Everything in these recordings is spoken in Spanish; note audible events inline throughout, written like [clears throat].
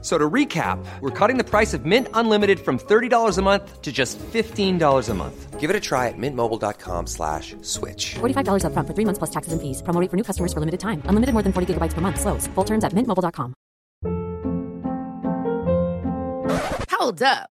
So to recap, we're cutting the price of Mint Unlimited from $30 a month to just $15 a month. Give it a try at mintmobile.com slash switch. $45 upfront for three months plus taxes and fees. Promo rate for new customers for limited time. Unlimited more than 40 gigabytes per month. Slows. Full terms at mintmobile.com. Hold up.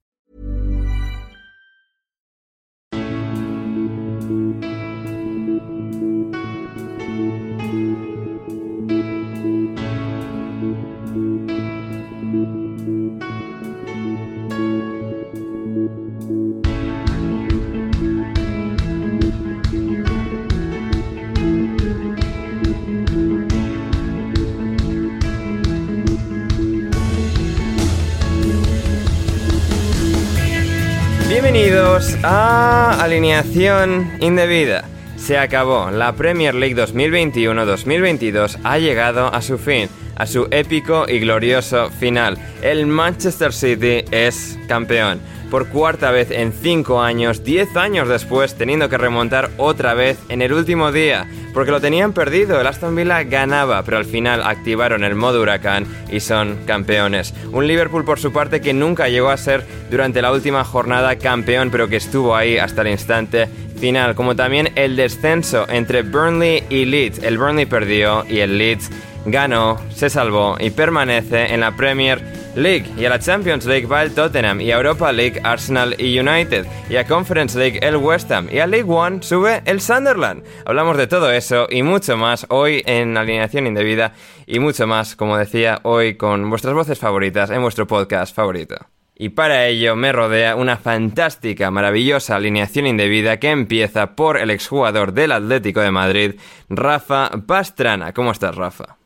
Bienvenidos a Alineación Indebida. Se acabó. La Premier League 2021-2022 ha llegado a su fin, a su épico y glorioso final. El Manchester City es campeón. Por cuarta vez en 5 años, 10 años después, teniendo que remontar otra vez en el último día, porque lo tenían perdido. El Aston Villa ganaba, pero al final activaron el modo huracán y son campeones. Un Liverpool, por su parte, que nunca llegó a ser durante la última jornada campeón, pero que estuvo ahí hasta el instante final, como también el descenso entre Burnley y Leeds. El Burnley perdió y el Leeds ganó, se salvó y permanece en la Premier League. Y a la Champions League va el Tottenham y a Europa League Arsenal y United. Y a Conference League el West Ham. Y a League One sube el Sunderland. Hablamos de todo eso y mucho más hoy en Alineación Indebida y mucho más, como decía, hoy con vuestras voces favoritas en vuestro podcast favorito. Y para ello me rodea una fantástica, maravillosa alineación indebida que empieza por el exjugador del Atlético de Madrid, Rafa Pastrana. ¿Cómo estás, Rafa?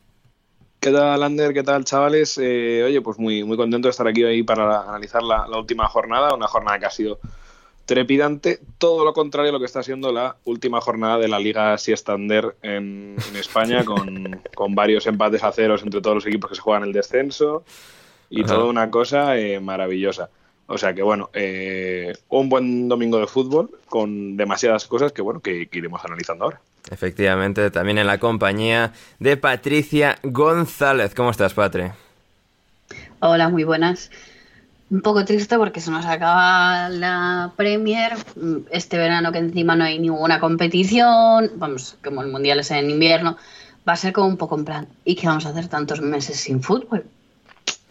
¿Qué tal, Ander? ¿Qué tal, chavales? Eh, oye, pues muy, muy contento de estar aquí hoy para analizar la, la, última jornada, una jornada que ha sido trepidante, todo lo contrario a lo que está siendo la última jornada de la Liga Siestander en, en España, [laughs] con, con, varios empates a ceros entre todos los equipos que se juegan el descenso y Ajá. toda una cosa eh, maravillosa. O sea que bueno, eh, un buen domingo de fútbol con demasiadas cosas que bueno, que, que iremos analizando ahora. Efectivamente, también en la compañía de Patricia González. ¿Cómo estás, Patri? Hola, muy buenas. Un poco triste porque se nos acaba la Premier. Este verano que encima no hay ninguna competición, vamos, como el Mundial es en invierno, va a ser como un poco en plan, ¿y qué vamos a hacer tantos meses sin fútbol?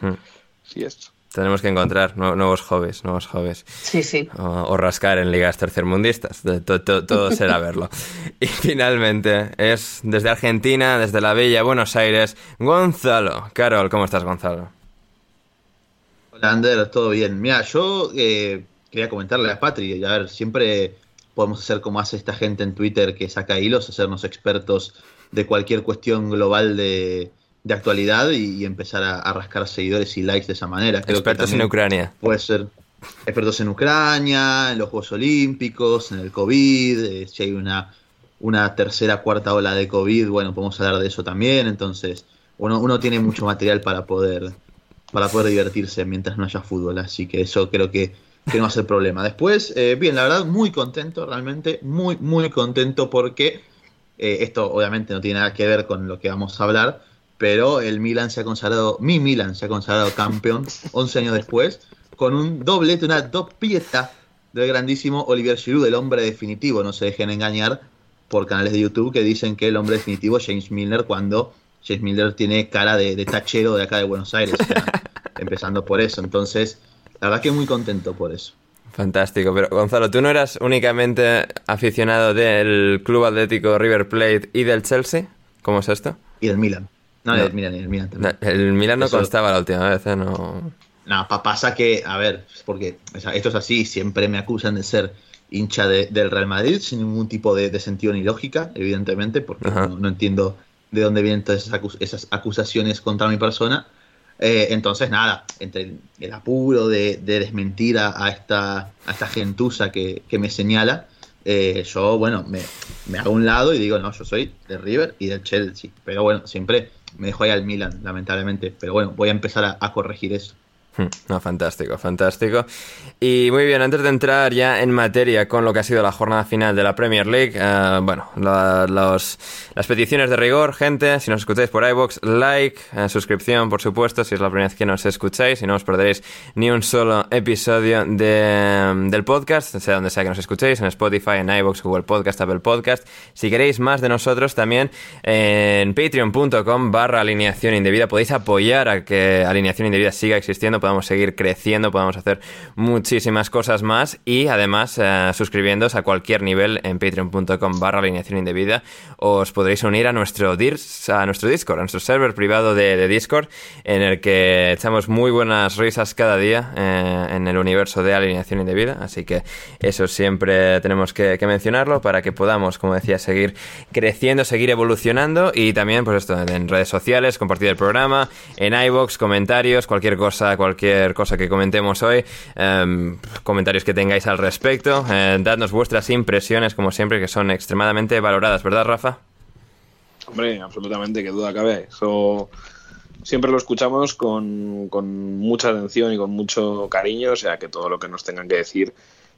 Hmm. Sí, es. Tenemos que encontrar nuevos hobbies, nuevos hobbies. Sí, sí. O, o rascar en ligas tercermundistas. Todo, todo, todo será verlo. [laughs] Y finalmente es desde Argentina, desde la bella Buenos Aires, Gonzalo. Carol, ¿cómo estás, Gonzalo? Hola, Ander, todo bien. Mira, yo eh, quería comentarle a Patri, a ver, siempre podemos hacer como hace esta gente en Twitter que saca hilos, hacernos expertos de cualquier cuestión global de, de actualidad y, y empezar a, a, rascar seguidores y likes de esa manera. Creo expertos en Ucrania. Puede ser expertos en Ucrania, en los Juegos Olímpicos, en el COVID, eh, si hay una, una tercera, cuarta ola de COVID, bueno, podemos hablar de eso también, entonces uno, uno tiene mucho [laughs] material para poder, para poder divertirse mientras no haya fútbol, así que eso creo que, que no va a ser problema. Después, eh, bien, la verdad, muy contento, realmente, muy, muy contento porque eh, esto obviamente no tiene nada que ver con lo que vamos a hablar, pero el Milan se ha consagrado, mi Milan se ha consagrado campeón [laughs] 11 años después, con un doblete, una dopieta del grandísimo Olivier Giroud, el hombre definitivo. No se dejen engañar por canales de YouTube que dicen que el hombre definitivo es James Milner cuando James Milner tiene cara de, de tachero de acá de Buenos Aires. o sea, [laughs] empezando por eso. Entonces, la verdad que muy contento por eso. Fantástico, pero Gonzalo, ¿tú no eras únicamente aficionado del Club Atlético River Plate y del Chelsea? ¿Cómo es esto? Y del Milan. No, del Milan también. El Milan no Eso- constaba la última vez, ¿eh? No... No, pa- pasa que, a ver, porque esto es así, siempre me acusan de ser hincha de- del Real Madrid sin ningún tipo de, de sentido ni lógica, evidentemente, porque no, no entiendo de dónde vienen todas esas, acus- esas acusaciones contra mi persona. Eh, entonces, nada, entre el, el apuro de, de desmentir a, a esta, a esta gentuza que, que me señala, eh, yo, bueno, me, me hago a un lado y digo, no, yo soy de River y del Chelsea. Pero bueno, siempre me dejo ahí al Milan, lamentablemente. Pero bueno, voy a empezar a- a corregir eso. Hmm, No, fantástico, fantástico. Y muy bien, antes de entrar ya en materia con lo que ha sido la jornada final de la Premier League, eh, bueno, los- las peticiones de rigor, gente, si nos escucháis por iVoox, like, eh, suscripción, por supuesto, si es la primera vez que nos escucháis y no os perderéis ni un solo episodio de- del podcast, sea donde sea que nos escuchéis, en Spotify, en iVoox, Google Podcast, Apple Podcast. Si queréis más de nosotros, también en patreon.com barra alineación indebida podéis apoyar a que alineación indebida siga existiendo, podamos seguir creciendo, podamos hacer muchísimas cosas más y además eh, a cualquier nivel en patreon.com barra alineación indebida os podréis unir a nuestro, DIRS, a nuestro Discord, a nuestro server privado de, de Discord en el que echamos muy buenas risas cada día eh, en el universo de alineación indebida, así que eso siempre tenemos que, que mencionarlo para que podamos, como decía, seguir creciendo, seguir evolucionando y también, pues esto, en redes sociales, compartir el programa, en iBox, comentarios, cualquier cosa, cualquier cosa que comentemos hoy, em, comentarios que tengáis al respecto, eh, dadnos vuestras impresiones, como siempre, que son extremadamente valoradas, ¿verdad, Rafa? Hombre, absolutamente, que duda cabe. Eso siempre lo escuchamos con, con mucha atención y con mucho cariño, o sea que todo lo que nos tengan que decir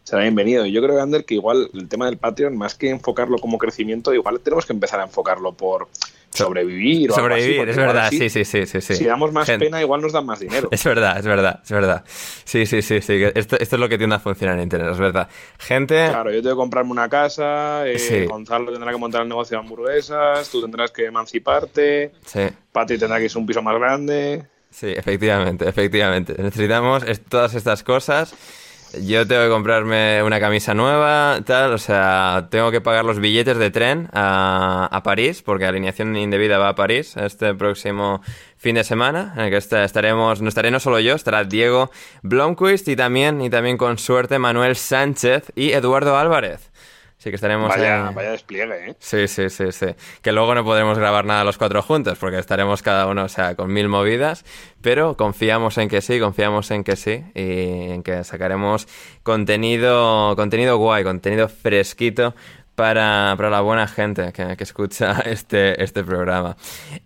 será bienvenido. Y yo creo, Ander, que igual el tema del Patreon, más que enfocarlo como crecimiento, igual tenemos que empezar a enfocarlo por sobrevivir o algo así, Sobrevivir, es verdad, sí, sí, sí, sí, sí. Si damos más Gente. pena, igual nos dan más dinero. Es verdad, es verdad, es verdad. Sí, sí, sí, sí. Esto, esto es lo que tiende a funcionar en Internet, es verdad. Gente, Claro, yo tengo que comprarme una casa, eh, Sí. Gonzalo tendrá que montar el negocio de hamburguesas, tú tendrás que emanciparte, sí, Pati tendrá que irse a un piso más grande. sí, efectivamente, efectivamente. Necesitamos es- todas estas cosas. Yo tengo que comprarme una camisa nueva, tal, o sea, tengo que pagar los billetes de tren a, a París, porque Alineación Indebida va a París este próximo fin de semana, en el que esta- estaremos, no estaré no solo yo, estará Diego Blomquist y también, y también con suerte Manuel Sánchez y Eduardo Álvarez. Así que estaremos Vaya, vaya despliegue, ¿eh? Sí, sí, sí, sí. Que luego no podremos grabar nada los cuatro juntos porque estaremos cada uno, o sea, con mil movidas, pero confiamos en que sí, confiamos en que sí y en que sacaremos contenido, contenido guay, contenido fresquito para, para la buena gente que, que escucha [laughs] este, este programa.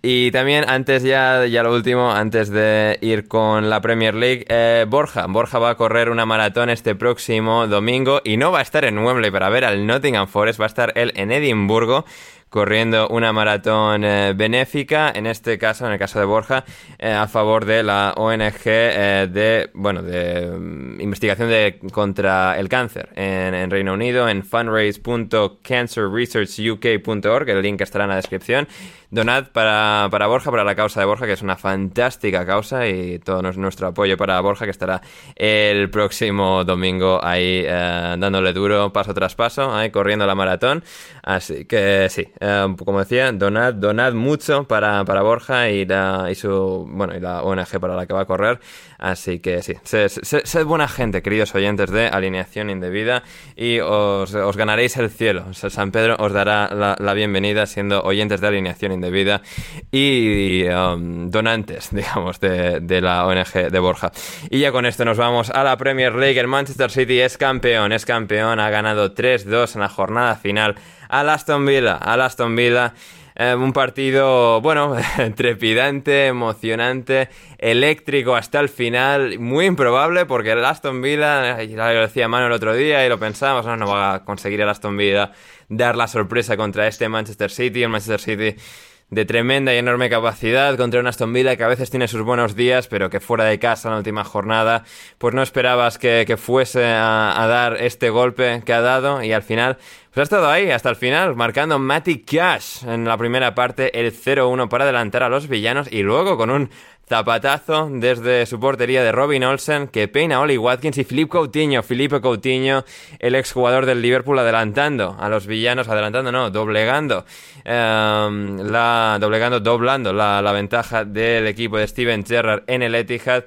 Y también, antes ya, ya lo último, antes de ir con la Premier League, eh, Borja. Borja va a correr una maratón este próximo domingo y no va a estar en Wembley para ver al Nottingham Forest, va a estar él en Edimburgo corriendo una maratón eh, benéfica, en este caso, en el caso de Borja, eh, a favor de la ONG eh, de, bueno, de mm, investigación de, contra el cáncer en, Reino Unido, en fundraise.cancerresearchuk.org, el link estará en la descripción. Donad para, para Borja, para la causa de Borja, que es una fantástica causa y todo nuestro apoyo para Borja, que estará el próximo domingo ahí dándole duro paso tras paso, ahí corriendo la maratón. Así que sí, eh, como decía, donad, donad mucho para, para Borja y, la, y su bueno y la ONG para la que va a correr. Así que sí, sed, buena gente, queridos oyentes de Alineación Indebida, y os, ganaréis el cielo. San Pedro os dará la, la bienvenida siendo oyentes de Alineación Indebida y um, donantes, [laughs] digamos, de, de la ONG de Borja. Y ya con esto nos vamos a la Premier League. El Manchester City es campeón, es campeón, ha ganado 3-2 en la jornada final al Aston Villa, al Aston Villa. Eh, un partido, bueno, [laughs] trepidante, emocionante, eléctrico hasta el final, muy improbable porque el Aston Villa, ya lo decía Manu el otro día y lo pensábamos, no, no va a conseguir el Aston Villa dar la sorpresa contra este Manchester City, el Manchester City de tremenda y enorme capacidad contra un Aston que a veces tiene sus buenos días, pero que fuera de casa en la última jornada, pues no esperabas que, fuese a, dar este golpe que ha dado y al final, pues ha estado ahí hasta el final, marcando Matty Cash en la primera parte, el 0-1 para adelantar a los villanos y luego con un Zapatazo desde su portería de Robin Olsen que peina Oli Watkins y Filipe Coutinho, Felipe Coutinho, el exjugador del Liverpool adelantando a los villanos, adelantando no, doblegando, em, la, doblegando, doblando la, la ventaja del equipo de Steven Gerrard en el Etihad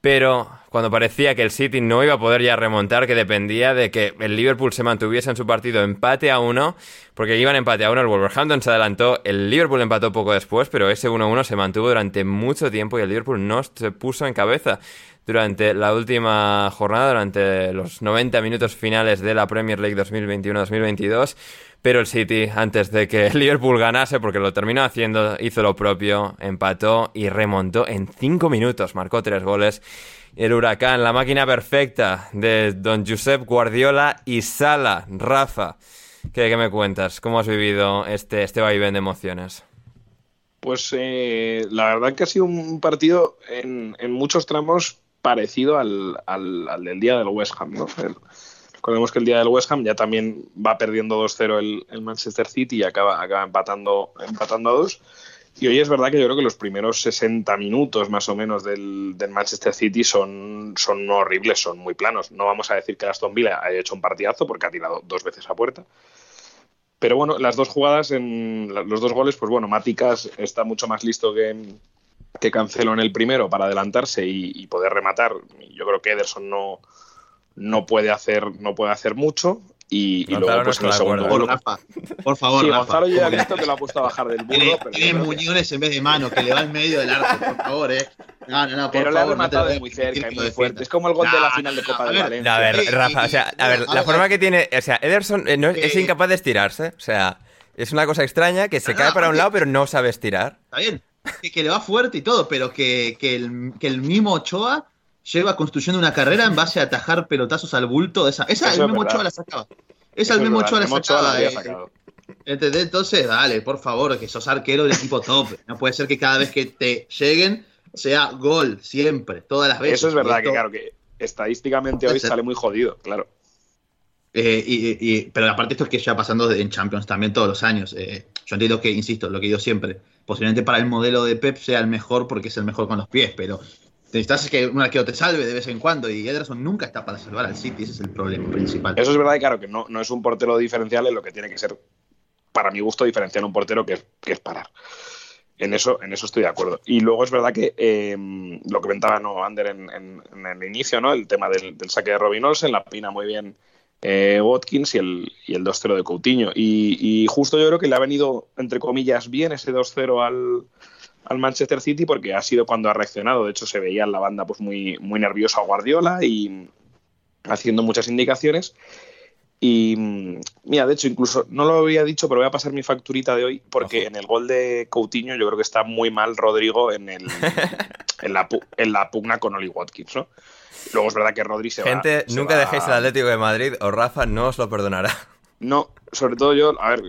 pero cuando parecía que el City no iba a poder ya remontar, que dependía de que el Liverpool se mantuviese en su partido empate a uno, porque iban empate a uno, el Wolverhampton se adelantó, el Liverpool empató poco después, pero ese 1-1 se mantuvo durante mucho tiempo y el Liverpool no se puso en cabeza durante la última jornada, durante los 90 minutos finales de la Premier League 2021-2022 pero el City, antes de que el Liverpool ganase, porque lo terminó haciendo, hizo lo propio, empató y remontó en 5 minutos, marcó 3 goles. El Huracán, la máquina perfecta de Don Josep Guardiola y Sala, Rafa. ¿Qué, me cuentas? ¿Cómo has vivido este, este vaivén de emociones? Pues eh, la verdad que ha sido un partido en, muchos tramos parecido al, del día del West Ham. Recordemos que el día del West Ham ya también va perdiendo 2-0 el, Manchester City y acaba, acaba empatando, empatando a 2. Y hoy es verdad que yo creo que los primeros 60 minutos más o menos del, Manchester City son, son horribles, son muy planos. No vamos a decir que Aston Villa haya hecho un partidazo porque ha tirado dos veces a puerta. Pero bueno, las dos jugadas, en los dos goles, pues bueno, Maticas está mucho más listo que, que Cancelo en el primero para adelantarse y, y poder rematar. Yo creo que Ederson no, no puede hacer, no puede hacer mucho. Y, y luego, pues en el segundo gol. por favor, sí, Rafa, Gonzalo ya ha visto que lo ha puesto a bajar del burro. Tiene, tiene muñones en vez de mano, que le va en medio del arco, por favor, eh. No, no, no, por pero favor, le ha rematado no muy cerca y muy fuerte. Es como el gol de la final de Copa de Valencia. a ver, Rafa, o sea, a ver, la forma que tiene. O sea, Ederson eh, no, es incapaz de estirarse. O sea, es una cosa extraña que se cae para un lado, pero no sabe estirar. Está bien, que, que le va fuerte y todo, pero que, que, el, que el mismo Ochoa lleva construyendo una carrera en base a atajar pelotazos al bulto. Esa, esa el mismo Ochoa la sacaba. Esa el mismo Ochoa la sacaba. Eh. Entonces, dale, por favor, que sos arquero del equipo top. No puede ser que cada vez que te lleguen sea gol, siempre, todas las veces. Eso es verdad, que claro, que estadísticamente hoy sale muy jodido, claro. Eh, y, pero aparte esto es que ya pasando en Champions también todos los años. Eh, yo entiendo que, insisto, lo que digo siempre, posiblemente para el modelo de Pep sea el mejor porque es el mejor con los pies, pero Necesitas que un arquero te salve de vez en cuando y Ederson nunca está para salvar al City, ese es el problema principal. Eso es verdad y claro que no, no es un portero diferencial en lo que tiene que ser, para mi gusto, diferenciar un portero que es, que es parar. En eso, en eso estoy de acuerdo. Y luego es verdad que em, lo que comentaba no, Ander en, el inicio, ¿no? el tema del, saque de Robin Olsen, la pina muy bien eh, Watkins y el, y el 2-0 de Coutinho. Y, y, justo yo creo que le ha venido, entre comillas, bien ese 2-0 al, al Manchester City porque ha sido cuando ha reaccionado. De hecho, se veía en la banda pues muy, muy nervioso a Guardiola y haciendo muchas indicaciones. Y mira, de hecho, incluso no lo había dicho, pero voy a pasar mi facturita de hoy, porque en el gol de Coutinho yo creo que está muy mal Rodrigo en, el, [laughs] en, la, en la pugna con Oli Watkins, ¿no? Luego es verdad que Rodri se Gente, nunca dejéis el Atlético de Madrid o Rafa no os lo perdonará. No, sobre todo yo, a ver,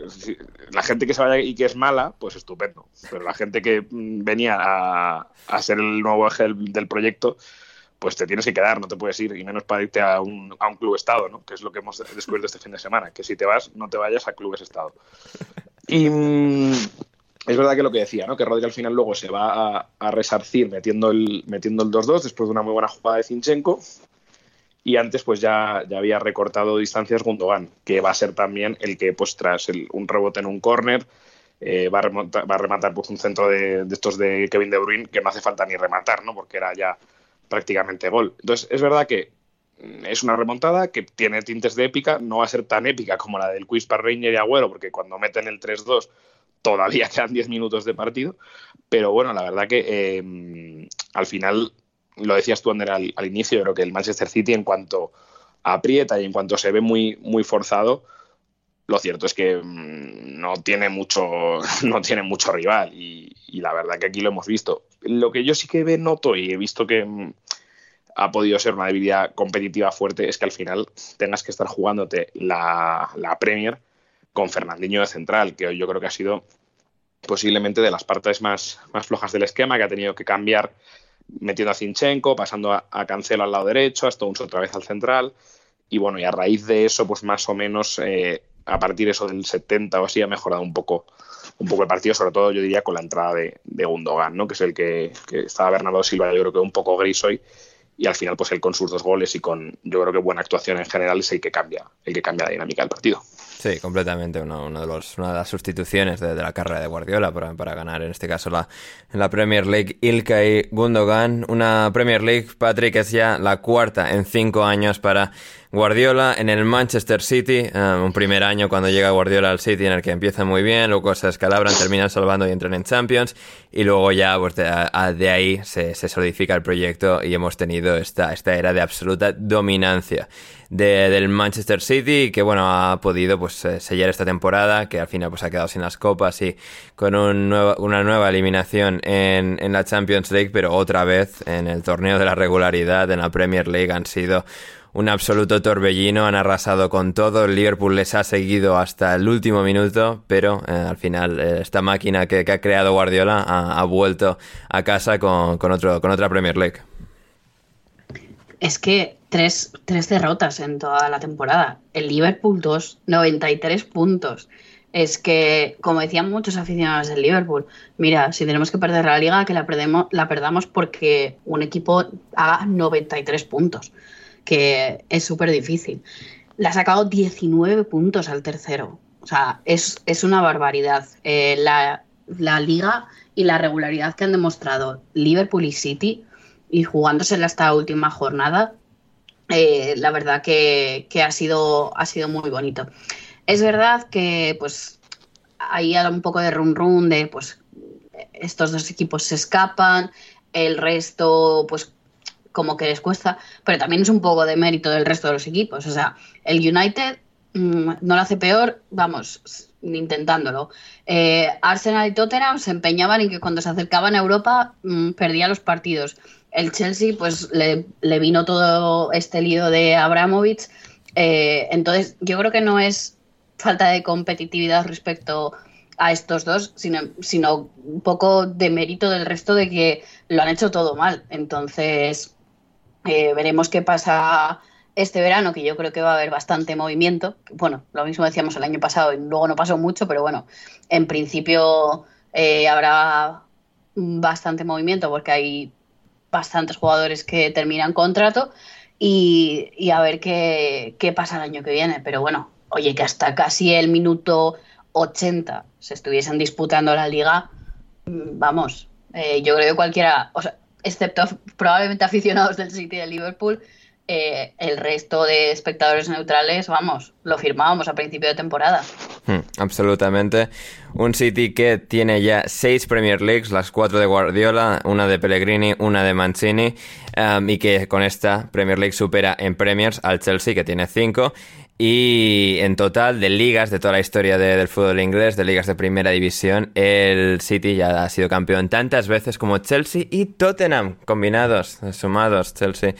la gente que se vaya y que es mala, pues estupendo. Pero la gente que mm, venía a, ser el nuevo eje del, proyecto, pues te tienes que quedar, no te puedes ir, y menos para irte a un, a un club estado, ¿no? Que es lo que hemos descubierto este fin de semana, que si te vas, no te vayas a clubes estado. [laughs] Y mm, es verdad que lo que decía, ¿no? Que Rodri al final luego se va a, a resarcir metiendo el, metiendo el 2-2 después de una muy buena jugada de Zinchenko y antes pues ya, ya había recortado distancias Gundogan, que va a ser también el que pues tras un rebote en un córner eh, va, a va, a rematar pues, un centro de, estos de Kevin De Bruyne que no hace falta ni rematar, ¿no? porque era ya prácticamente gol. Entonces es verdad que mm, es una remontada que tiene tintes de épica, no va a ser tan épica como la del Quiz para Reiner y Agüero, porque cuando meten el 3-2 todavía [laughs] quedan 10 minutos de partido, pero bueno, la verdad que eh, al final lo decías tú, Ander, al, inicio, yo creo que el Manchester City en cuanto aprieta y en cuanto se ve muy, muy forzado, lo cierto es que mm, no tiene mucho, [laughs] no tiene mucho rival y, la verdad que aquí lo hemos visto. Lo que yo sí que noto y he visto que mm, ha podido ser una debilidad competitiva fuerte es que al final tengas que estar jugándote la, la Premier con Fernandinho de central, que yo creo que ha sido posiblemente de las partes más, más flojas del esquema, que ha tenido que cambiar metiendo a Zinchenko, pasando a, Cancelo al lado derecho, a Stones otra vez al central. Y bueno, y a raíz de eso, pues más o menos eh, a partir eso del 70 o así ha mejorado un poco, un poco el partido, sobre todo yo diría con la entrada de, de Gundogan, ¿no? que es el que, que estaba Bernardo Silva, yo creo que un poco gris hoy, y al final pues él con sus dos goles y con yo creo que buena actuación en general es el que cambia, el que cambia la dinámica del partido. Sí, completamente. Uno, de los, una de las sustituciones de, la carrera de Guardiola para, para, ganar, en este caso, la, la Premier League. Ilkay Gundogan. Una Premier League, Patrick, es ya la cuarta en cinco años para Guardiola en el Manchester City. Um, un primer año cuando llega Guardiola al City en el que empieza muy bien, luego se escalabran, terminan salvando y entran en Champions. Y luego ya pues de, a, de ahí se, se, solidifica el proyecto y hemos tenido esta, esta era de absoluta dominancia de, del Manchester City que bueno ha podido pues sellar esta temporada que al final pues ha quedado sin las copas y con un nuevo, una nueva eliminación en, en la Champions League pero otra vez en el torneo de la regularidad en la Premier League han sido un absoluto torbellino, han arrasado con todo, el Liverpool les ha seguido hasta el último minuto, pero eh, al final eh, esta máquina que, que, ha creado Guardiola ha, ha vuelto a casa con, con, otro, con otra Premier League. Es que tres, tres derrotas en toda la temporada. El Liverpool 2, 93 puntos. Es que, como decían muchos aficionados del Liverpool, mira, si tenemos que perder la liga, que la, perdemos, la perdamos porque un equipo haga 93 puntos, que es súper difícil. Le ha sacado 19 puntos al tercero. O sea, es, es una barbaridad. Eh, la, la liga y la regularidad que han demostrado Liverpool y City y jugándosela esta última jornada, eh, la verdad que, que, ha, sido, ha sido muy bonito. Es verdad que pues hay un poco de run run de pues estos dos equipos se escapan, el resto pues como que les cuesta, pero también es un poco de mérito del resto de los equipos. O sea, el United mmm, no lo hace peor, vamos, intentándolo. Eh, Arsenal y Tottenham se empeñaban en que cuando se acercaban a Europa mmm, perdían los partidos el Chelsea pues le, vino todo este lío de Abramovich. Eh, entonces yo creo que no es falta de competitividad respecto a estos dos, sino, sino un poco de mérito del resto de que lo han hecho todo mal. Entonces eh, veremos qué pasa este verano, que yo creo que va a haber bastante movimiento. Bueno, lo mismo decíamos el año pasado y luego no pasó mucho, pero bueno, en principio eh, habrá bastante movimiento porque hay bastantes jugadores que terminan contrato y, y a ver qué, qué, pasa el año que viene. Pero bueno, oye, que hasta casi el minuto 80 se estuviesen disputando la liga, vamos, eh, yo creo que cualquiera, o sea, excepto probablemente aficionados del City de Liverpool, eh, el resto de espectadores neutrales, vamos, lo firmábamos a principio de temporada. Hmm, absolutamente. Un City que tiene ya seis Premier Leagues, las cuatro de Guardiola, una de Pellegrini, una de Mancini, um, y que con esta Premier League supera en Premiers al Chelsea, que tiene cinco. Y en total, de ligas, de toda la historia de, del fútbol inglés, de ligas de primera división, el City ya ha sido campeón tantas veces como Chelsea y Tottenham, combinados, sumados, Chelsea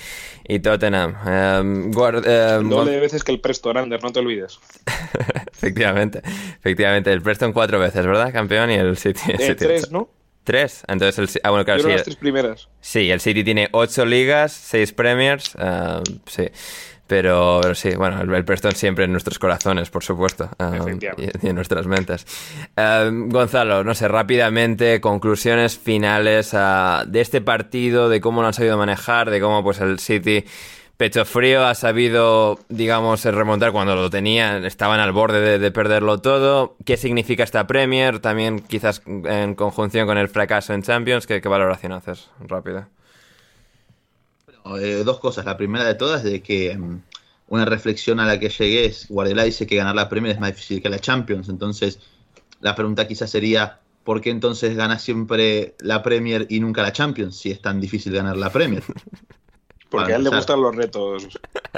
y Tottenham. Um, guard, um, Doble de veces que el Preston Under, no te olvides. [laughs] efectivamente, efectivamente. El Preston cuatro veces, ¿verdad? Campeón y el City. Eh, City tres, ¿no? Tres. Entonces, el, ah, bueno, claro, Yo sí. las tres primeras. Sí, el City tiene ocho ligas, seis Premiers, uh, sí. Pero, pero, sí, bueno, el, el, Preston siempre en nuestros corazones, por supuesto, um, y, y, en nuestras mentes. Um, Gonzalo, no sé, rápidamente, conclusiones finales uh, de este partido, de cómo lo han sabido manejar, de cómo pues el City pecho frío ha sabido, digamos, remontar cuando lo tenían, estaban al borde de, de, perderlo todo. ¿Qué significa esta Premier? También quizás en conjunción con el fracaso en Champions, ¿qué, qué valoración haces? Rápida. Eh, dos cosas. La primera de todas es de que um, una reflexión a la que llegué es, Guardiola dice que ganar la Premier es más difícil que la Champions. Entonces, la pregunta quizás sería, ¿por qué entonces gana siempre la Premier y nunca la Champions si es tan difícil ganar la Premier? [laughs] Porque a él le gustan los retos.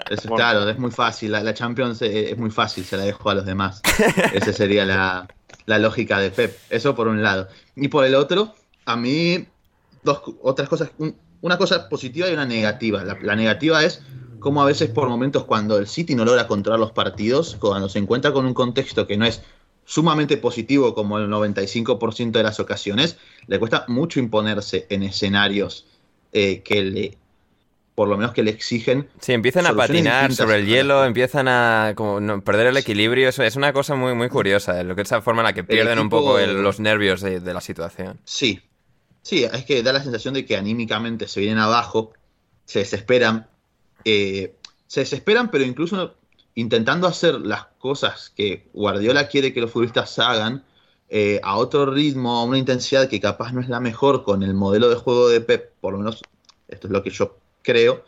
Es, bueno. Claro, es muy fácil. La, la, Champions es, muy fácil, se la dejo a los demás. [laughs] Esa sería la, la, lógica de Pep. Eso por un lado. Y por el otro, a mí, dos otras cosas. Un, una cosa positiva y una negativa. La, la, negativa es como a veces por momentos cuando el City no logra controlar los partidos, cuando se encuentra con un contexto que no es sumamente positivo como el 95% de las ocasiones, le cuesta mucho imponerse en escenarios eh, que le, por lo menos que le exigen. Sí, empiezan a patinar sobre el hielo, empiezan a como, perder el equilibrio. Es, es una cosa muy, muy curiosa, eh, lo que es esa forma en la que pierden un poco los nervios de, de, la situación. Sí, sí, es que da la sensación de que anímicamente se vienen abajo, se desesperan. Eh, se desesperan, pero incluso intentando hacer las cosas que Guardiola quiere que los futbolistas hagan eh, a otro ritmo, a una intensidad que capaz no es la mejor con el modelo de juego de Pep, por lo menos esto es lo que yo creo,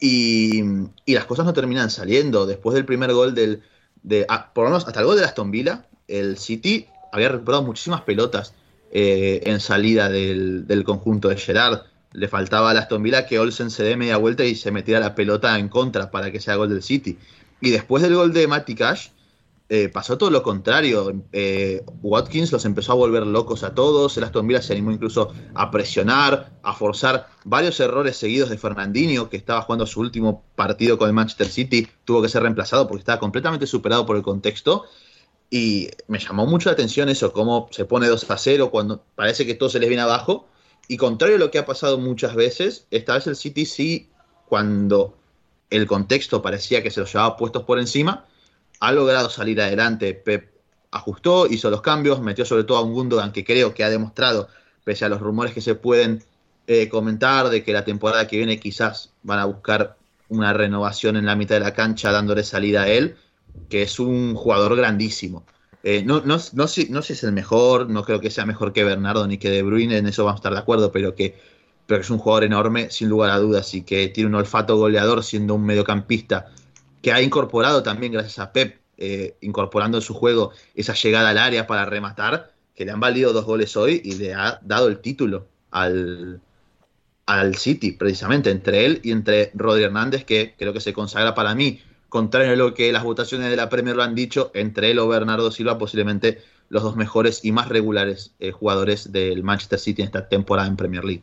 y, las cosas no terminan saliendo. Después del primer gol del, de, ah, por lo menos hasta el gol de Aston Villa, el City había recuperado muchísimas pelotas eh, en salida del, del, conjunto de Gerard. Le faltaba a Aston Villa que Olsen se dé media vuelta y se metiera la pelota en contra para que sea gol del City. Y después del gol de Matty Cash, eh, pasó todo lo contrario. Eh, Watkins los empezó a volver locos a todos. El Aston Villa se animó incluso a presionar, a forzar varios errores seguidos de Fernandinho, que estaba jugando su último partido con el Manchester City. Tuvo que ser reemplazado porque estaba completamente superado por el contexto. Y me llamó mucho la atención eso, cómo se pone 2 a 0 cuando parece que todo se les viene abajo. Y contrario a lo que ha pasado muchas veces, esta vez el City sí, cuando el contexto parecía que se los llevaba puestos por encima, ha logrado salir adelante. Pep ajustó, hizo los cambios, metió sobre todo a un Gundogan que creo que ha demostrado, pese a los rumores que se pueden eh, comentar de que la temporada que viene quizás van a buscar una renovación en la mitad de la cancha dándole salida a él, que es un jugador grandísimo. Eh, no, no, no, sé, no si es el mejor, no creo que sea mejor que Bernardo ni que De Bruyne, en eso vamos a estar de acuerdo, pero que pero es un jugador enorme, sin lugar a dudas, y que tiene un olfato goleador siendo un mediocampista que ha incorporado también, gracias a Pep, eh, incorporando en su juego esa llegada al área para rematar, que le han valido dos goles hoy y le ha dado el título al, al City, precisamente, entre él y entre Rodri Hernández, que creo que se consagra para mí, contrario a lo que las votaciones de la Premier lo han dicho, entre él o Bernardo Silva, posiblemente los dos mejores y más regulares eh, jugadores del Manchester City en esta temporada en Premier League.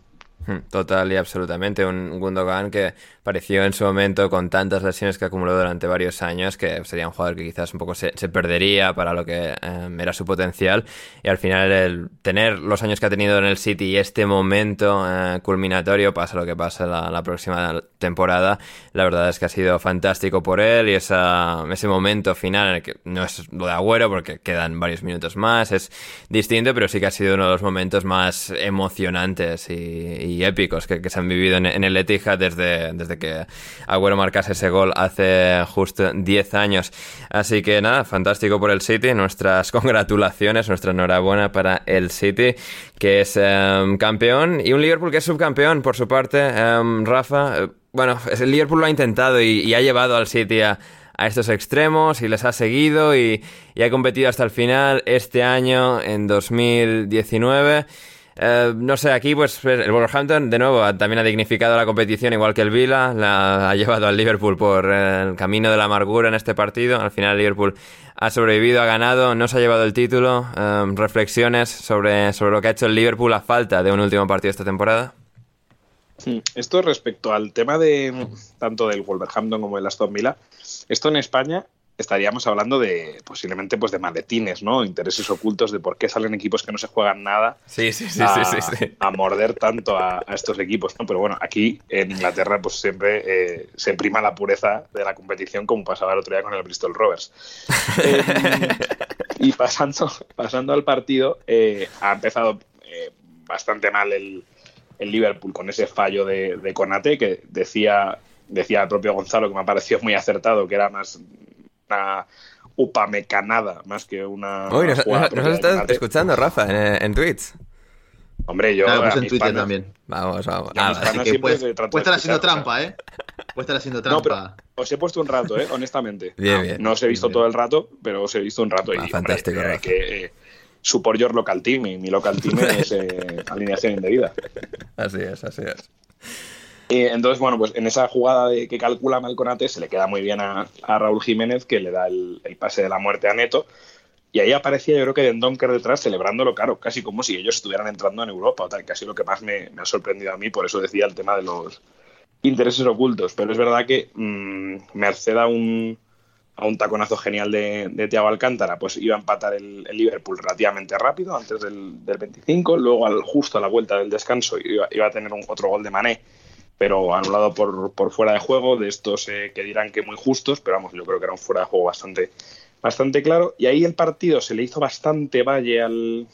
Total y absolutamente. Un Gundogan que pareció en su momento con tantas lesiones que acumuló durante varios años que sería un jugador que quizás un poco se, perdería para lo que em, era su potencial. Y al final el tener los años que ha tenido en el City y este momento eh, culminatorio, pasa lo que pasa la, próxima temporada, la verdad es que ha sido fantástico por él y esa, ese momento final en el que no es lo de Agüero porque quedan varios minutos más, es distinto, pero sí que ha sido uno de los momentos más emocionantes y épicos que, se han vivido en, el Etihad desde, desde que Agüero marcase ese gol hace justo 10 años. Así que nada, fantástico por el City. Nuestras [laughs] congratulaciones, nuestra enhorabuena para el City, que es em, campeón, y un Liverpool que es subcampeón por su parte. Em, Rafa, eh, bueno, el Liverpool lo ha intentado y, ha llevado al City a, estos extremos y les ha seguido y, ha competido hasta el final este año en 2019. Eh, no sé, aquí pues el Wolverhampton de nuevo también ha dignificado la competición igual que el Vila, la ha llevado al Liverpool por el camino de la amargura en este partido. Al final Liverpool ha sobrevivido, ha ganado, no se ha llevado el título. Eh, reflexiones sobre, sobre lo que ha hecho el Liverpool a falta de un último partido esta temporada. Esto respecto al tema de tanto del Wolverhampton como del Aston Villa, esto en España estaríamos hablando de posiblemente pues de maletines, ¿no? Intereses ocultos de por qué salen equipos que no se juegan nada sí, sí, sí, a, morder tanto a, estos equipos, ¿no? Pero bueno, aquí en Inglaterra pues siempre eh, se prima la pureza de la competición como pasaba el otro día con el Bristol Rovers. [laughs] Eh, y pasando, pasando al partido, eh, ha empezado bastante mal el, Liverpool con ese fallo de, de Conate que decía decía el propio Gonzalo que me ha parecido muy acertado, que era más una upamecanada más que una. Uy, nos, estás escuchando, Rafa, en, en Twitch. Hombre, yo. Claro, pues en Twitter también. Vamos, vamos. Ah, puedes, estar haciendo trampa, ¿eh? Puede estar haciendo trampa. os he puesto un rato, ¿eh? [laughs] Honestamente. bien, bien, no os he visto todo el rato, pero os he visto un rato. Ah, y, fantástico. Hombre, que, eh, support your local team y mi local team es [laughs] eh, alineación indebida. Así es, así es entonces, bueno, pues en esa jugada de que calcula Malconate se le queda muy bien a, Raúl Jiménez, que le da el, pase de la muerte a Neto. Y ahí aparecía, yo creo que Dendonker detrás celebrándolo, claro, casi como si ellos estuvieran entrando en Europa o tal, casi lo que más me, ha sorprendido a mí, por eso decía el tema de los intereses ocultos. Pero es verdad que mm, merced a un a un taconazo genial de, de Thiago Alcántara, pues iba a empatar el, el Liverpool relativamente rápido, antes del, del 25, luego al, justo a la vuelta del descanso iba, iba a tener un, otro gol de Mané, pero anulado por, por fuera de juego, de estos eh, que dirán que muy justos, pero vamos, yo creo que era un fuera de juego bastante, bastante claro, y ahí el partido se le hizo bastante valle al,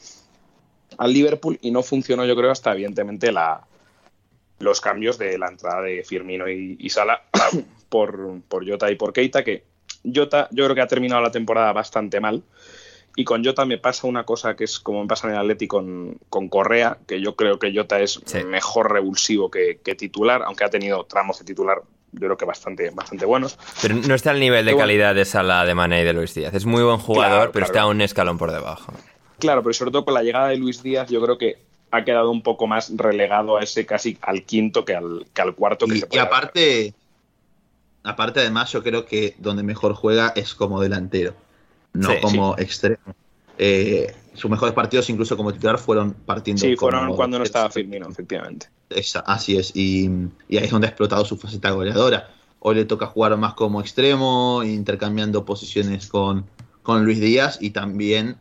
al Liverpool y no funcionó yo creo hasta evidentemente la, los cambios de la entrada de Firmino y, Sala [coughs] por, por Jota y por Keita, que Jota yo creo que ha terminado la temporada bastante mal. Y con Jota me pasa una cosa que es como me pasa en el Atleti con, con Correa, que yo creo que Jota es Sí. mejor revulsivo que, que titular, aunque ha tenido tramos de titular yo creo que bastante, bastante buenos. Pero no está al nivel de bueno. calidad de Sala, de Mané y de Luis Díaz. Es muy buen jugador, Claro, pero claro. está un escalón por debajo. Claro, pero sobre todo con la llegada de Luis Díaz, yo creo que ha quedado un poco más relegado a ese casi al quinto que al, que al cuarto que Y, se y puede aparte, aparte además yo creo que donde mejor juega es como delantero, no Sí, como extremo. Eh, sus mejores partidos incluso como titular fueron partiendo Sí, como- fueron cuando no estaba Firmino, efectivamente. Esa- así es, y, y ahí es donde ha explotado su faceta goleadora. Hoy le toca jugar más como extremo, intercambiando posiciones con, con Luis Díaz y también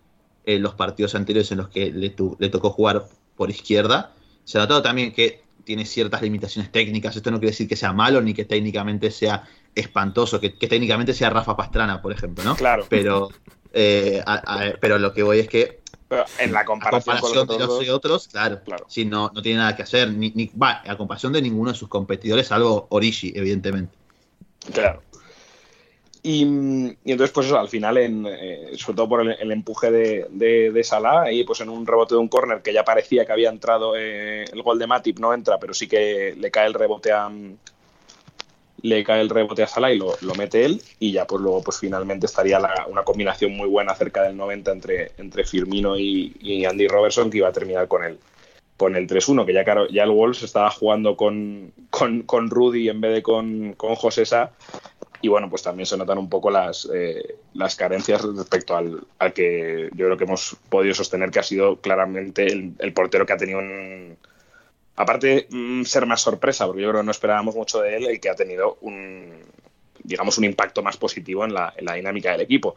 en los partidos anteriores en los que le, tu- le tocó jugar por izquierda. Se ha notado también que tiene ciertas limitaciones técnicas. Esto no quiere decir que sea malo ni que técnicamente sea espantoso, que, que técnicamente sea Rafa Pastrana, por ejemplo, ¿no? Claro. Pero, eh, a- a- pero lo que voy es que Pero en la a comparación, de los los otros claro, Claro. sí, no, no tiene nada que hacer. Ni, ni- va, a comparación de ninguno de sus competidores, salvo Origi, evidentemente. Claro. Y, y entonces, pues eso, al final, en, eh, sobre todo por el, el empuje de, de, de Salah, y pues en un rebote de un córner que ya parecía que había entrado eh, el gol de Matip, no entra, pero sí que le cae el rebote a le cae el rebote a Salah y lo, lo mete él, y ya pues luego pues finalmente estaría una combinación muy buena cerca del 90 entre, entre Firmino y, y Andy Robertson que iba a terminar con el con el 3-1, que ya claro, ya el Wolves estaba jugando con, con, con Rudy en vez de con, con José Sá, y bueno, pues también se notan un poco las, eh, las carencias respecto al, al que yo creo que hemos podido sostener que ha sido claramente el, el portero que ha tenido un... Aparte mm, ser más sorpresa, porque yo creo que no esperábamos mucho de él, el que ha tenido un, digamos, un impacto más positivo en la, en la dinámica del equipo.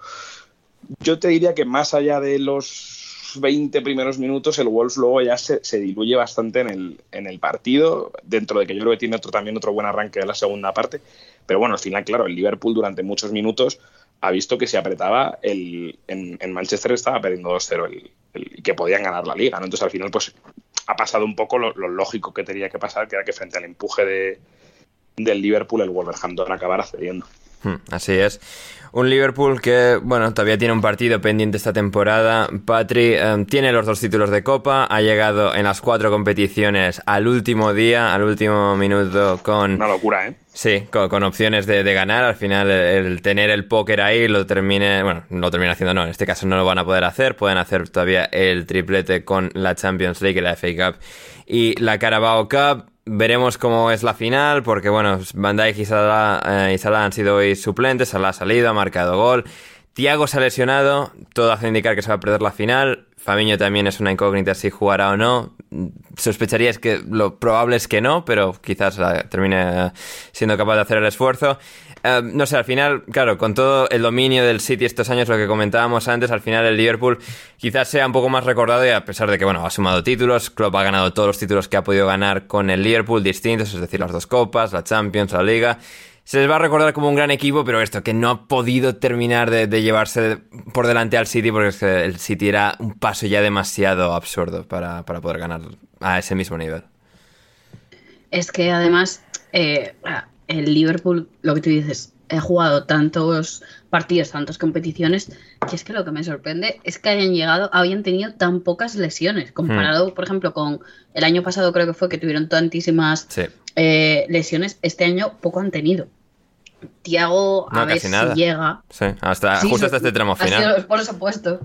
Yo te diría que más allá de los 20 primeros minutos, el Wolves luego ya se, se diluye bastante en el, en el partido, dentro de que yo creo que tiene otro, también otro buen arranque de la segunda parte. Pero bueno, al final, claro, el Liverpool durante muchos minutos ha visto que si apretaba, el, en, Manchester estaba perdiendo 2-0 el, el- y que podían ganar la liga. ¿no? Entonces al final, pues ha pasado un poco lo, lo lógico que tenía que pasar, que era que frente al empuje de, del Liverpool, el Wolverhampton acabara cediendo. Hmm, Así es. Un Liverpool que, bueno, todavía tiene un partido pendiente esta temporada. Patri eh, tiene los dos títulos de Copa, ha llegado en las cuatro competiciones al último día, al último minuto con... Una locura, ¿eh? Sí, con, con opciones de, de ganar. Al final, el, el tener el póker ahí lo termine. Bueno, no lo termina haciendo, no. En este caso no lo van a poder hacer. Pueden hacer todavía el triplete con la Champions League, la FA Cup y la Carabao Cup. Veremos cómo es la final, porque bueno, Van Dijk y Salah, eh, y Salah han sido hoy suplentes. Salah ha salido, ha marcado gol. Tiago se ha lesionado, todo hace indicar que se va a perder la final. Fabinho también es una incógnita si jugará o no. Sospecharías que lo probable es que no, pero quizás eh, termine siendo capaz de hacer el esfuerzo. Eh, no sé, al final, claro, con todo el dominio del City estos años, lo que comentábamos antes, al final el Liverpool quizás sea un poco más recordado y a pesar de que, bueno, ha sumado títulos, Klopp ha ganado todos los títulos que ha podido ganar con el Liverpool distintos, es decir, las dos copas, la Champions, la Liga. Se les va a recordar como un gran equipo, pero esto, que no ha podido terminar de, de llevarse por delante al City porque es que el City era un paso ya demasiado absurdo para, para poder ganar a ese mismo nivel. Es que además eh, el Liverpool, lo que tú dices, he jugado tantos partidos, tantas competiciones, que es que lo que me sorprende es que hayan llegado, habían tenido tan pocas lesiones, comparado, por ejemplo, con el año pasado creo que fue que tuvieron tantísimas Sí. eh, lesiones, este año poco han tenido. Tiago, a No, ver si nada. llega. Sí, hasta, Sí, justo hasta este tramo final. por supuesto.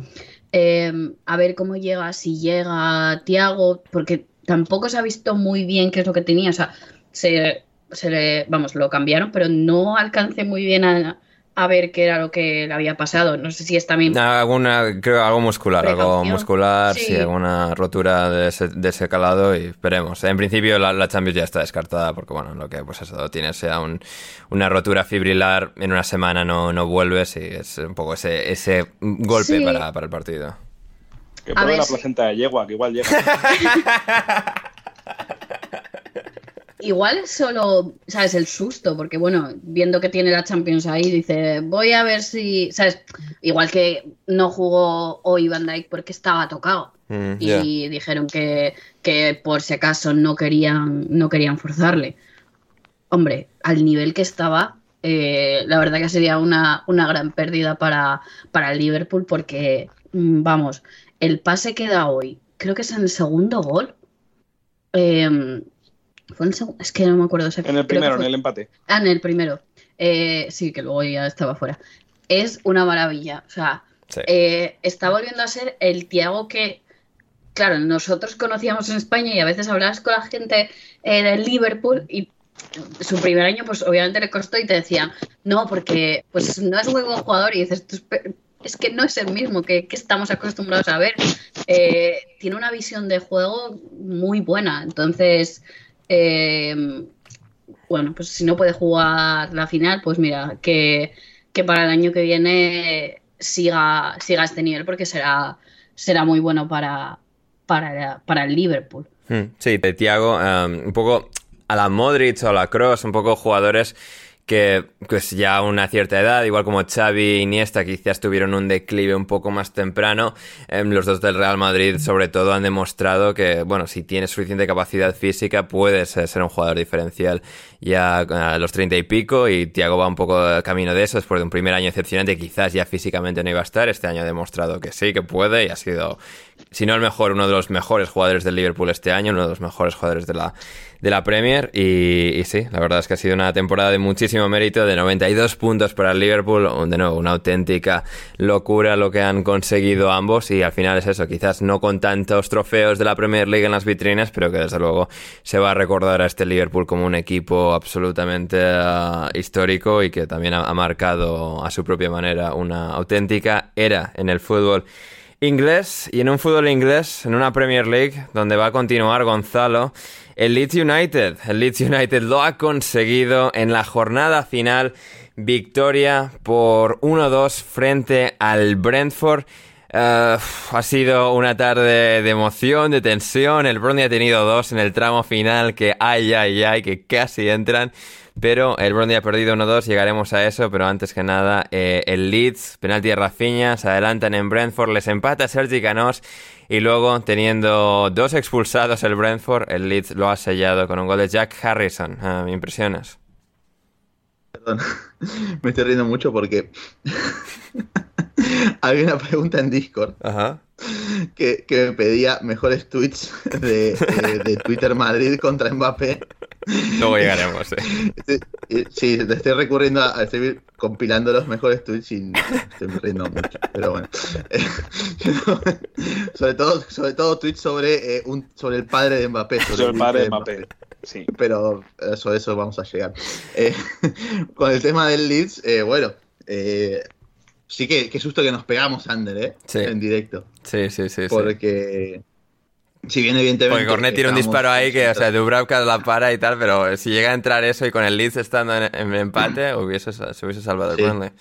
Eh, a ver cómo llega, si llega Tiago, porque tampoco se ha visto muy bien qué es lo que tenía. O sea, se, se le, vamos, lo cambiaron, pero no alcancé muy bien a, a ver qué era lo que le había pasado. No sé si es también... Alguna, creo algo muscular, algo muscular, sí. Sí. alguna rotura de ese, de ese calado y veremos. En principio la, la Champions ya está descartada porque, bueno, lo que pues eso tiene sea un- una rotura fibrilar, en una semana no, no vuelves y es un poco ese, ese golpe Sí. para, para el partido. Que pruebe la placenta de yegua, que igual llega. [laughs] [laughs] Igual es solo, ¿sabes? El susto, porque bueno, viendo que tiene la Champions ahí, dice, voy a ver si, ¿sabes? Igual que no jugó hoy Van Dijk porque estaba tocado. Mm, y dijeron que, que por si acaso no querían, no querían forzarle. Hombre, al nivel que estaba, eh, la verdad que sería una, una gran pérdida para, para el Liverpool porque, mm, vamos, el pase que da hoy, creo que es en el segundo gol. Em, fue en el segundo, es que no me acuerdo En exactamente. el creo que primero, en el empate. Ah, en el primero. Eh, sí, que luego ya estaba fuera. Es una maravilla. O sea, Sí. eh, está volviendo a ser el Tiago que, claro, nosotros conocíamos en España y a veces hablabas con la gente eh, del Liverpool y su primer año, pues obviamente le costó y te decían, no, porque pues no es muy buen jugador y dices, "Tú espe- es que no es el mismo que, que estamos acostumbrados a ver. Eh, tiene una visión de juego muy buena. Entonces, eh, bueno, pues si no puede jugar la final, pues mira, que, que para el año que viene siga, siga este nivel porque será, será muy bueno para, para, para el Liverpool. Mm, Sí, de Thiago, um, un poco a la Modric o a la Cross, un poco jugadores que pues ya a una cierta edad, igual como Xavi e Iniesta, quizás tuvieron un declive un poco más temprano. Em, los dos del Real Madrid, sobre todo, han demostrado que, bueno, si tienes suficiente capacidad física, puedes ser un jugador diferencial ya a los treinta y pico. Y Thiago va un poco camino de eso, después de un primer año decepcionante, quizás ya físicamente no iba a estar. Este año ha demostrado que sí, que puede y ha sido, si no el mejor, uno de los mejores jugadores del Liverpool este año, uno de los mejores jugadores de la, de la Premier. Y, y sí, la verdad es que ha sido una temporada de muchísimo mérito, de 92 puntos para el Liverpool. De nuevo, una auténtica locura lo que han conseguido ambos. Y al final es eso, quizás no con tantos trofeos de la Premier League en las vitrinas, pero que desde luego se va a recordar a este Liverpool como un equipo absolutamente ah, histórico y que también ha, ha marcado a su propia manera una auténtica era en el fútbol inglés y en un fútbol inglés, en una Premier League, donde va a continuar Gonzalo, el Leeds United. El Leeds United lo ha conseguido en la jornada final. Victoria por 1-2 frente al Brentford. Eh, ha sido una tarde de emoción, de tensión. El Brondby ha tenido dos en el tramo final que ay, ay, ay, que casi entran. Pero el Brondby ha perdido 1-2, llegaremos a eso. Pero antes que nada, eh, el Leeds, penalti de Rafinha, se adelantan en Brentford, les empata Sergi Canós. Y luego, teniendo dos expulsados el Brentford, el Leeds lo ha sellado con un gol de Jack Harrison. Ah, ¿Me impresionas? Perdón, [laughs] me estoy riendo mucho porque [laughs] había una pregunta en Discord Ajá. que, que me pedía mejores tweets de, de- de Twitter Madrid contra Mbappé. Luego llegaremos. eh. Eh, Sí, te estoy recurriendo a, a estoy compilando los mejores tweets y me estoy riendo mucho. Pero bueno. Eh, [laughs] sobre todo, sobre todo tweets sobre eh, un, sobre el padre de Mbappé. Sobre el padre de Mbappé. Sí. pero eso, eso vamos a llegar. Eh, [laughs] con el tema del Leeds, eh, bueno, eh, sí que qué susto que nos pegamos, Ander, ¿eh? Sí. En directo. Sí, sí, sí. sí. Porque, si bien evidentemente... Porque Cornet tiene un disparo ahí que, o sea, Dubravka la para y tal, pero si llega a entrar eso y con el Leeds estando en, en empate, [clears throat] hubiese, se hubiese salvado Sí. el Burnley.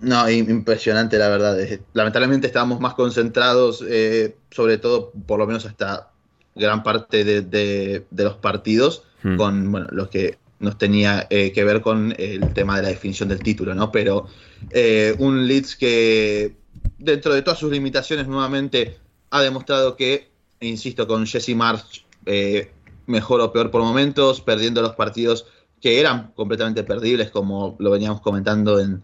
No, im- impresionante, la verdad. Lamentablemente estábamos más concentrados, eh, sobre todo, por lo menos hasta gran parte de, de- de los partidos, Hmm. con bueno, lo que nos tenía eh, que ver con el tema de la definición del título, ¿no? Pero eh, un Leeds que, dentro de todas sus limitaciones, nuevamente ha demostrado que, insisto, con Jesse March, eh, mejor o peor por momentos, perdiendo los partidos que eran completamente perdibles, como lo veníamos comentando en,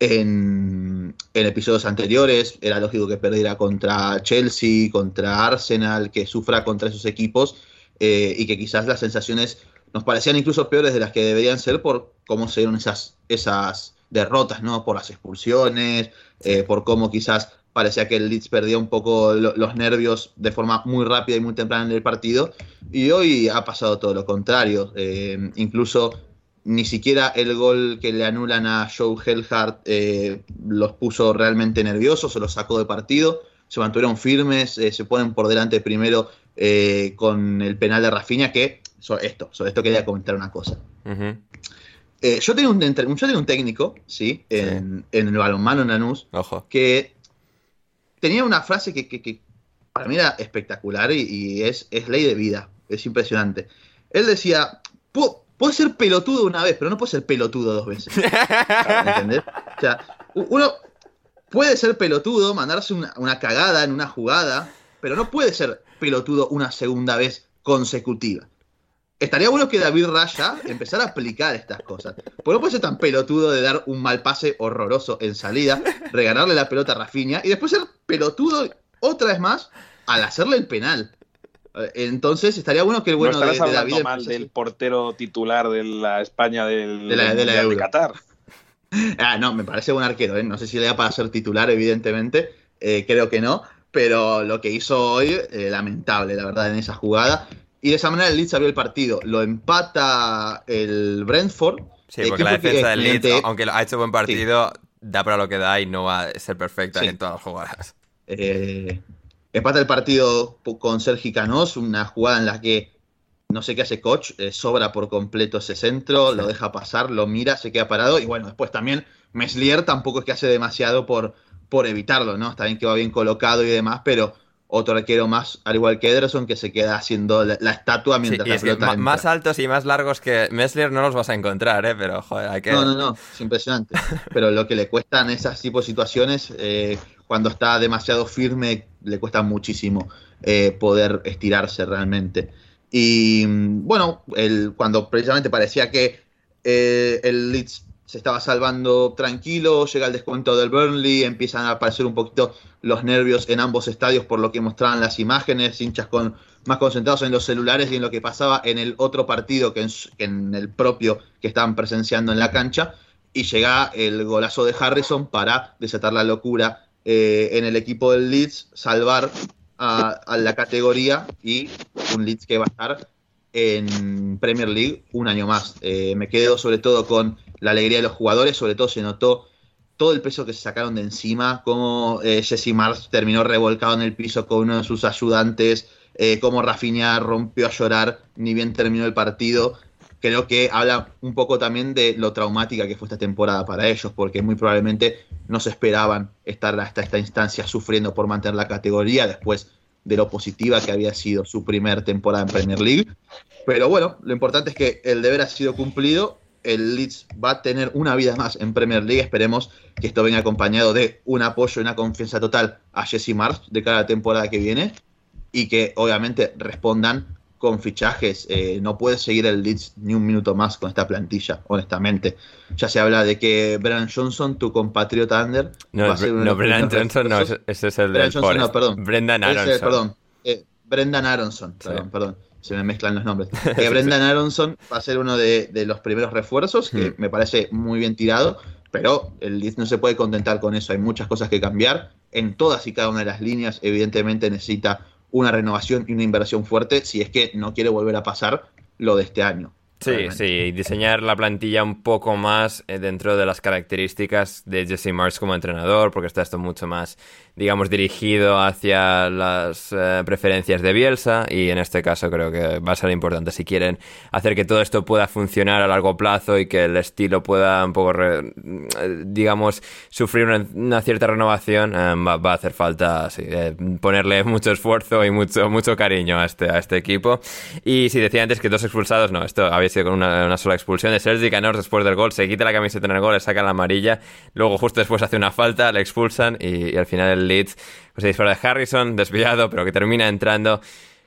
en, en episodios anteriores. Era lógico que perdiera contra Chelsea, contra Arsenal, que sufra contra esos equipos eh, y que quizás las sensaciones nos parecían incluso peores de las que deberían ser por cómo se dieron esas, esas derrotas, ¿no? Por las expulsiones, eh, por cómo quizás parecía que el Leeds perdía un poco lo- los nervios de forma muy rápida y muy temprana en el partido. Y hoy ha pasado todo lo contrario. Eh, incluso ni siquiera el gol que le anulan a Joe Hellhart eh, los puso realmente nerviosos o los sacó de partido. Se mantuvieron firmes, eh, se ponen por delante primero eh, con el penal de Rafinha, que sobre esto, sobre esto quería comentar una cosa. Yo, tengo un, yo tengo un técnico, ¿sí? En, en el balonmano en Lanús, Ojo. que tenía una frase que, que- que para mí era espectacular y, y es, es ley de vida, es impresionante. Él decía, "Pu- puedo ser pelotudo una vez, pero no puedo ser pelotudo dos veces. ¿Entendés? O sea, uno puede ser pelotudo, mandarse una, una cagada en una jugada, pero no puede ser pelotudo una segunda vez consecutiva. Estaría bueno que David Raya empezara a aplicar estas cosas. Porque no puede ser tan pelotudo de dar un mal pase horroroso en salida, regalarle la pelota a Rafinha y después ser pelotudo otra vez más al hacerle el penal. Entonces estaría bueno que el bueno no de, de David mal del portero titular de la España del, De la- de la. Qatar. [laughs] Ah, no, me parece buen arquero, ¿eh? No sé si le da para ser titular, evidentemente. Eh, creo que no. Pero lo que hizo hoy, eh, lamentable, la verdad, en esa jugada. Y de esa manera el Leeds abrió el partido. Lo empata el Brentford. Sí, Eh, porque ¿quién la defensa del Leeds, aunque ha hecho buen partido, da para lo que da y no va a ser perfecta Sí. en todas las jugadas. Eh, empata el partido con Sergi Canós, una jugada en la que no sé qué hace Koch, eh, sobra por completo ese centro, lo deja pasar, lo mira, se queda parado. Y bueno, después también Meslier tampoco es que hace demasiado por, por evitarlo, ¿no? Está bien que va bien colocado y demás, pero otro arquero más, al igual que Ederson, que se queda haciendo la, la estatua Sí, mientras y la es pelota entra. más altos y más largos que Messler no los vas a encontrar, ¿eh? Pero, joder, hay que... No, no, no, es impresionante. [laughs] Pero lo que le cuestan esas tipos de situaciones, eh, cuando está demasiado firme, le cuesta muchísimo eh, poder estirarse realmente. Y mm, bueno, el, cuando precisamente parecía que eh, el Leeds se estaba salvando tranquilo, llega el descuento del Burnley, empiezan a aparecer un poquito los nervios en ambos estadios por lo que mostraban las imágenes, hinchas con más concentrados en los celulares y en lo que pasaba en el otro partido que en, su- que en el propio que estaban presenciando en la cancha. Y llega el golazo de Harrison para desatar la locura eh, en el equipo del Leeds, salvar a, la categoría y un Leeds que va a estar en Premier League un año más. Eh, me quedo sobre todo con la alegría de los jugadores, sobre todo se notó todo el peso que se sacaron de encima, cómo eh, Jesse Mars terminó revolcado en el piso con uno de sus ayudantes, eh, cómo Rafinha rompió a llorar ni bien terminó el partido. Creo que habla un poco también de lo traumática que fue esta temporada para ellos, porque muy probablemente no se esperaban estar hasta esta instancia sufriendo por mantener la categoría después de lo positiva que había sido su primer temporada en Premier League. Pero bueno, lo importante es que el deber ha sido cumplido. El Leeds va a tener una vida más en Premier League. Esperemos que esto venga acompañado de un apoyo y una confianza total a Jesse Marsh de cara a la temporada que viene y que obviamente respondan con fichajes. Eh, no puede seguir el Leeds ni un minuto más con esta plantilla, honestamente. Ya se habla de que Brennan Johnson, tu compatriota Ander, No, va a ser no primeros Johnson, no, ese, es el Brennan del Johnson, Forest. no, perdón. Brendan Ese, Aronson. perdón. Eh, Brendan Aronson, perdón, perdón. Se me mezclan los nombres. [laughs] Eh, Brendan Aronson va a ser uno de, de los primeros refuerzos, que Hmm. me parece muy bien tirado, pero el Leeds no se puede contentar con eso. Hay muchas cosas que cambiar. En todas y cada una de las líneas, evidentemente, necesita una renovación y una inversión fuerte si es que no quiere volver a pasar lo de este año. Sí, realmente. sí, y diseñar la plantilla un poco más eh, dentro de las características de Jesse Marsh como entrenador, porque está esto mucho más, digamos, dirigido hacia las eh, preferencias de Bielsa, y en este caso creo que va a ser importante si quieren hacer que todo esto pueda funcionar a largo plazo y que el estilo pueda un poco, re- eh, digamos, sufrir una, cierta renovación, eh, va, a hacer falta eh, ponerle mucho esfuerzo y mucho, mucho cariño a este, a este equipo. Y si decía antes que dos expulsados, no, esto había sido con una, sola expulsión de Sergi Canors después del gol, se quita la camiseta en el gol, le saca la amarilla, luego justo después hace una falta, le expulsan y, y al final el Leeds pues, se dispara de Harrison, desviado, pero que termina entrando.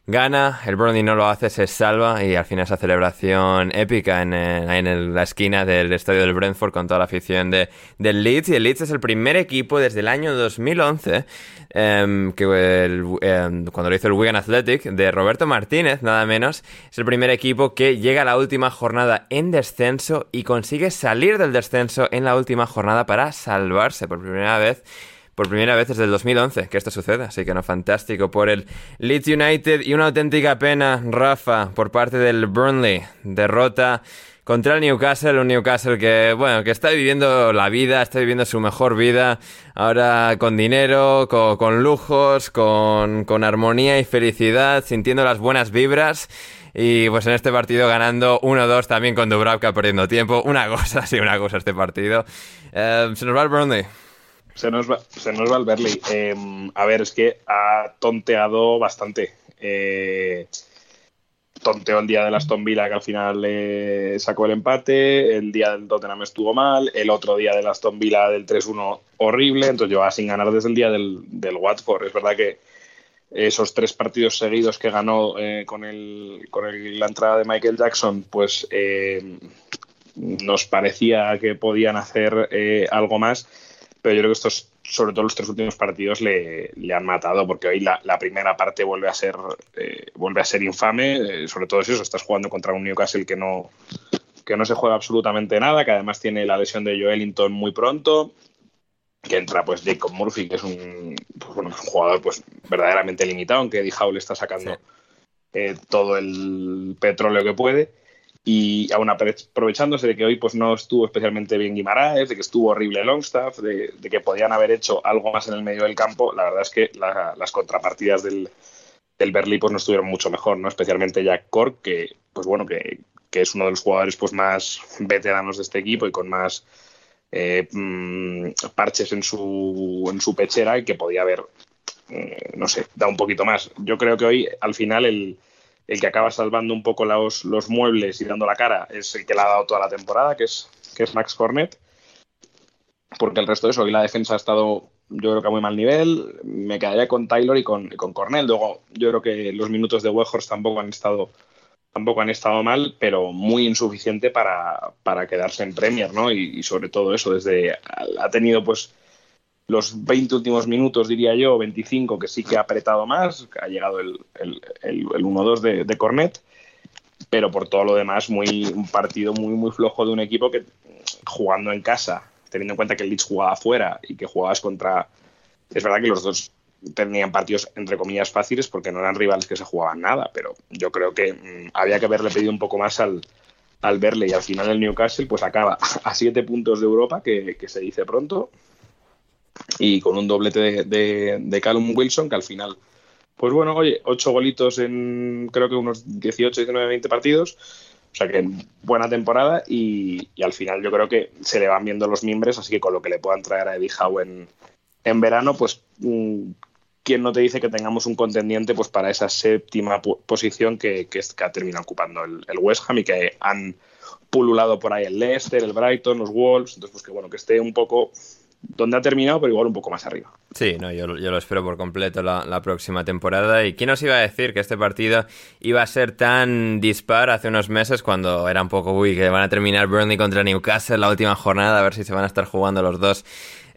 Gana, el Burnley no lo hace, se salva y al final esa celebración épica en, eh, en el- la esquina del estadio del Brentford con toda la afición de, del Leeds. Y el Leeds es el primer equipo desde el año 2011, em, que el- em, cuando lo hizo el Wigan Athletic, de Roberto Martínez, nada menos, es el primer equipo que llega a la última jornada en descenso y consigue salir del descenso en la última jornada para salvarse por primera vez por primera vez desde el 2011 que esto sucede, así que no fantástico por el Leeds United y una auténtica pena, Rafa, por parte del Burnley. Derrota contra el Newcastle, un Newcastle que, bueno, que está viviendo la vida, está viviendo su mejor vida, ahora con dinero, con, lujos, con, con armonía y felicidad, sintiendo las buenas vibras. Y pues en este partido ganando 1-2 también con Dubravka perdiendo tiempo. Una [laughs] cosa, sí, una cosa este partido. Eh, se nos va el Burnley. Se nos va, se nos va el Burnley. Em, a ver, es que ha tonteado bastante. Eh, tonteó el día de Aston Villa que al final le sacó el empate, el día del Tottenham estuvo mal, el otro día del Aston Villa del 3-1 horrible, entonces llevaba sin ganar desde el día del, del Watford. Es verdad que esos tres partidos seguidos que ganó eh, con, el, con la entrada de Michael Jackson, pues eh, nos parecía que podían hacer eh, algo más, pero yo creo que estos, sobre todo los tres últimos partidos, le, han matado, porque hoy la, primera parte vuelve a ser, vuelve a ser infame, sobre todo eso, estás jugando contra un Newcastle que no, que no se juega absolutamente nada, que además tiene la lesión de Joelinton muy pronto, que entra pues Jacob Murphy, que es un, pues, un jugador pues verdaderamente limitado, aunque Eddie Howe le está sacando eh, todo el petróleo que puede. Y aún aprovechándose de que hoy pues no estuvo especialmente bien Guimaraes, de que estuvo horrible Longstaff, de, que podían haber hecho algo más en el medio del campo, la verdad es que las contrapartidas del, del Berlí pues no estuvieron mucho mejor, ¿no? Especialmente Jack Cork, que pues bueno, que, que es uno de los jugadores pues más veteranos de este equipo y con más eh, mm, parches en su, en su pechera y que podía haber, eh, no sé, da un poquito más. Yo creo que hoy, al final, el, el que acaba salvando un poco los, los, muebles y dando la cara es el que le ha dado toda la temporada, que es, que es Max Cornet. Porque el resto de eso, hoy la defensa ha estado, yo creo que a muy mal nivel. Me quedaría con Taylor y con, con Cornell. Luego, yo creo que los minutos de Weghorst tampoco han estado tampoco han estado mal, pero muy insuficiente para, para quedarse en Premier, ¿no? Y, sobre todo eso, desde ha tenido pues los 20 últimos minutos, diría yo, 25, que sí que ha apretado más, ha llegado el, el, el, 1-2 de, Cornet, pero por todo lo demás, muy, un partido muy, muy flojo de un equipo que jugando en casa, teniendo en cuenta que el Leeds jugaba afuera y que jugabas contra... Es verdad que los dos tenían partidos entre comillas fáciles porque no eran rivales que se jugaban nada, pero yo creo que mm, había que haberle pedido un poco más al, al verle y al final el Newcastle pues acaba a siete puntos de Europa, que, se dice pronto, y con un doblete de, de, Callum Wilson que al final, pues bueno, oye, ocho golitos en creo que unos 18, 19, 20 partidos. O sea que buena temporada y, y, al final yo creo que se le van viendo los miembros, así que con lo que le puedan traer a Eddie Howe en, en verano, pues mm, ¿quién no te dice que tengamos un contendiente pues, para esa séptima posición que, que, ha terminado ocupando el, West Ham y que han pululado por ahí el Leicester, el Brighton, los Wolves? Entonces, pues que bueno, que esté un poco donde ha terminado, pero igual un poco más arriba. Sí, no, yo, lo espero por completo la, próxima temporada. ¿Y quién nos iba a decir que este partido iba a ser tan dispar hace unos meses cuando era un poco, uy, que van a terminar Burnley contra Newcastle la última jornada, a ver si se van a estar jugando los dos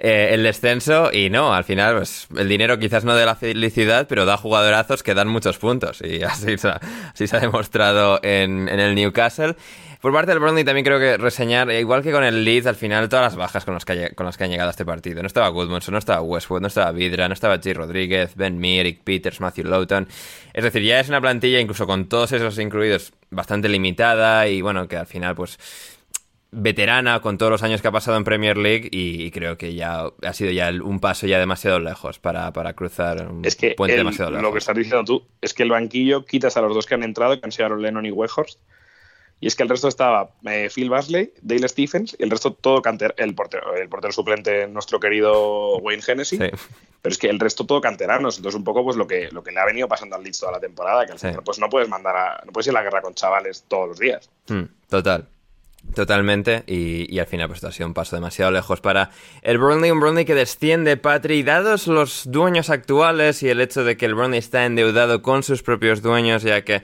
eh, el descenso y no, al final pues, el dinero quizás no de la felicidad, pero da jugadorazos que dan muchos puntos y así se ha, así se ha demostrado en, en el Newcastle. Por parte del Burnley también creo que reseñar, igual que con el Leeds, al final todas las bajas con las que, con las que han llegado a este partido. No estaba Goodmanson, no estaba Westwood, no estaba Vidra, no estaba G. Rodríguez, Ben Eric Peters, Matthew Lowton. Es decir, ya es una plantilla, incluso con todos esos incluidos, bastante limitada y bueno, que al final pues veterana con todos los años que ha pasado en Premier League y, creo que ya ha sido ya un paso ya demasiado lejos para, cruzar un es que puente demasiado lejos. Lo que estás diciendo tú es que el banquillo quitas a los dos que han entrado, que han sido Lennon y Weghorst, y es que el resto estaba eh, Phil Basley, Dale Stephens y el resto todo canter el portero, el portero suplente, nuestro querido Wayne Hennessy. Pero es que el resto todo canteranos. Entonces, un poco pues lo que, lo que le ha venido pasando al Leeds toda la temporada, que al final, pues no puedes mandar a, no puedes ir a la guerra con chavales todos los días. Hmm, total. Totalmente, y, al final pues esto ha sido un paso demasiado lejos para el Burnley, un Burnley que desciende, Patri, dados los dueños actuales y el hecho de que el Burnley está endeudado con sus propios dueños, ya que...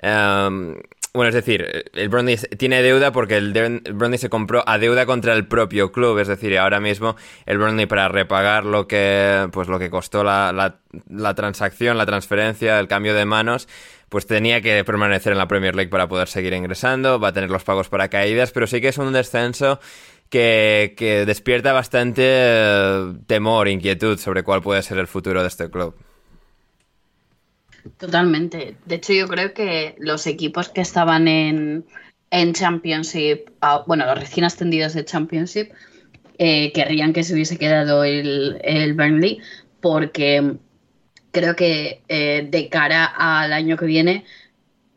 Em, bueno, es decir, el Burnley tiene deuda porque el, Burnley se compró a deuda contra el propio club, es decir, ahora mismo el Burnley para repagar lo que, pues lo que costó la, la, la transacción, la transferencia, el cambio de manos, pues tenía que permanecer en la Premier League para poder seguir ingresando, va a tener los pagos para caídas, pero sí que es un descenso que, que despierta bastante eh, temor, inquietud sobre cuál puede ser el futuro de este club. Totalmente. De hecho, yo creo que los equipos que estaban en, en Championship, a- bueno, los recién ascendidos de Championship, eh, querrían que se hubiese quedado el, el Burnley porque creo que eh, de cara al año que viene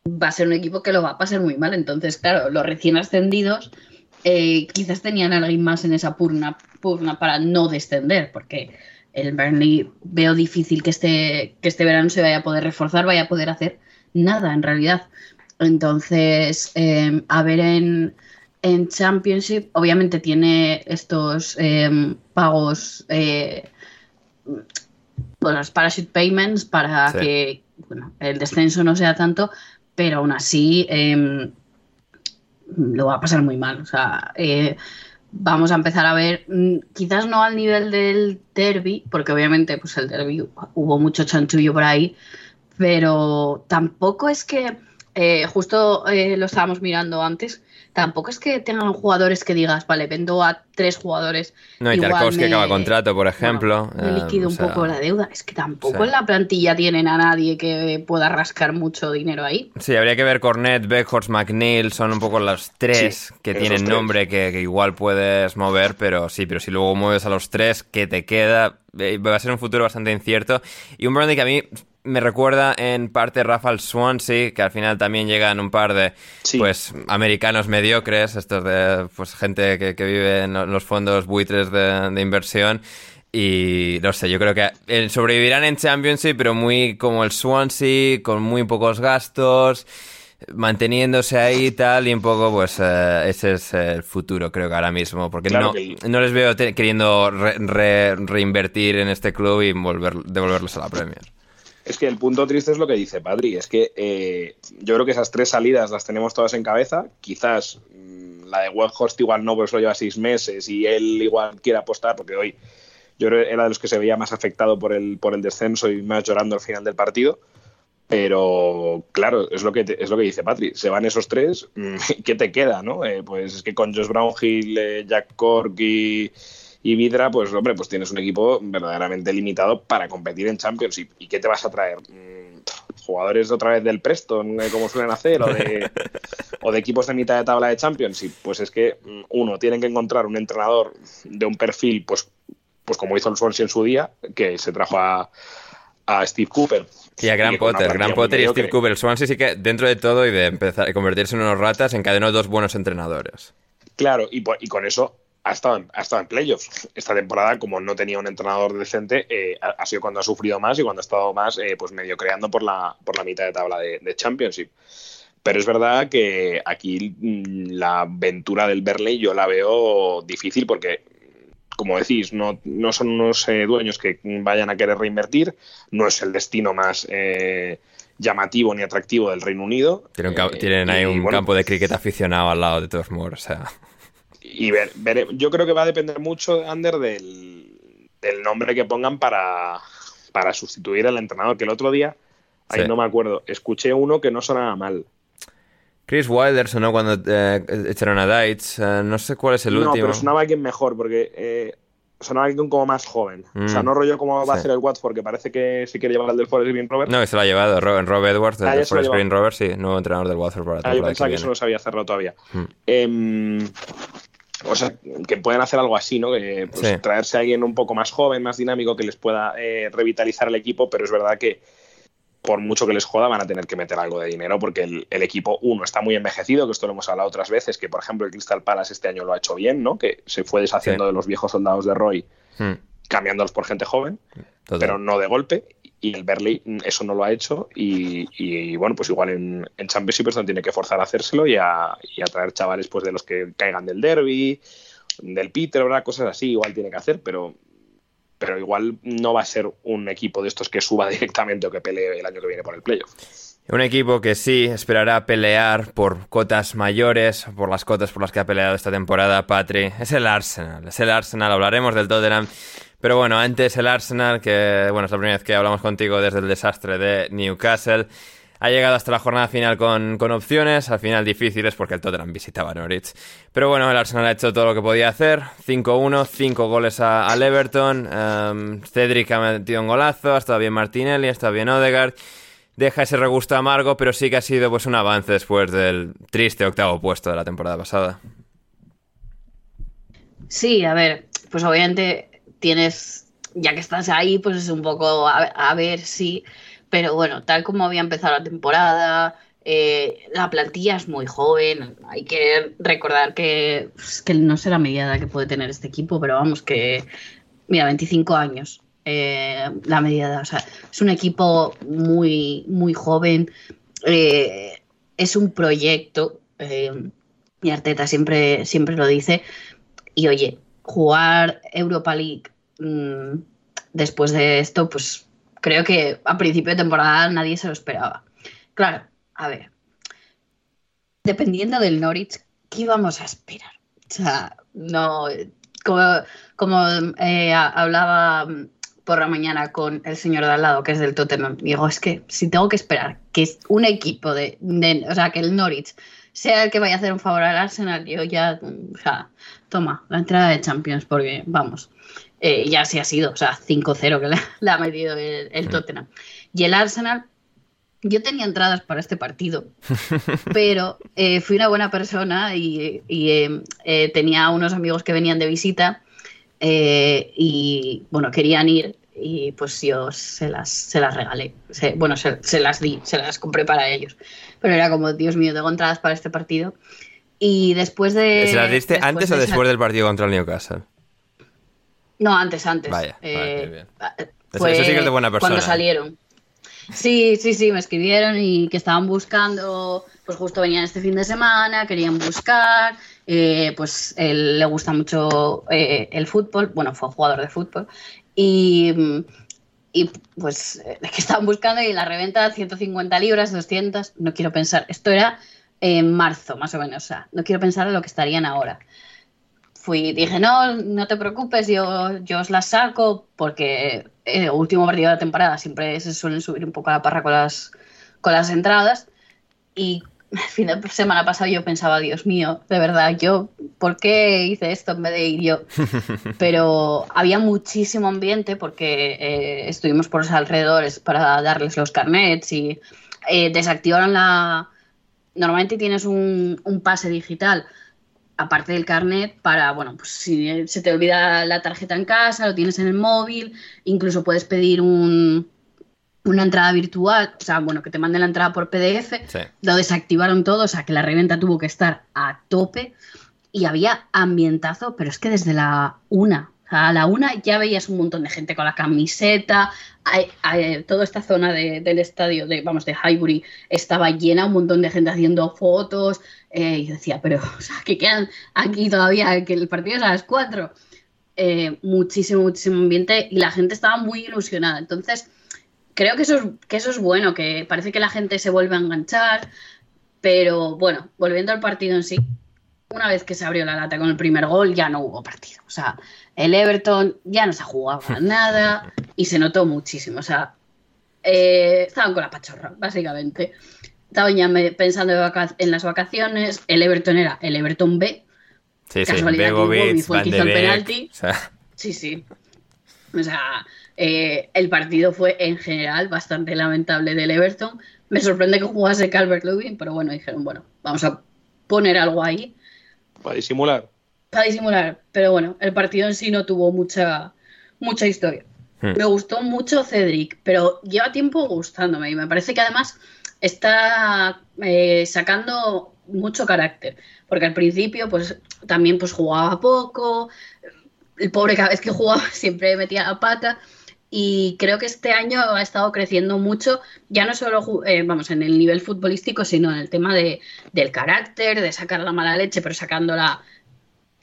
va a ser un equipo que lo va a pasar muy mal. Entonces, claro, los recién ascendidos eh, quizás tenían a alguien más en esa purna, purna para no descender, porque el Burnley veo difícil que este, que este verano se vaya a poder reforzar, vaya a poder hacer nada en realidad. Entonces, eh, a ver en, en Championship, obviamente tiene estos eh, pagos, eh, bueno, los parachute payments para Sí. que bueno, el descenso no sea tanto, pero aún así eh, lo va a pasar muy mal. O sea, eh, vamos a empezar a ver, mm, quizás no al nivel del derby, porque obviamente pues el derby hubo mucho chanchullo por ahí, pero tampoco es que, eh, justo eh, lo estábamos mirando antes, tampoco es que tengan jugadores que digas, vale, vendo a tres jugadores. No, y Tarkovsky me- acaba contrato, por ejemplo. me eh, liquido o un sea, poco la deuda. Es que tampoco en la plantilla tienen a nadie que pueda rascar mucho dinero ahí. Sí, habría que ver Cornet, Beckhorst, McNeil, son un poco los tres Sí, que tienen tres. nombre que, que igual puedes mover, pero sí, pero si luego mueves a los tres, ¿qué te queda? Eh, Va a ser un futuro bastante incierto. Y un Burnley que a mí me recuerda en parte Rafa al Swansea, que al final también llegan un par de Sí. pues americanos mediocres, estos de pues gente que, que vive en los fondos buitres de, de inversión. Y no sé, yo creo que eh, sobrevivirán en Championship, pero muy como el Swansea, con muy pocos gastos, manteniéndose ahí y tal, y un poco, pues eh, ese es el futuro, creo que ahora mismo, porque Claro no, que- no les veo queriendo re- re- reinvertir en este club y volver, devolverlos a la Premier. Es que el punto triste es lo que dice Padri, es que eh, yo creo que esas tres salidas las tenemos todas en cabeza, quizás mm, la de Weghorst igual no, pues lo lleva seis meses y él igual quiere apostar, porque hoy yo era de los que se veía más afectado por el, por el descenso y más llorando al final del partido, pero claro, es lo que, es lo que dice Patri, se van esos tres, mm, [laughs] ¿qué te queda? no? Eh, pues es que con Josh Brownhill, eh, Jack Cork y, y Vidra, pues hombre, pues tienes un equipo verdaderamente limitado para competir en Championship. ¿Y qué te vas a traer? Mm, ¿Jugadores otra vez del Preston, eh, como suelen hacer? ¿O de, o de equipos de mitad de tabla de Championship? Pues es que, mm, uno, tienen que encontrar un entrenador de un perfil, pues, pues como hizo el Swansea en su día, que se trajo a, a Steve Cooper. Y a Gran Potter, Gran Potter y. Steve Cooper. El Swansea sí que dentro de todo y de empezar a convertirse en unos ratas, encadenó dos buenos entrenadores. Claro, y, y con eso ha estado, en, ha estado en playoffs. Esta temporada, como no tenía un entrenador decente, eh, ha, ha sido cuando ha sufrido más y cuando ha estado más eh, pues medio creando por la, por la mitad de tabla de, de Championship. Pero es verdad que aquí mm, la aventura del Berley yo la veo difícil porque, como decís, no, no son unos eh, dueños que vayan a querer reinvertir, no es el destino más eh, llamativo ni atractivo del Reino Unido. Tienen, Eh, tienen ahí un bueno, campo de cricket aficionado al lado de todos modos. O sea, y ver, yo creo que va a depender mucho, Ander, del, del nombre que pongan para, para sustituir al entrenador. Que el otro día, ahí Sí. no me acuerdo, escuché uno que no sonaba mal. Chris Wilder sonó cuando eh, echaron a Dites. eh, no sé cuál es el no, último. pero sonaba alguien mejor, porque eh, sonaba alguien como más joven. O sea, Mm. no rollo como va a hacer el Watford, que parece que sí quiere llevar al del Forest Green Rover. No, que se lo ha llevado Rob, Rob Edwards, Ah, del se ha Forest Green. Rovers, sí, nuevo entrenador del Watford para la Ah, yo pensaba que que eso no se había cerrado todavía. Mm. O sea, que pueden hacer algo así, ¿no? Que, pues, Sí. Traerse a alguien un poco más joven, más dinámico, que les pueda eh, revitalizar el equipo, pero es verdad que por mucho que les joda van a tener que meter algo de dinero porque el, el equipo, uno, está muy envejecido, que esto lo hemos hablado otras veces, que por ejemplo el Crystal Palace este año lo ha hecho bien, ¿no? Que se fue deshaciendo Sí. de los viejos soldados de Roy, Mm, cambiándolos por gente joven total. pero no de golpe. Y el Berley mm, eso no lo ha hecho. Y, y, bueno, pues igual en, en Championship pues, tiene que forzar a hacérselo y a, y a traer chavales pues de los que caigan del derby, del Peter, ¿verdad? cosas así, igual tiene que hacer, pero, pero igual no va a ser un equipo de estos que suba [laughs] directamente o que pelee el año que viene por el playoff. Un equipo que sí esperará pelear por cotas mayores, por las cotas por las que ha peleado esta temporada Patri. Es el Arsenal, es el Arsenal, hablaremos del Tottenham. Pero bueno, antes el Arsenal, que bueno, es la primera vez que hablamos contigo desde el desastre de Newcastle. Ha llegado hasta la jornada final con, con opciones, al final difíciles porque el Tottenham visitaba Norwich. Pero bueno, el Arsenal ha hecho todo lo que podía hacer. 5-1, 5 goles a- al Everton. em, Cedric ha metido un golazo, ha estado bien Martinelli, ha estado bien Odegaard. deja ese regusto amargo, pero sí que ha sido pues un avance después del triste octavo puesto de la temporada pasada. Sí, a ver, pues obviamente tienes, ya que estás ahí, pues es un poco a, ver si, pero bueno, tal como había empezado la temporada, eh, la plantilla es muy joven, hay que recordar que, pues, que no sé la medida que puede tener este equipo, pero vamos, que, mira, 25 años. Eh, la medida, o sea, es un equipo muy, muy joven, eh, es un proyecto, y Arteta siempre, siempre lo dice, y oye, jugar Europa League mm, después de esto, pues creo que a principio de temporada nadie se lo esperaba. Claro, a ver, dependiendo del Norwich, ¿qué íbamos a esperar? O sea, no, como, eh, hablaba por la mañana con el señor de al lado, que es del Tottenham, digo, es que si tengo que esperar que un equipo de, de, o sea, que el Norwich sea el que vaya a hacer un favor al Arsenal, yo ya, o sea, toma, la entrada de Champions, porque vamos, eh, ya sí ha sido, o sea, 5-0 que le, ha metido el, Tottenham. Y el Arsenal, yo tenía entradas para este partido, [laughs] pero eh, fui una buena persona y, eh, tenía unos amigos que venían de visita y, bueno, querían ir y pues yo se las, se las regalé. bueno, se, se, las di, se las compré para ellos. Pero era como, Dios mío, tengo entradas para este partido. Y después de. ¿Se las diste antes o después del partido contra el Newcastle? No, antes, antes. Vaya, eh, Fue eso, sí que es de buena persona. Cuando salieron. Sí, sí, sí, me escribieron y que estaban buscando, pues justo venían este fin de semana, querían buscar, eh, pues él le gusta mucho eh, el fútbol, bueno, fue jugador de fútbol, y, y pues [laughs] que estaban buscando y la reventa 150 libras, 200, no quiero pensar, esto era en marzo, más o menos. O sea, no quiero pensar en lo que estarían ahora. Fui, dije, no, no te preocupes, yo, yo os las saco, porque el eh, último partido de la temporada siempre se suelen subir un poco a la parra con las, con las entradas. Y [laughs] fin de semana pasado yo pensaba, Dios mío, de verdad, yo, ¿por qué hice esto en vez de ir yo? [laughs] Pero había muchísimo ambiente porque eh, estuvimos por los alrededores para darles los carnets y eh, desactivaron la, normalmente tienes un, pase digital aparte del carnet para, bueno, pues si se te olvida la tarjeta en casa, lo tienes en el móvil, incluso puedes pedir un, una entrada virtual, o sea, bueno, que te manden la entrada por PDF, lo desactivaron todo, o sea, que la reventa tuvo que estar a tope y había ambientazo, pero es que desde la una a la una ya veías un montón de gente con la camiseta, toda esta zona del estadio, de, vamos, de Highbury, estaba llena, un montón de gente haciendo fotos, eh, y yo decía, pero, o sea, que quedan aquí todavía, que el partido es a las cuatro. Eh, muchísimo, muchísimo ambiente y la gente estaba muy ilusionada. Entonces, creo que eso, es, que eso es bueno, que parece que la gente se vuelve a enganchar, pero bueno, volviendo al partido en sí, una vez que se abrió la lata con el primer gol, ya no hubo partido. O sea, el Everton ya no se jugaba nada y se notó muchísimo. O sea, eh, estaban con la pachorra, básicamente. Estaban ya pensando en las vacaciones. El Everton era el Everton B. Sí, sí, Begovic, fue el que hizo el penalti. Sí, sí. O sea, eh, el partido fue en general bastante lamentable del Everton. Me sorprende que jugase Calvert Lewin, pero bueno, dijeron, bueno, vamos a poner algo ahí para disimular. Para disimular. Pero bueno, el partido en sí no tuvo mucha, mucha historia. Hmm. Me gustó mucho Cedric, pero lleva tiempo gustándome y me parece que además está eh, sacando mucho carácter. Porque al principio, pues también pues jugaba poco. El pobre cada vez que jugaba [laughs] siempre metía la pata y creo que este año ha estado creciendo mucho, ya no solo eh, vamos en el nivel futbolístico, sino en el tema de, del carácter, de sacar la mala leche, pero sacándola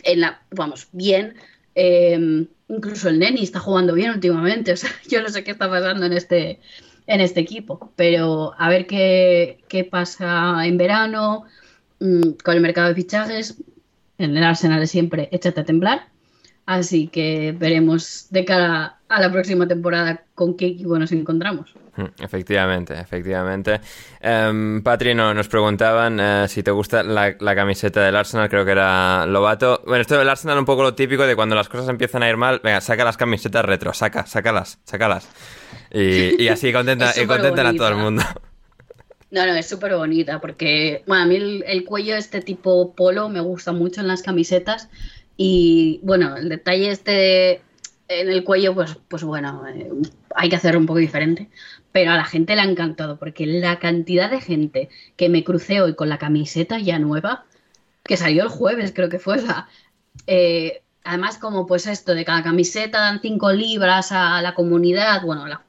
en la, vamos, bien. Em, incluso el Neni está jugando bien últimamente, [laughs] o sea, yo no sé qué está pasando en este, en este equipo, pero a ver qué, qué pasa en verano mm, con el mercado de fichajes. En el Arsenal siempre échate a temblar Así que veremos de cara a la próxima temporada con qué equipo nos encontramos. Mm, efectivamente, efectivamente. Um, Patri, nos preguntaban eh, si te gusta la, camiseta del Arsenal, creo que era Lobato. Bueno, esto del Arsenal un poco lo típico de cuando las cosas empiezan a ir mal, venga, saca las camisetas retro, saca, sácalas, sácalas. Y, y así [laughs] contenta, y contentan a todo el mundo. No, no, es súper bonita porque, bueno, a mí el, el cuello de este tipo polo me gusta mucho en las camisetas y, bueno, el detalle este de- en el cuello, pues, pues bueno, eh, hay que hacerlo un poco diferente, pero a la gente le ha encantado porque la cantidad de gente que me crucé hoy con la camiseta ya nueva, que salió el jueves, creo que fue, o sea, eh, además como pues esto de cada camiseta dan 5 libras a la comunidad, bueno, la,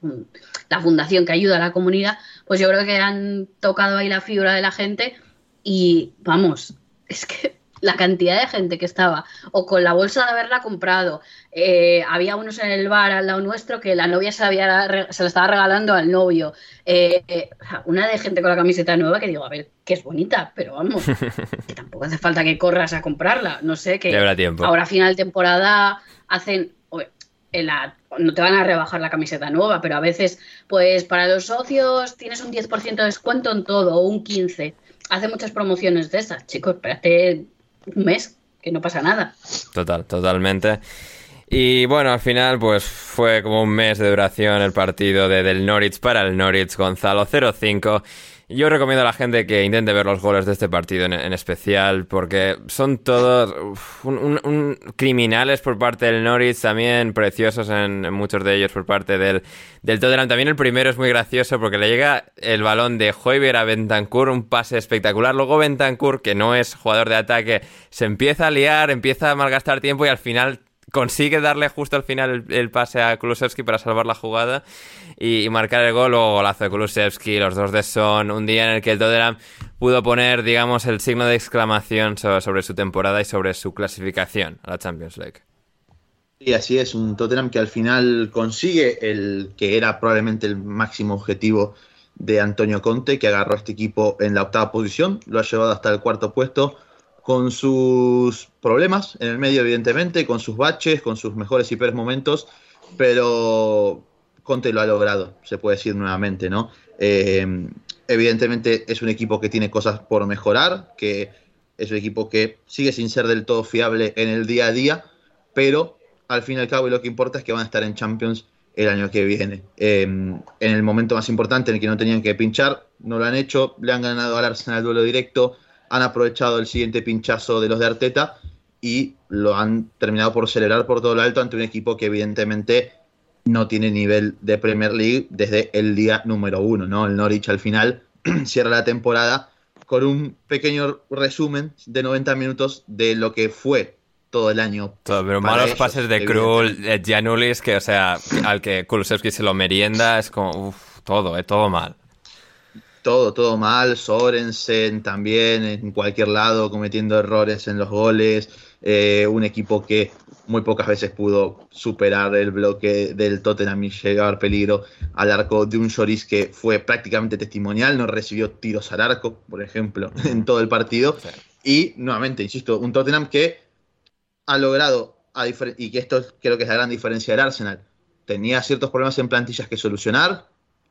la fundación que ayuda a la comunidad, pues yo creo que han tocado ahí la fibra de la gente y vamos, es que la cantidad de gente que estaba o con la bolsa de haberla comprado, eh, había unos en el bar al lado nuestro que la novia se, la había se la estaba regalando al novio, eh, eh, una de gente con la camiseta nueva que digo, a ver, que es bonita, pero vamos, [laughs] que tampoco hace falta que corras a comprarla, no sé, que Ya habrá tiempo. ahora a final de temporada hacen, oye, en la- no te van a rebajar la camiseta nueva, pero a veces, pues para los socios tienes un 10% de descuento en todo, o un 15%. Hace muchas promociones de esas, chicos, espérate un mes, que no pasa nada. Total, totalmente. Y bueno, al final pues fue como un mes de duración el partido de, del Norwich para el Norwich Gonzalo 0-5. Yo recomiendo a la gente que intente ver los goles de este partido en, en especial porque son todos criminales por parte del Norwich, también preciosos en, en muchos de ellos por parte del, del Tottenham. También el primero es muy gracioso porque le llega el balón de Hoiber a Bentancur, un pase espectacular. Luego Bentancur, que no es jugador de ataque, se empieza a liar, empieza a malgastar tiempo y al final consigue darle justo al final el, pase a Kulusevski para salvar la jugada y, marcar el gol, luego golazo de Kulusevski, los dos de Son, un día en el que el Tottenham pudo poner, digamos, el signo de exclamación so- sobre su temporada y sobre su clasificación a la Champions League. Y así es, un Tottenham que al final consigue el que era probablemente el máximo objetivo de Antonio Conte, que agarró a este equipo en la octava posición, lo ha llevado hasta el cuarto puesto, con sus problemas en el medio, evidentemente, con sus baches, con sus mejores y peores momentos, pero Conte lo ha logrado, se puede decir nuevamente, ¿no? Eh, evidentemente es un equipo que tiene cosas por mejorar, que es un equipo que sigue sin ser del todo fiable en el día a día, pero al fin y al cabo lo que importa es que van a estar en Champions el año que viene. Eh, en el momento más importante en el que no tenían que pinchar, no lo han hecho, le han ganado al Arsenal duelo directo, han aprovechado el siguiente pinchazo de los de Arteta y lo han terminado por celebrar por todo lo alto ante un equipo que evidentemente no tiene nivel de Premier League desde el día número uno, ¿no? El Norwich al final [clears throat] cierra la temporada con un pequeño resumen de 90 minutos de lo que fue todo el año. Todo, pero malos ellos, pases de Krul, de Giannulis, que, o sea, al que Kulusevski se lo merienda, es como, uff, todo, eh, todo mal. Todo, todo mal. Sorensen también en cualquier lado cometiendo errores en los goles. Eh, un equipo que muy pocas veces pudo superar el bloque del Tottenham y llegar peligro al arco de un Lloris que fue prácticamente testimonial, no recibió tiros al arco, por ejemplo, [laughs] en todo el partido. Y nuevamente, insisto, un Tottenham que ha logrado, a y que esto creo que es la gran diferencia del Arsenal, tenía ciertos problemas en plantillas que solucionar,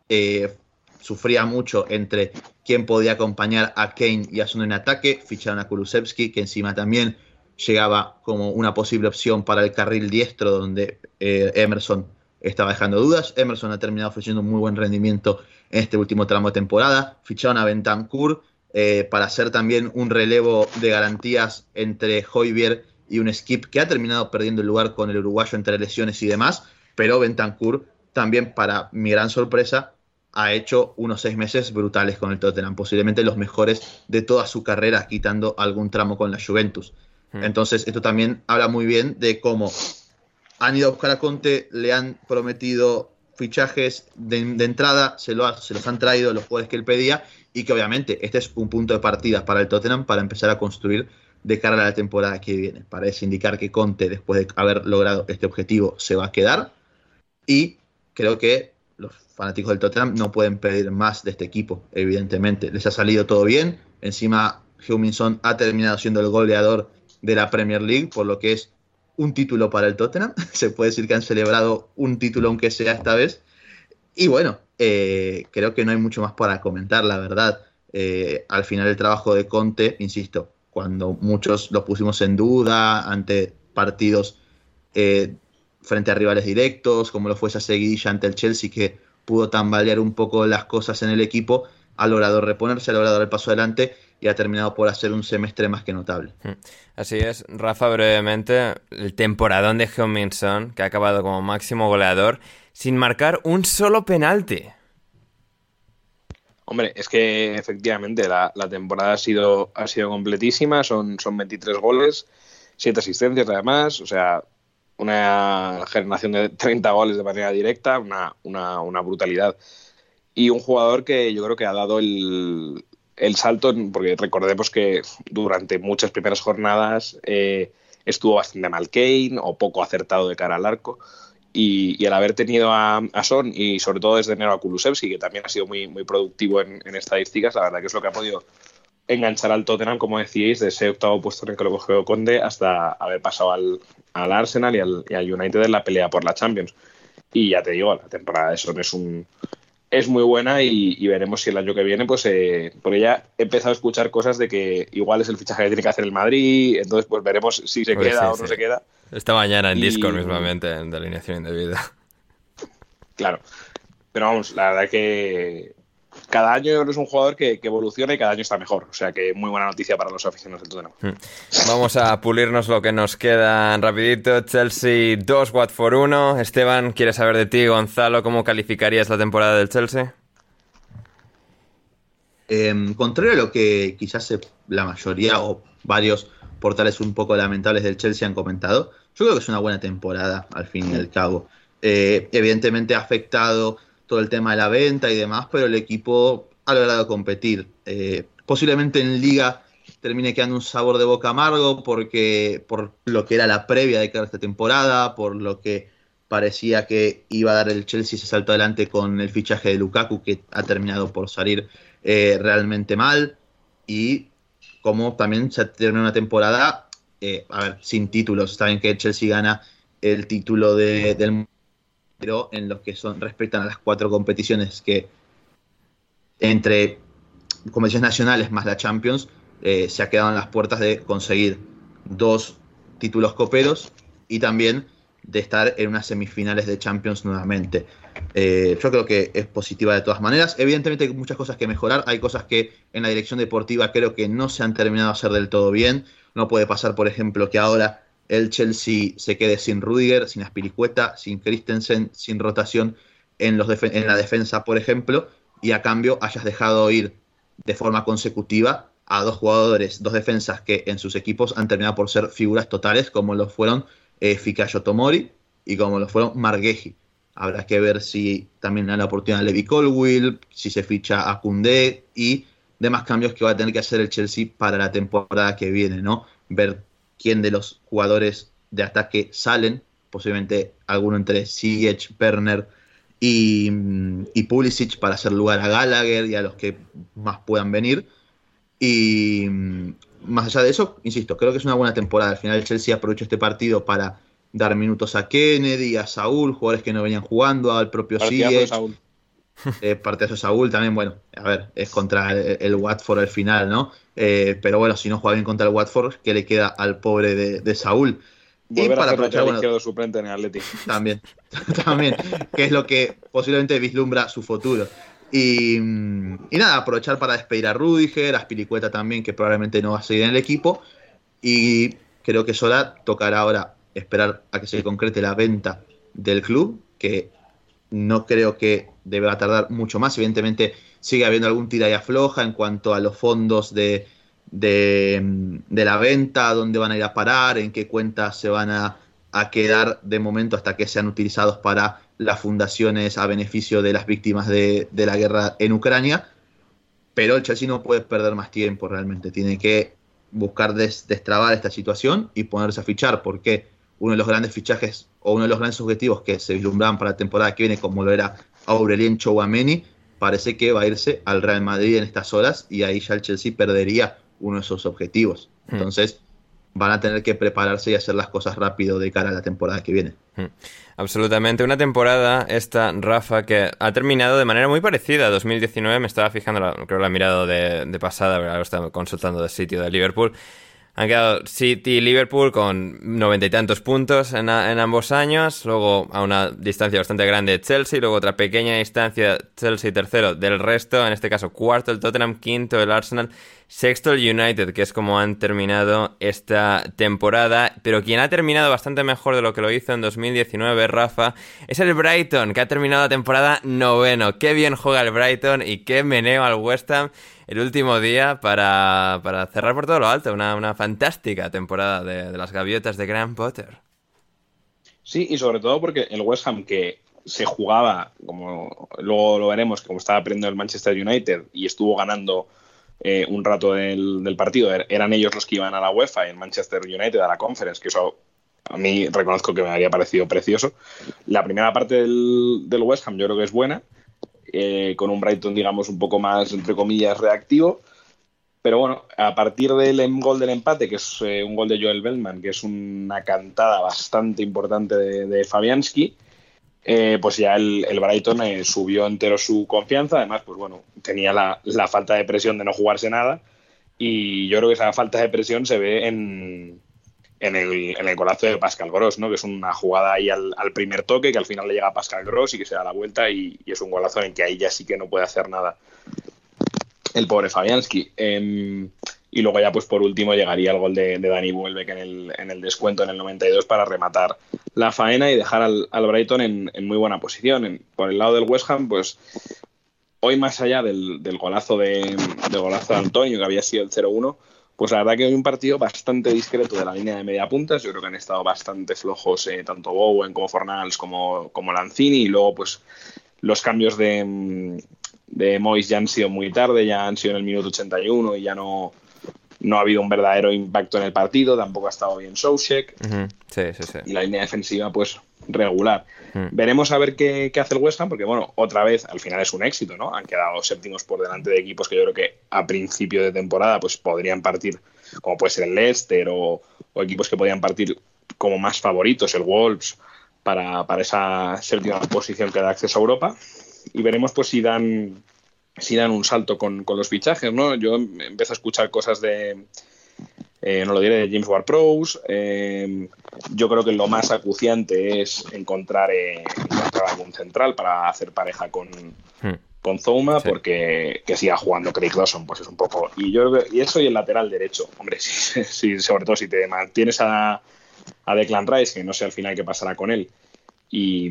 eh, sufría mucho entre quién podía acompañar a Kane y a Son en ataque, ficharon a Kulusevski, que encima también llegaba como una posible opción para el carril diestro donde eh, Emerson estaba dejando dudas. Emerson ha terminado ofreciendo un muy buen rendimiento en este último tramo de temporada. Ficharon a Bentancur eh, para hacer también un relevo de garantías entre Hoybier y un Skip que ha terminado perdiendo el lugar con el uruguayo entre lesiones y demás, pero Bentancur también para mi gran sorpresa ha hecho unos seis meses brutales con el Tottenham, posiblemente los mejores de toda su carrera, quitando algún tramo con la Juventus. Hmm. Entonces, esto también habla muy bien de cómo han ido a buscar a Conte, le han prometido fichajes de, de entrada, se, lo ha- se los han traído los jugadores que él pedía y que obviamente este es un punto de partida para el Tottenham para empezar a construir de cara a la temporada que viene. Parece indicar que Conte, después de haber logrado este objetivo, se va a quedar y creo que fanáticos del Tottenham no pueden pedir más de este equipo, evidentemente. Les ha salido todo bien, encima Huminson ha terminado siendo el goleador de la Premier League, por lo que es un título para el Tottenham. [laughs] Se puede decir que han celebrado un título, aunque sea esta vez. Y bueno, eh, creo que no hay mucho más para comentar, la verdad. Eh, al final el trabajo de Conte, insisto, cuando muchos lo pusimos en duda ante partidos eh, frente a rivales directos, como lo fue esa seguidilla ante el Chelsea, que pudo tambalear un poco las cosas en el equipo, ha logrado reponerse, ha logrado dar el paso adelante y ha terminado por hacer un semestre más que notable. Hmm. Así es, Rafa, brevemente, el temporadón de heung Son, que ha acabado como máximo goleador sin marcar un solo penalti. Hombre, es que efectivamente la, temporada ha sido, ha sido completísima, son, son 23 goles, 7 asistencias además, o sea, una generación de 30 goles de manera directa, una, una, brutalidad. Y un jugador que yo creo que ha dado el, el salto, porque recordemos que durante muchas primeras jornadas eh, estuvo bastante mal Kane o poco acertado de cara al arco. Y, al haber tenido a, Son y sobre todo desde enero a Kulusevski, que también ha sido muy, muy productivo en, estadísticas, la verdad que es lo que ha podido enganchar al Tottenham, como decíais, de ese octavo puesto en el que lo cogió Conde hasta haber pasado al, Arsenal y al, y al, United en la pelea por la Champions. Y ya te digo, la temporada de Son es un, es muy buena y, veremos si el año que viene, pues, eh, porque ya he empezado a escuchar cosas de que igual es el fichaje que tiene que hacer el Madrid, entonces pues veremos si se pues queda o no se queda. Esta mañana en Discord mismamente, de alineación indebida. Claro, pero vamos, la verdad que cada año es un jugador que, evoluciona y cada año está mejor. O sea que muy buena noticia para los aficionados del Tottenham. Hmm. Vamos a pulirnos lo que nos queda rapidito. Chelsea 2, Watford 1. Esteban, ¿quieres saber de ti, Gonzalo? ¿Cómo calificarías la temporada del Chelsea? Eh, contrario a lo que quizás la mayoría o varios portales un poco lamentables del Chelsea han comentado, yo creo que es una buena temporada al fin y al cabo. Eh, evidentemente ha afectado todo el tema de la venta y demás, pero el equipo ha logrado competir. Eh, posiblemente en liga termine quedando un sabor de boca amargo porque por lo que era la previa de cada esta temporada, por lo que parecía que iba a dar el Chelsea ese salto adelante con el fichaje de Lukaku que ha terminado por salir eh, realmente mal y como también se terminado una temporada eh, a ver, sin títulos. Saben que el Chelsea gana el título de, del pero en los que son respectan a las cuatro competiciones que entre competiciones nacionales más la Champions eh, se ha quedado en las puertas de conseguir dos títulos coperos y también de estar en unas semifinales de Champions nuevamente. Eh, yo creo que es positiva de todas maneras. Evidentemente hay muchas cosas que mejorar, hay cosas que en la dirección deportiva creo que no se han terminado de hacer del todo bien. No puede pasar, por ejemplo, que ahora el Chelsea se quede sin Rudiger, sin Aspiricueta, sin Christensen, sin rotación en, la defensa, por ejemplo, y a cambio hayas dejado ir de forma consecutiva a dos jugadores, dos defensas que en sus equipos han terminado por ser figuras totales, como lo fueron eh, Fikayo Tomori y como lo fueron Margeji. Habrá que ver si también da la oportunidad a Levi Colwill, si se ficha a Koundé y demás cambios que va a tener que hacer el Chelsea para la temporada que viene, ¿no? Ver quién de los jugadores de ataque salen, posiblemente alguno entre Siege, Perner y, y, Pulisic para hacer lugar a Gallagher y a los que más puedan venir. Y más allá de eso, insisto, creo que es una buena temporada. Al final Chelsea aprovechó este partido para dar minutos a Kennedy, a Saúl, jugadores que no venían jugando, al propio Siege. Eh, partidazo Saúl también, bueno, a ver, es contra el, Watford al final, ¿no? Eh, pero bueno, si no juega bien contra el Watford, ¿qué le queda al pobre de, Saúl? y para aprovechar bueno, suplente en el Atlético. [laughs] También, [laughs] también, que es lo que posiblemente vislumbra su futuro. Y, y, nada, aprovechar para despedir a Rudiger, a Spilicueta también, que probablemente no va a seguir en el equipo. Y creo que Sola tocará ahora esperar a que se concrete la venta del club, que no creo que deba tardar mucho más. Evidentemente sigue habiendo algún tira y afloja en cuanto a los fondos de, de, la venta, dónde van a ir a parar, en qué cuentas se van a, quedar de momento hasta que sean utilizados para las fundaciones a beneficio de las víctimas de, la guerra en Ucrania. Pero el Chelsea no puede perder más tiempo realmente. Tiene que buscar destrabar esta situación y ponerse a fichar, porque uno de los grandes fichajes o uno de los grandes objetivos que se vislumbraban para la temporada que viene, como lo era Aurelien Chouameni, parece que va a irse al Real Madrid en estas horas y ahí ya el Chelsea perdería uno de esos objetivos. Hmm. Entonces van a tener que prepararse y hacer las cosas rápido de cara a la temporada que viene. Hmm. Absolutamente. Una temporada, esta, Rafa, que ha terminado de manera muy parecida a 2019. Me estaba fijando, creo que la he mirado de, de pasada, ahora estaba consultando el sitio de Liverpool Han quedado City y Liverpool con noventa y tantos puntos en, ambos años. Luego a una distancia bastante grande Chelsea. Luego otra pequeña distancia Chelsea tercero del resto. En este caso cuarto el Tottenham, quinto el Arsenal. Sexto el United, que es como han terminado esta temporada. Pero quien ha terminado bastante mejor de lo que lo hizo en 2019, Rafa, es el Brighton, que ha terminado la temporada noveno. Qué bien juega el Brighton y qué meneo al West Ham el último día para, cerrar por todo lo alto. Una, fantástica temporada de, las gaviotas de Graham Potter. Sí, y sobre todo porque el West Ham que se jugaba, como luego lo veremos, como estaba aprendiendo el Manchester United y estuvo ganando eh, un rato del, partido. Er, eran ellos los que iban a la UEFA y en Manchester United a la Conference, que eso a mí reconozco que me había parecido precioso. La primera parte del, West Ham yo creo que es buena, eh, con un Brighton, digamos, un poco más, entre comillas, reactivo. Pero bueno, a partir del em, gol del empate, que es eh, un gol de Joel Bellman, que es una cantada bastante importante de, de Fabianski, eh, pues ya el, Brighton eh, subió entero su confianza. Además, pues bueno, tenía la, falta de presión de no jugarse nada. Y yo creo que esa falta de presión se ve en, en, el, en el golazo de Pascal Gross, ¿no? que es una jugada ahí al, primer toque, que al final le llega a Pascal Gross y que se da la vuelta. Y, es un golazo en el que ahí ya sí que no puede hacer nada el pobre Fabianski. Em, y luego ya, pues por último, llegaría el gol de, Dani Welbeck en el, en el descuento en el 92 para rematar la faena y dejar al, Brighton en, muy buena posición. por el lado del West Ham, pues hoy más allá del, golazo de, del golazo de Antonio, que había sido el 0-1, pues la verdad que hoy un partido bastante discreto de la línea de media puntas. Yo creo que han estado bastante flojos eh, tanto Bowen como Fornals como, como Lanzini. Y luego, pues, los cambios de, de Mois ya han sido muy tarde, ya han sido en el minuto 81 y ya no, no ha habido un verdadero impacto en el partido, tampoco ha estado bien Soucek. sí, sí, sí. Y la línea defensiva, pues regular. Veremos a ver qué, hace el West Ham, porque bueno, otra vez al final es un éxito, ¿no? Han quedado séptimos por delante de equipos que yo creo que a principio de temporada pues podrían partir, como puede ser el Leicester o, equipos que podrían partir como más favoritos, el Wolves, para, para esa séptima posición que da acceso a Europa. Y veremos pues si dan si dan un salto con, los fichajes, ¿no? Yo empiezo a escuchar cosas de, eh, no lo diré, de James Ward Pros. Eh, yo creo que lo más acuciante es encontrar, eh, algún central para hacer pareja con, hmm. con Zouma, porque que siga jugando Craig Dawson, pues es un poco. Y yo y eso y el lateral derecho. Hombre, [laughs] sí, sobre todo si te mantienes a, a Declan Rice, que no sé al final qué pasará con él y,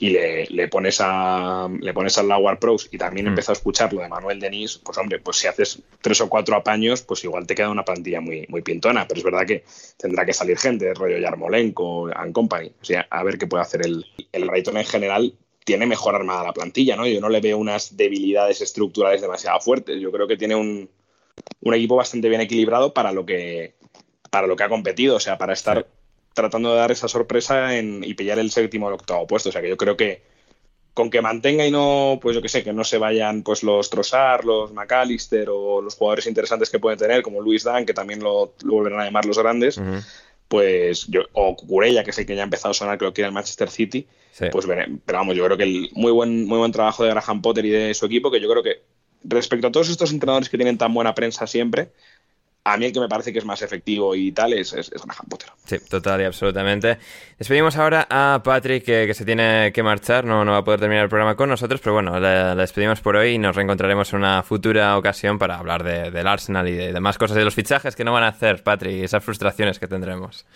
le, pones a le pones al Pros y también mm. empezó a escuchar lo de Manuel Denis, pues hombre, pues si haces tres o cuatro apaños, pues igual te queda una plantilla muy, muy pintona, pero es verdad que tendrá que salir gente, rollo Yarmolenko and company, o sea, a ver qué puede hacer el, el Brighton en general tiene mejor armada la plantilla, ¿no? Yo no le veo unas debilidades estructurales demasiado fuertes. Yo creo que tiene un, un equipo bastante bien equilibrado para lo que para lo que ha competido, o sea, para estar tratando de dar esa sorpresa en, y pillar el séptimo o el octavo puesto. O sea que yo creo que con que mantenga y no, pues yo que sé, que no se vayan pues los Trossard, los McAllister o los jugadores interesantes que pueden tener, como Luis Dan, que también lo, volverán a llamar los grandes, pues yo, o Cucurella, que sé que ya ha empezado a sonar, creo que era el Manchester City, pues veré. Pero vamos, yo creo que el muy buen, muy buen trabajo de Graham Potter y de su equipo, que yo creo que respecto a todos estos entrenadores que tienen tan buena prensa siempre, a mí el que me parece que es más efectivo y tal es, es, Graham Potter. Sí, total y absolutamente. Despedimos ahora a Patrick, que, se tiene que marchar, no, no va a poder terminar el programa con nosotros, pero bueno, le, despedimos por hoy y nos reencontraremos en una futura ocasión para hablar del Arsenal y de, más cosas, de los fichajes que no van a hacer, Patrick, y esas frustraciones que tendremos.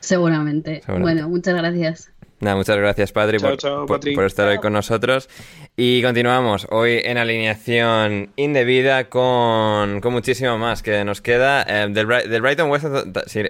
Seguramente. Bueno, muchas gracias. Nada, muchas gracias, Patri, por, estar hoy con nosotros. Y continuamos hoy en alineación indebida con, con muchísimo más que nos queda. Eh, del, Brighton West,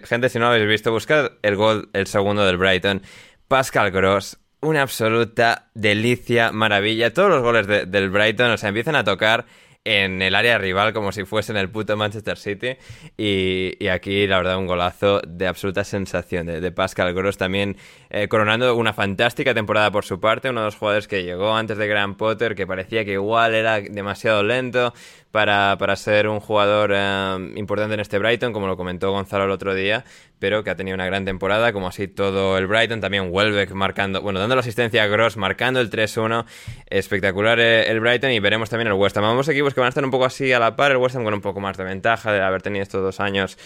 gente, si no lo habéis visto, buscad el gol, el segundo del Brighton. Pascal Gross, una absoluta delicia, maravilla. Todos los goles del Brighton, o sea, empiezan a tocar en el área rival como si fuese en el puto Manchester City. Y, aquí, la verdad, un golazo de absoluta sensación de, Pascal Gross también eh, coronando una fantástica temporada por su parte. Uno de los jugadores que llegó antes de Graham Potter, que parecía que igual era demasiado lento para, ser un jugador eh, importante en este Brighton, como lo comentó Gonzalo el otro día, pero que ha tenido una gran temporada, como así todo el Brighton, también Welbeck marcando, bueno, dando la asistencia a Gross, marcando el 3-1, espectacular eh, el Brighton y veremos también el West Ham. Ambos equipos que van a estar un poco así a la par, el West Ham con un poco más de ventaja de haber tenido estos dos años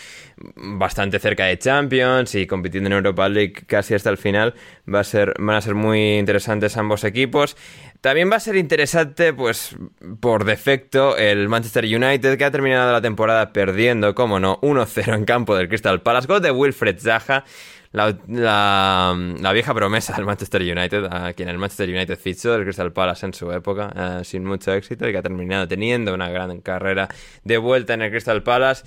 bastante cerca de Champions y compitiendo en Europa League casi hasta el final. Va a ser, van a ser muy interesantes ambos equipos. También va a ser interesante, pues, por defecto, el Manchester United, que ha terminado la temporada perdiendo, como no, 1-0 en campo del Crystal Palace. Gol de Wilfred Zaha, la, vieja promesa del Manchester United, a quien el Manchester United fichó del Crystal Palace en su época, eh, sin mucho éxito, y que ha terminado teniendo una gran carrera de vuelta en el Crystal Palace.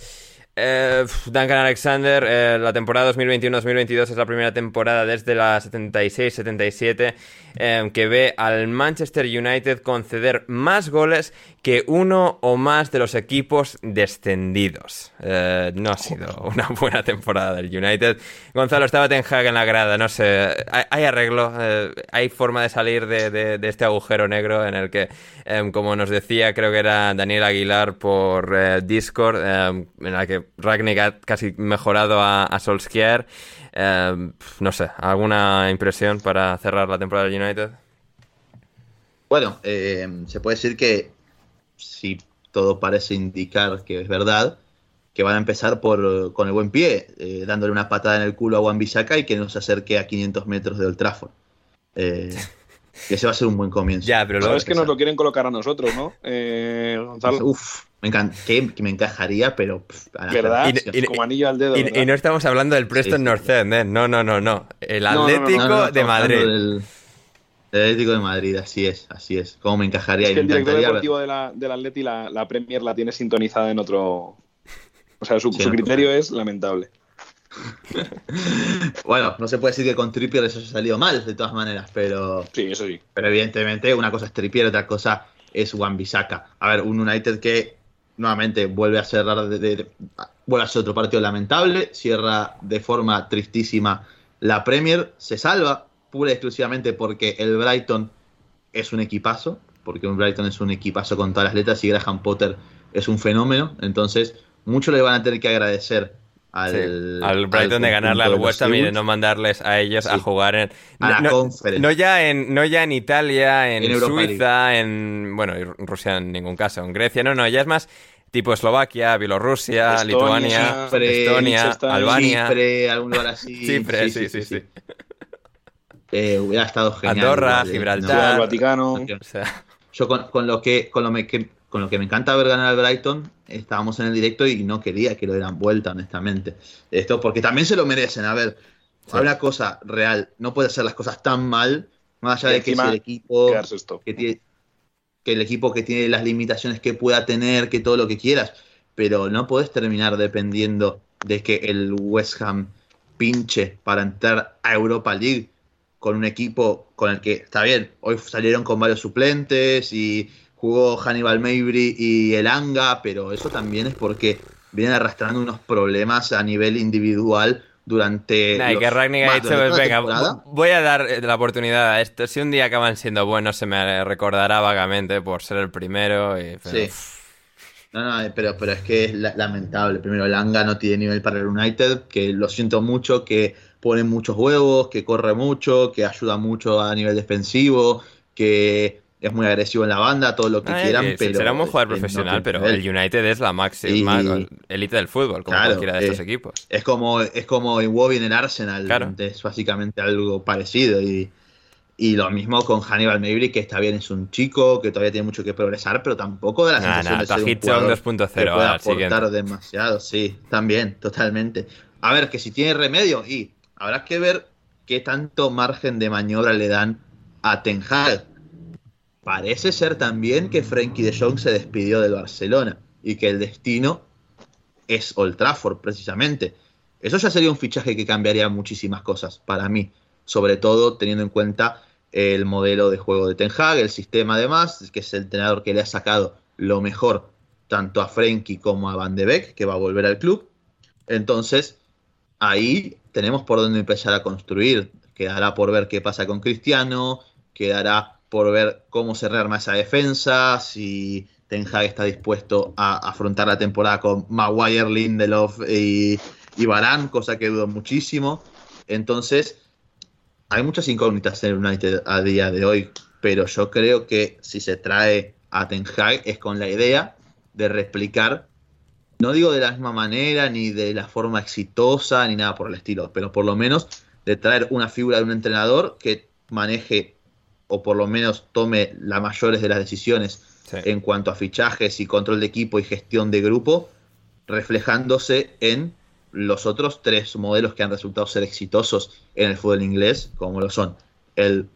Eh, Duncan Alexander, eh, la temporada 2021-2022 es la primera temporada desde la 76-77 eh, que ve al Manchester United conceder más goles que uno o más de los equipos descendidos. Eh, no ha sido una buena temporada del United. Gonzalo, estaba Ten Hag en la grada, no sé. Hay, arreglo, eh, hay forma de salir de, este agujero negro en el que, em, como nos decía, creo que era Daniel Aguilar por eh, Discord, em, en la que Ragnick ha casi mejorado a, a Solskjaer. Em, no sé, ¿alguna impresión para cerrar la temporada del United? Bueno, se puede decir que si todo parece indicar que es verdad, que van a empezar por, con el buen pie, eh, dándole una patada en el culo a Juan Bisaca y que nos acerque a 500 metros de Old Trafford. Eh, [laughs] que ese va a ser un buen comienzo. Ya, pero lo es que nos lo quieren colocar a nosotros, ¿no? Eh, Gonzalo. Uf, me, que, me encajaría, pero. ¿Verdad? como anillo al dedo. Y, no estamos hablando del Preston North End, ¿eh? No, no, no, no. El Atlético de Madrid. El Atlético de Madrid, así es, así es. ¿Cómo me encajaría? Es que el director deportivo de la, del Atleti, la, la, Premier la tiene sintonizada en otro... O sea, su, criterio es lamentable. [laughs] bueno, no se puede decir que con Trippier eso ha salido mal, de todas maneras, pero... Sí, eso sí. Pero evidentemente una cosa es Trippier, otra cosa es Juan Bisaca. A ver, un United que nuevamente vuelve a cerrar de, vuelve a ser otro partido lamentable, cierra de forma tristísima la Premier, se salva pura y exclusivamente porque el Brighton es un equipazo, porque un Brighton es un equipazo con todas las letras y Graham Potter es un fenómeno. Entonces, mucho le van a tener que agradecer al, Brighton de ganarle al West Ham y de no mandarles a ellos a jugar en a la conference. no, ya en no ya en Italia, en, Suiza, en bueno, en Rusia en ningún caso, en Grecia, no, no, ya es más tipo Eslovaquia, Bielorrusia, Lituania, Estonia, Albania, Chipre, algún lugar así. [laughs] Chipre, sí, sí. sí. Eh, hubiera estado genial. Andorra, Gibraltar, el Vaticano. Yo con, lo que, con, lo con lo que me encanta ver ganar al Brighton, estábamos en el directo y no quería que lo dieran vuelta, honestamente. Esto porque también se lo merecen. A ver, hay una cosa real, no puede hacer las cosas tan mal, más allá de que el equipo que tiene, que el equipo que tiene las limitaciones que pueda tener, que todo lo que quieras, pero no puedes terminar dependiendo de que el West Ham pinche para entrar a Europa League con un equipo con el que, está bien, hoy salieron con varios suplentes y jugó Hannibal Mabry y el Anga, pero eso también es porque vienen arrastrando unos problemas a nivel individual durante. Nah, que Ragnick ha dicho, venga, voy a dar eh, la oportunidad a esto. Si un día acaban siendo buenos, se me recordará vagamente por ser el primero. Y, Sí. No, no, pero, pero es que es lamentable. Primero, el Anga no tiene nivel para el United, que lo siento mucho, que pone muchos huevos, que corre mucho, que ayuda mucho a nivel defensivo, que es muy agresivo en la banda, todo lo que quieran, pero... Será un jugador profesional, pero el United es la máxima élite del fútbol, como cualquiera de estos equipos. Es como, es como en el Arsenal, es básicamente algo parecido, y, lo mismo con Hannibal Mabry, que está bien, es un chico, que todavía tiene mucho que progresar, pero tampoco de la sensación de ser un jugador 2.0 que puede aportar demasiado, sí, también, totalmente. A ver, que si tiene remedio, y habrá que ver qué tanto margen de maniobra le dan a Ten Hag. Parece ser también que Frankie de Jong se despidió del Barcelona y que el destino es Old Trafford, precisamente. Eso ya sería un fichaje que cambiaría muchísimas cosas para mí, sobre todo teniendo en cuenta el modelo de juego de Ten Hag, el sistema además, que es el entrenador que le ha sacado lo mejor tanto a Frankie como a Van de Beek, que va a volver al club. Entonces, ahí tenemos por dónde empezar a construir. Quedará por ver qué pasa con Cristiano, quedará por ver cómo se rearma esa defensa, si Ten Hag está dispuesto a afrontar la temporada con Maguire, Lindelof y, y Barán, cosa que dudo muchísimo. Entonces, hay muchas incógnitas en United a día de hoy, pero yo creo que si se trae a Ten Hag es con la idea de replicar, no digo de la misma manera, ni de la forma exitosa, ni nada por el estilo, pero por lo menos de traer una figura de un entrenador que maneje o por lo menos tome las mayores de las decisiones Sí. en cuanto a fichajes y control de equipo y gestión de grupo, reflejándose en los otros tres modelos que han resultado ser exitosos en el fútbol inglés, como lo son el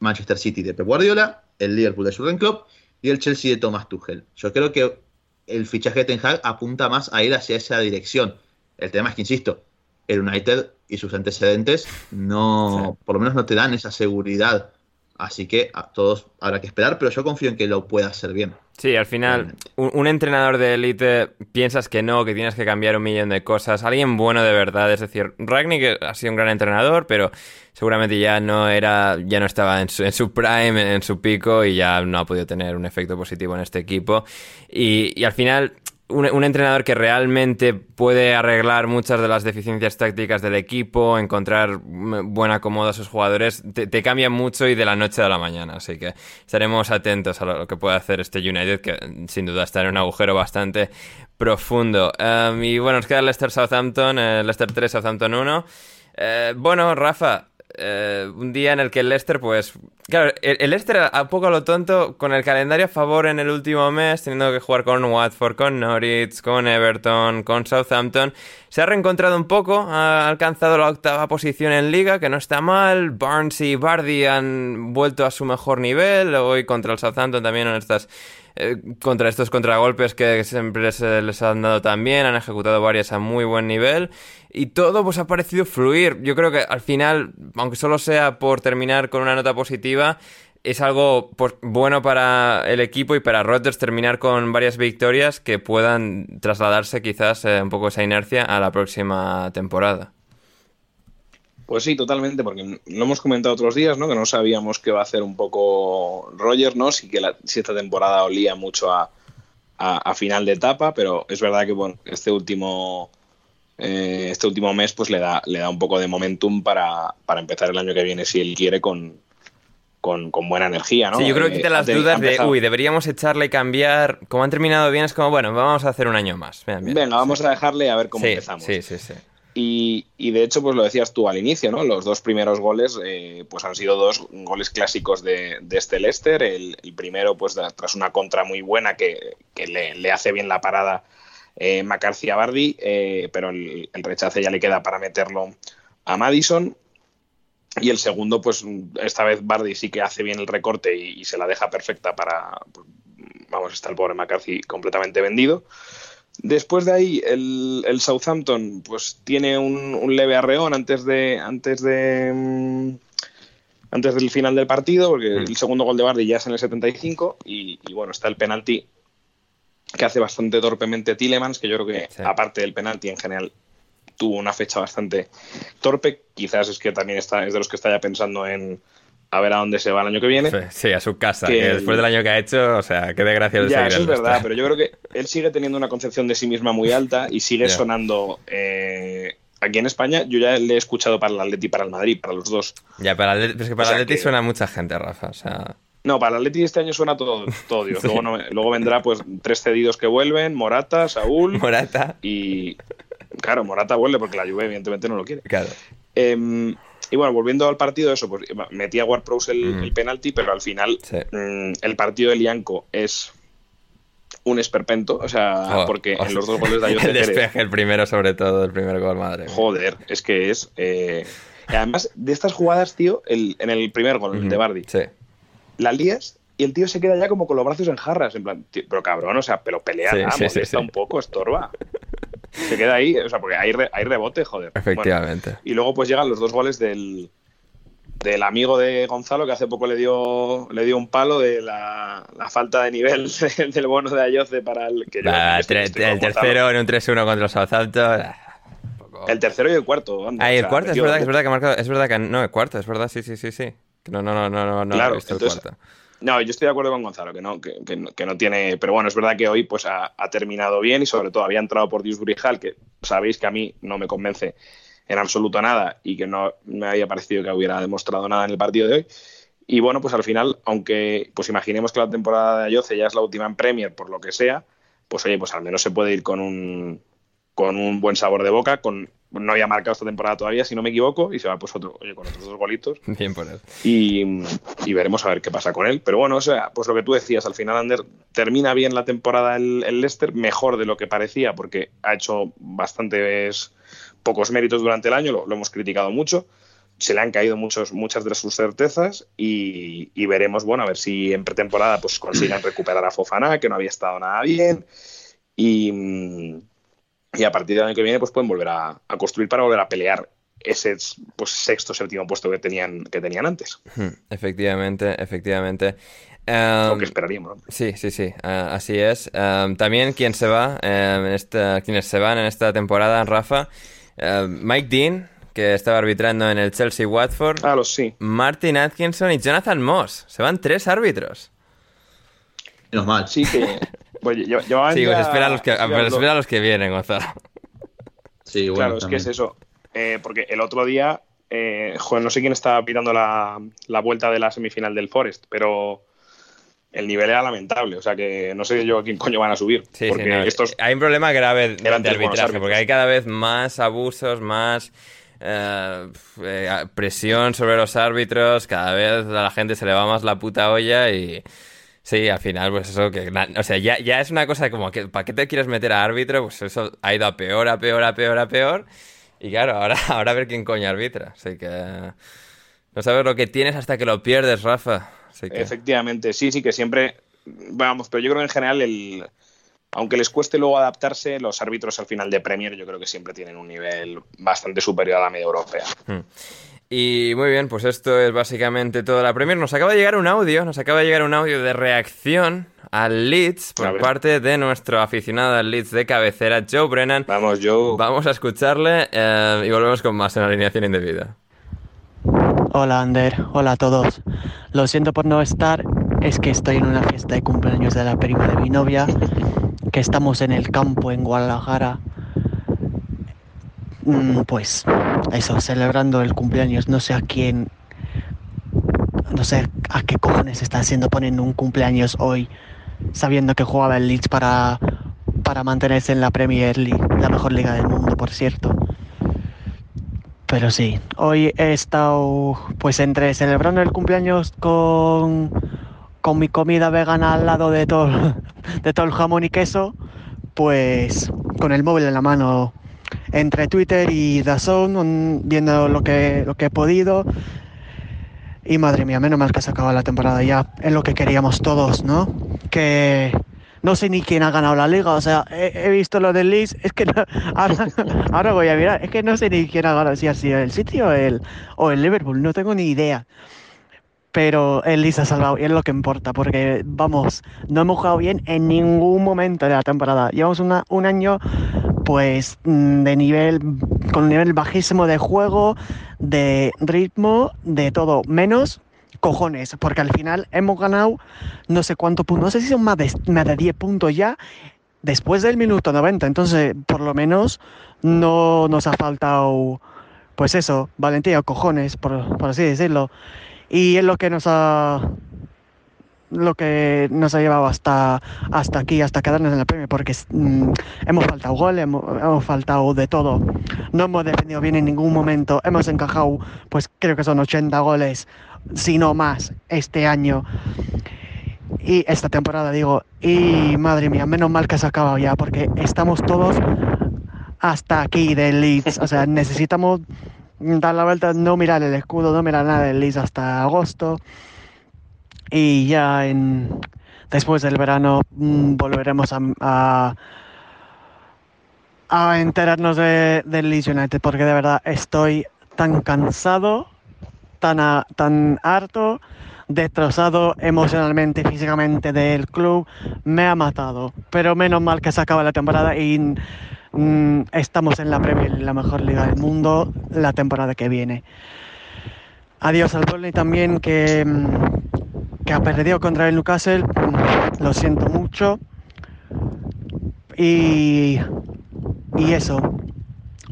Manchester City de Pep Guardiola, el Liverpool de Jurgen Klopp y el Chelsea de Thomas Tuchel. Yo creo que el fichaje de Ten Hag apunta más a ir hacia esa dirección. El tema es que, insisto, el United y sus antecedentes no, por lo menos no te dan esa seguridad. Así que a todos habrá que esperar, pero yo confío en que lo pueda hacer bien. Sí, al final, un, un entrenador de élite piensas que no, que tienes que cambiar un millón de cosas. Alguien bueno de verdad, es decir, Ragnick ha sido un gran entrenador, pero seguramente ya no era, ya no estaba en su, en su prime, en su pico, y ya no ha podido tener un efecto positivo en este equipo. Y, y al final, un, un, entrenador que realmente puede arreglar muchas de las deficiencias tácticas del equipo, encontrar buen acomodo a sus jugadores, te, cambia mucho y de la noche a la mañana. Así que estaremos atentos a lo que puede hacer este United, que sin duda está en un agujero bastante profundo. Um, y bueno, nos queda Leicester Southampton, eh, Leicester 3, Southampton 1. Eh, bueno, Rafa, eh, un día en el que el Leicester, pues. Claro, el, Leicester a poco a lo tonto, con el calendario a favor en el último mes, teniendo que jugar con Watford, con Norwich, con Everton, con Southampton, se ha reencontrado un poco, ha alcanzado la octava posición en Liga, que no está mal. Barnes y Bardi han vuelto a su mejor nivel, hoy contra el Southampton también en estas. Eh, contra estos contragolpes que siempre se les han dado también, han ejecutado varias a muy buen nivel y todo pues ha parecido fluir. Yo creo que al final, aunque solo sea por terminar con una nota positiva, es algo pues, bueno para el equipo y para Rodgers terminar con varias victorias que puedan trasladarse quizás eh, un poco esa inercia a la próxima temporada. Pues sí, totalmente, porque lo hemos comentado otros días, ¿no? Que no sabíamos qué va a hacer un poco Rogers, ¿no? Sí que la, si esta temporada olía mucho a, a, a, final de etapa, pero es verdad que bueno, este último eh, este último mes pues le da, le da un poco de momentum para, para empezar el año que viene si él quiere con, con, con, buena energía, ¿no? Sí, yo creo que quita las eh, dudas de, uy, deberíamos echarle y cambiar. Como han terminado bien, es como, bueno, vamos a hacer un año más. Bien, bien. Venga, vamos sí. a dejarle a ver cómo sí, empezamos. Sí, sí, sí. Y, y, de hecho, pues lo decías tú al inicio, ¿no? Los dos primeros goles, eh, pues han sido dos goles clásicos de, de este Leicester. El, primero, pues tras una contra muy buena que, le, hace bien la parada eh, McCarthy a Bardi, eh, pero el, el, rechace ya le queda para meterlo a Madison. Y el segundo, pues esta vez Bardi sí que hace bien el recorte y, y se la deja perfecta para, pues, vamos, está el pobre McCarthy completamente vendido. Después de ahí, el, el Southampton pues tiene un, un, leve arreón antes de antes de um, antes del final del partido, porque mm. el segundo gol de Bardi ya es en el 75 y, y bueno, está el penalti que hace bastante torpemente Tillemans, que yo creo que sí. aparte del penalti en general tuvo una fecha bastante torpe, quizás es que también está es de los que está ya pensando en a ver a dónde se va el año que viene. Sí, a su casa, que, que después del año que ha hecho, o sea, qué desgracia de Ya, eso es verdad, pero yo creo que él sigue teniendo una concepción de sí misma muy alta y sigue yeah. sonando eh, aquí en España. Yo ya le he escuchado para el Atleti y para el Madrid, para los dos. Ya, para el, es que para o sea el Atleti que... suena mucha gente, Rafa, o sea... No, para el Atleti este año suena todo, todo Dios. [laughs] Luego, no, luego vendrá pues tres cedidos que vuelven, Morata, Saúl... [laughs] Morata. Y... Claro, Morata vuelve porque la Juve evidentemente no lo quiere. Claro. Eh, y bueno, volviendo al partido, eso, pues metía Ward Prowse el, mm. el, penalti, pero al final sí. mmm, el partido de Lianco es un esperpento, o sea, oh, porque oh, en los dos goles de [laughs] Ayoce El despeje, el primero sobre todo, el primer gol, madre. Joder, es que es... Eh... Además, de estas jugadas, tío, el, en el primer gol, -hmm. de Bardi, sí. la lías y el tío se queda ya como con los brazos en jarras, en plan, tío, pero cabrón, o sea, pero pelea, sí, sí, está un poco, estorba. [laughs] Se queda ahí, o sea, porque hay, re, hay rebote, joder. Efectivamente. Bueno, y luego pues llegan los dos goles del, del amigo de Gonzalo, que hace poco le dio, le dio un palo de la, la falta de nivel [laughs] del bono de Ayoce para el que yo, ah, tre, el tercero en un 3-1 contra el Southampton. El tercero y el cuarto. Anda, ah, y el o sea, cuarto, es verdad, es verdad que marcado, es verdad que no, el cuarto, es verdad, sí, sí, sí, sí. No, no, no, no, no, no claro, visto entonces, el cuarto. No, yo estoy de acuerdo con Gonzalo, que no, que, que, que, no tiene. Pero bueno, es verdad que hoy pues ha, ha, terminado bien y sobre todo había entrado por Dewsbury Hall, que sabéis que a mí no me convence en absoluto nada y que no me había parecido que hubiera demostrado nada en el partido de hoy. Y bueno, pues al final, aunque pues imaginemos que la temporada de Ayoce ya es la última en Premier, por lo que sea, pues oye, pues al menos se puede ir con un, con un buen sabor de boca, con no había marcado esta temporada todavía, si no me equivoco, y se va pues otro, oye, con otros dos golitos. Bien por él. Y, y veremos a ver qué pasa con él. Pero bueno, o sea, pues lo que tú decías, al final Ander termina bien la temporada el, el Leicester, mejor de lo que parecía, porque ha hecho bastantes pocos méritos durante el año, lo, lo hemos criticado mucho. Se le han caído muchos, muchas de sus certezas y, y veremos, bueno, a ver si en pretemporada pues consigan [clears throat] recuperar a Fofana, que no había estado nada bien. Y, y a partir del año que viene pues pueden volver a, a construir para volver a pelear ese pues, sexto séptimo puesto que tenían que tenían antes Efectivamente, efectivamente. lo Um, que esperaríamos ¿no? Sí, sí, sí, así es. Um, también quien se va, em, en esta, quienes se van en esta temporada, Rafa, em, Mike Dean, que estaba arbitrando en el Chelsea Watford, ah los sí Martin Atkinson y Jonathan Moss. Se van tres árbitros. Menos mal. sí que pues, lle- llevaban [laughs] Sí, pues espera a los que, sí, pues lo- espera a los que vienen, Gonzalo. Sí, bueno, claro es que es eso Eh, porque el otro día eh, joder, no sé quién estaba pitando la, la vuelta de la semifinal del Forest pero el nivel era lamentable o sea que no sé yo a quién coño van a subir Sí, sí, porque no, estos Hay un problema grave de, arbitraje, porque hay cada vez más abusos, más eh, eh, presión sobre los árbitros, cada vez a la gente se le va más la puta olla y... Sí, al final, pues eso que... O sea, ya, ya es una cosa como que... ¿Para qué te quieres meter a árbitro? Pues eso ha ido a peor, a peor, a peor, a peor. Y claro, ahora, [laughs] ahora a ver quién coño arbitra. Así que... No sabes lo que tienes hasta que lo pierdes, Rafa. Así que... Efectivamente, sí, sí, que siempre, vamos, pero yo creo que en general, el, aunque les cueste luego adaptarse, los árbitros al final de Premier yo creo que siempre tienen un nivel bastante superior a la media europea. Y muy bien, pues esto es básicamente toda la Premier. Nos acaba de llegar un audio, nos acaba de llegar un audio de reacción al Leeds por parte de nuestro aficionado al Leeds de cabecera, Joe Brennan. Vamos, yo... Vamos a escucharle eh, y volvemos con más en alineación indebida. Hola Ander, hola a todos. Lo siento por no estar, es que estoy en una fiesta de cumpleaños de la prima de mi novia, [laughs] que estamos en el campo en Guadalajara. Mm, Pues eso, celebrando el cumpleaños, no sé a quién, no sé a qué cojones está haciendo poniendo un cumpleaños hoy, sabiendo que jugaba el Leeds para, para mantenerse en la Premier League, la mejor liga del mundo, por cierto. Pero sí, hoy he estado pues entre celebrando el cumpleaños con, con mi comida vegana al lado de todo, [laughs] de todo el jamón y queso, pues con el móvil en la mano entre Twitter y DAZN viendo lo que, lo que he podido. Y madre mía, menos mal que se acaba la temporada ya. Es lo que queríamos todos, ¿no? Que no sé ni quién ha ganado la liga. O sea, he, visto lo del Leeds. Es que no- [laughs] ahora, voy a mirar. Es que no sé ni quién ha ganado. Si ha sido el City o el, o el Liverpool. No tengo ni idea. Pero el Leeds ha salvado y es lo que importa. Porque, vamos, no hemos jugado bien en ningún momento de la temporada. Llevamos un año, pues, mm, de nivel, con nivel bajísimo de juego, de ritmo, de todo. Menos cojones, porque al final hemos ganado no sé cuántos puntos, no sé si son más de, más de 10 puntos ya después del minuto 90, entonces por lo menos no nos ha faltado, pues eso, valentía o cojones, por, así decirlo, y es lo que nos ha lo que nos ha llevado hasta, hasta aquí, hasta quedarnos en la premio, porque mm, hemos faltado gol, hemos, hemos faltado de todo, no hemos defendido bien en ningún momento, hemos encajado, pues creo que son 80 goles, si no más, este año y esta temporada, digo, y madre mía, menos mal que se ha acabado ya, porque estamos todos hasta aquí del Leeds, o sea, necesitamos dar la vuelta, no mirar el escudo, no mirar nada del Leeds hasta agosto. Y ya en después del verano mm, volveremos a, a, enterarnos de, del Leeds United porque de verdad estoy tan cansado, tan, harto, destrozado emocionalmente y físicamente del club, me ha matado. Pero menos mal que se acaba la temporada y mm, estamos en la Premier, la mejor liga del mundo, la temporada que viene. Adiós al Burnley también que, mm, que ha perdido contra el Newcastle. Mm, Lo siento mucho. Y, y eso.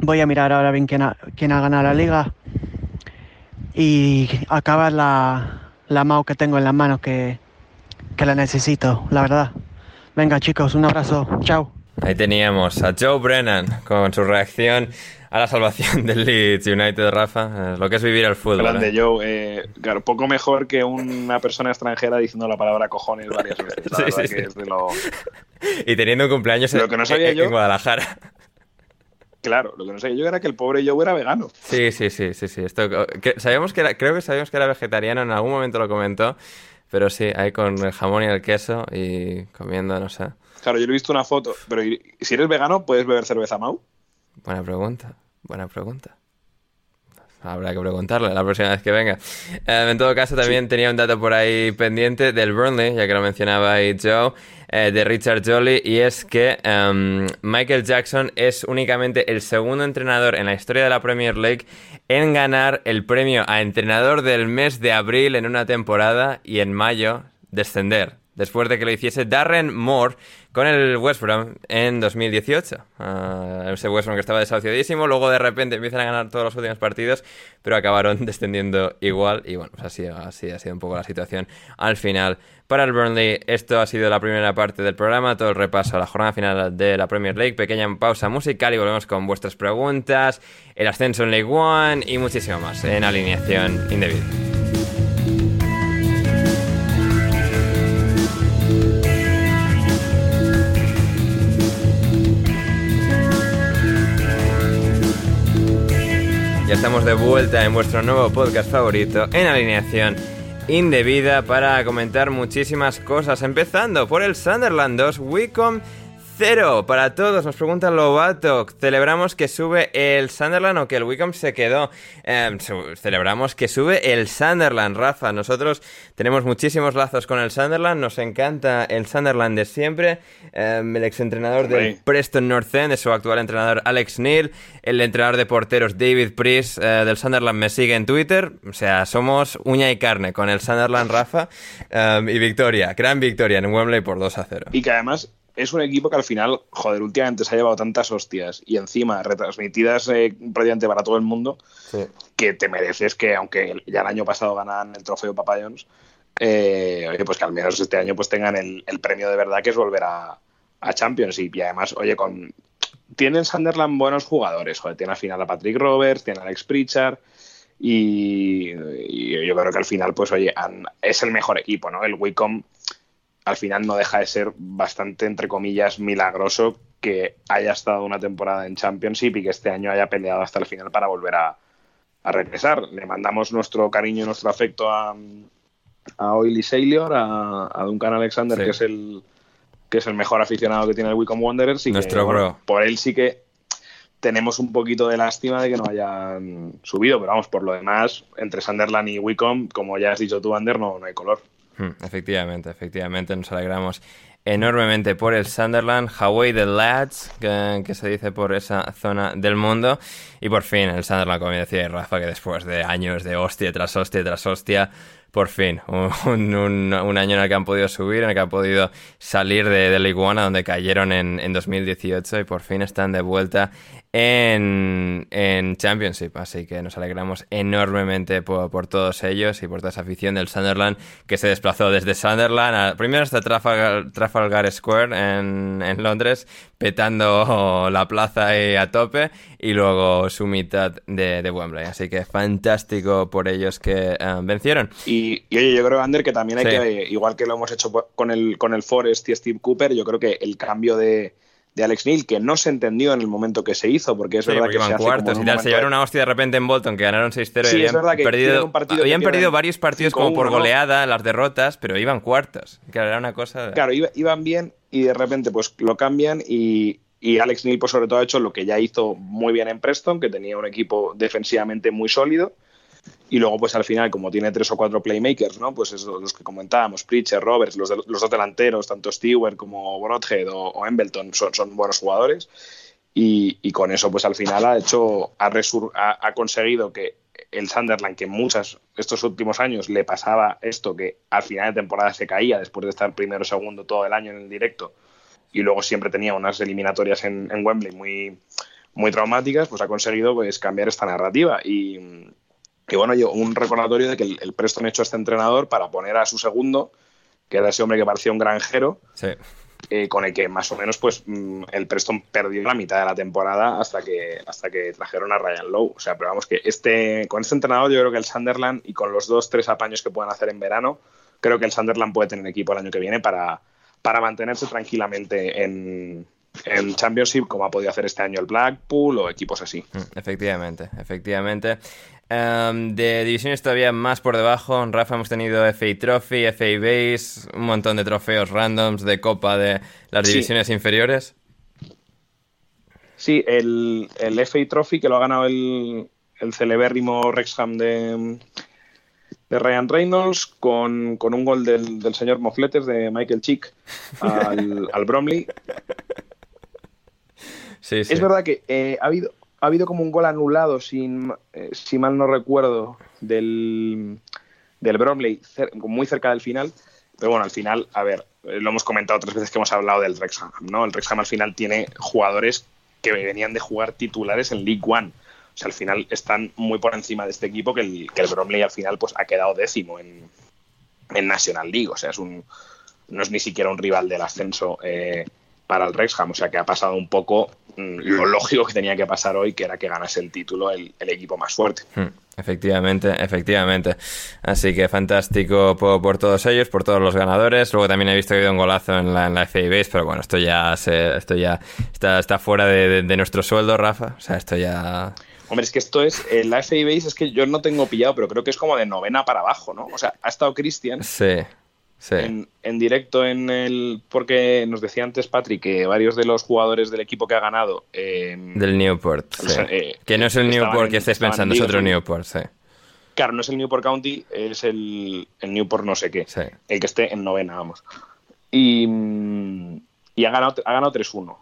Voy a mirar ahora bien ha, quién ha ganado la liga. Y acabar la, la Mau que tengo en las manos que, que la necesito, la verdad. Venga chicos, un abrazo, chao. Ahí teníamos a Joe Brennan con su reacción a la salvación del Leeds United, Rafa. Lo que es vivir el fútbol. Grande ¿eh? Joe, eh, claro, poco mejor que una persona extranjera diciendo la palabra cojones varias veces. La [laughs] Sí, verdad sí, que sí. es de lo... Y teniendo un cumpleaños Lo que no sabía en- yo- en Guadalajara. Claro, lo que no sabía yo era que el pobre Joe era vegano. Sí, sí, sí, sí, sí. Esto, que, que era, creo que sabíamos que era vegetariano, en algún momento lo comentó, pero sí, ahí con el jamón y el queso y comiendo, no sé. Claro, yo le he visto una foto, pero ¿y- si eres vegano, ¿puedes beber cerveza Mau? Buena pregunta, buena pregunta. Habrá que preguntarle la próxima vez que venga. Eh, en todo caso, también tenía un dato por ahí pendiente del Burnley, ya que lo mencionaba ahí Joe, eh, de Richard Jolly, y es que em, Michael Jackson es únicamente el segundo entrenador en la historia de la Premier League en ganar el premio a entrenador del mes de abril en una temporada y en mayo descender, después de que lo hiciese Darren Moore con el West Brom en 2018. Ah, ese West Brom que estaba desahuciadísimo, luego de repente empiezan a ganar todos los últimos partidos, pero acabaron [laughs] descendiendo igual y bueno, pues así, así ha sido un poco la situación al final. Para el Burnley, esto ha sido la primera parte del programa, todo el repaso a la jornada final de la Premier League, pequeña pausa musical y volvemos con vuestras preguntas, el ascenso en League One y muchísimo más en alineación indebida. Estamos de vuelta en vuestro nuevo podcast favorito, en alineación indebida, para comentar muchísimas cosas. Empezando por el Sunderland 2, Wicom 0. Para todos, nos pregunta Lobato. ¿Celebramos que sube el Sunderland o que el Wicom se quedó? Eh, su- celebramos que sube el Sunderland, Rafa. Nosotros tenemos muchísimos lazos con el Sunderland. Nos encanta el Sunderland de siempre. Eh, el exentrenador del. Preston North End, es su actual entrenador Alex Neil, el entrenador de porteros David Priest eh, del Sunderland me sigue en Twitter, o sea, somos uña y carne con el Sunderland Rafa um, y victoria, gran victoria en Wembley por 2 a 0. Y que además es un equipo que al final, joder, últimamente se ha llevado tantas hostias y encima retransmitidas eh, prácticamente para todo el mundo, que te mereces que, aunque ya el año pasado ganaban el trofeo Papa eh, oye, pues que al menos este año pues tengan el, el premio de verdad que es volver a, a Championship. Y además, oye, con tienen Sunderland buenos jugadores, joder, tiene al final a Patrick Roberts, tiene a Alex Pritchard. Y, y yo creo que al final, pues oye, han- es el mejor equipo, ¿no? El Wicom al final no deja de ser bastante, entre comillas, milagroso que haya estado una temporada en Championship y que este año haya peleado hasta el final para volver a, a regresar. Le mandamos nuestro cariño y nuestro afecto a, a Oily Sailor, a, a Duncan Alexander, Sí. que es el que es el mejor aficionado que tiene el Wicom Wanderers y Nuestro que, bueno, por él sí que tenemos un poquito de lástima de que no hayan subido, pero vamos, por lo demás, entre Sunderland y Wicom, como ya has dicho tú, Ander, no, no hay color. Hmm, Efectivamente, efectivamente, nos alegramos enormemente por el Sunderland, Hawaii the Lads, que, se dice por esa zona del mundo, y por fin el Sunderland, como decía Rafa, que después de años de hostia tras hostia tras hostia, por fin, [laughs] un, año en el que han podido subir, en el que han podido salir de, de League One, a donde cayeron en, en 2018, y por fin están de vuelta en, en Championship. Así que nos alegramos enormemente por, por todos ellos y por toda esa afición del Sunderland que se desplazó desde Sunderland a- primero hasta Trafalgar, Trafalgar Square en, en Londres, petando la plaza ahí a tope y luego su mitad de, de Wembley. Así que fantástico por ellos que eh, vencieron. Y, y, oye, yo creo, Ander, que también hay Sí. que, igual que lo hemos hecho con el, con el Forest y Steve Cooper, yo creo que el cambio de, de Alex Neil, que no se entendió en el momento que se hizo, porque es Sí, verdad porque que se iban hace cuartos y tal. Se llevaron una hostia de repente en Bolton que ganaron 6-0 y Sí, es habían verdad que tienen perdido, habían perdido varios partidos como por 5-1, ¿no? goleada, las derrotas, pero iban cuartos. Que era una cosa. Claro, iba- iban bien y de repente pues lo cambian y, y Alex Neil pues sobre todo ha hecho lo que ya hizo muy bien en Preston, que tenía un equipo defensivamente muy sólido y luego pues al final como tiene tres o cuatro playmakers, ¿no? Pues esos, los que comentábamos, Pritchard, Roberts, los, los dos delanteros, tanto Stewart como Broadhead o, o Embleton son, son buenos jugadores y, y con eso pues al final ha hecho ha, resur- ha, ha conseguido que el Sunderland que muchos estos últimos años le pasaba esto que al final de temporada se caía después de estar primero o segundo todo el año en el directo y luego siempre tenía unas eliminatorias en, en Wembley muy muy traumáticas pues ha conseguido pues cambiar esta narrativa y Y bueno, yo un recordatorio de que el, el Preston hecho a este entrenador para poner a su segundo, que era ese hombre que parecía un granjero, Sí. eh, con el que más o menos pues mm, el Preston perdió la mitad de la temporada hasta que hasta que trajeron a Ryan Lowe. O sea, pero vamos que este con este entrenador yo creo que el Sunderland y con los dos tres apaños que puedan hacer en verano, creo que el Sunderland puede tener equipo el año que viene para para mantenerse tranquilamente en en Championship como ha podido hacer este año el Blackpool o equipos así. Mm, Efectivamente, efectivamente. Em, de divisiones todavía más por debajo, Rafa, hemos tenido FA Trophy, FA Base, un montón de trofeos randoms de Copa de las Sí. divisiones inferiores. Sí, el, el FA Trophy que lo ha ganado el, el celebérrimo Wrexham de, de Ryan Reynolds con, con un gol del, del señor Mofletes de Michael Chick al, al Bromley. [laughs] Sí, sí. Es verdad que eh, ha, habido, ha habido como un gol anulado, sin, eh, si mal no recuerdo, del, del Bromley, muy cerca del final. Pero bueno, al final, a ver, eh, lo hemos comentado otras veces que hemos hablado del Wrexham, ¿no? El Wrexham al final tiene jugadores que venían de jugar titulares en League One. O sea, al final están muy por encima de este equipo que el, que el Bromley al final pues ha quedado décimo en, en National League. O sea, es un, no es ni siquiera un rival del ascenso eh, para el Wrexham. O sea, que ha pasado un poco lo lógico que tenía que pasar hoy, que era que ganase el título el, el equipo más fuerte. Hmm, Efectivamente, efectivamente. Así que fantástico por, por todos ellos, por todos los ganadores. Luego también he visto que ha habido un golazo en la, en la FA Base, pero bueno, esto ya se, esto ya está, está fuera de, de- de nuestro sueldo, Rafa. O sea, esto ya. Hombre, es que esto es, eh, la FA Base es que yo no tengo pillado, pero creo que es como de novena para abajo, ¿no? O sea, ha estado Cristian Sí, sí. en, en directo en el. Porque nos decía antes Patrick que varios de los jugadores del equipo que ha ganado. eh, Del Newport, sea, eh, Que no es el Newport en- que estés pensando, en es otro. Newport, sí. Claro, no es el Newport County, es el, el Newport no sé qué. El que esté en novena, vamos. Y, mm, y ha ganado, ha ganado 3-1.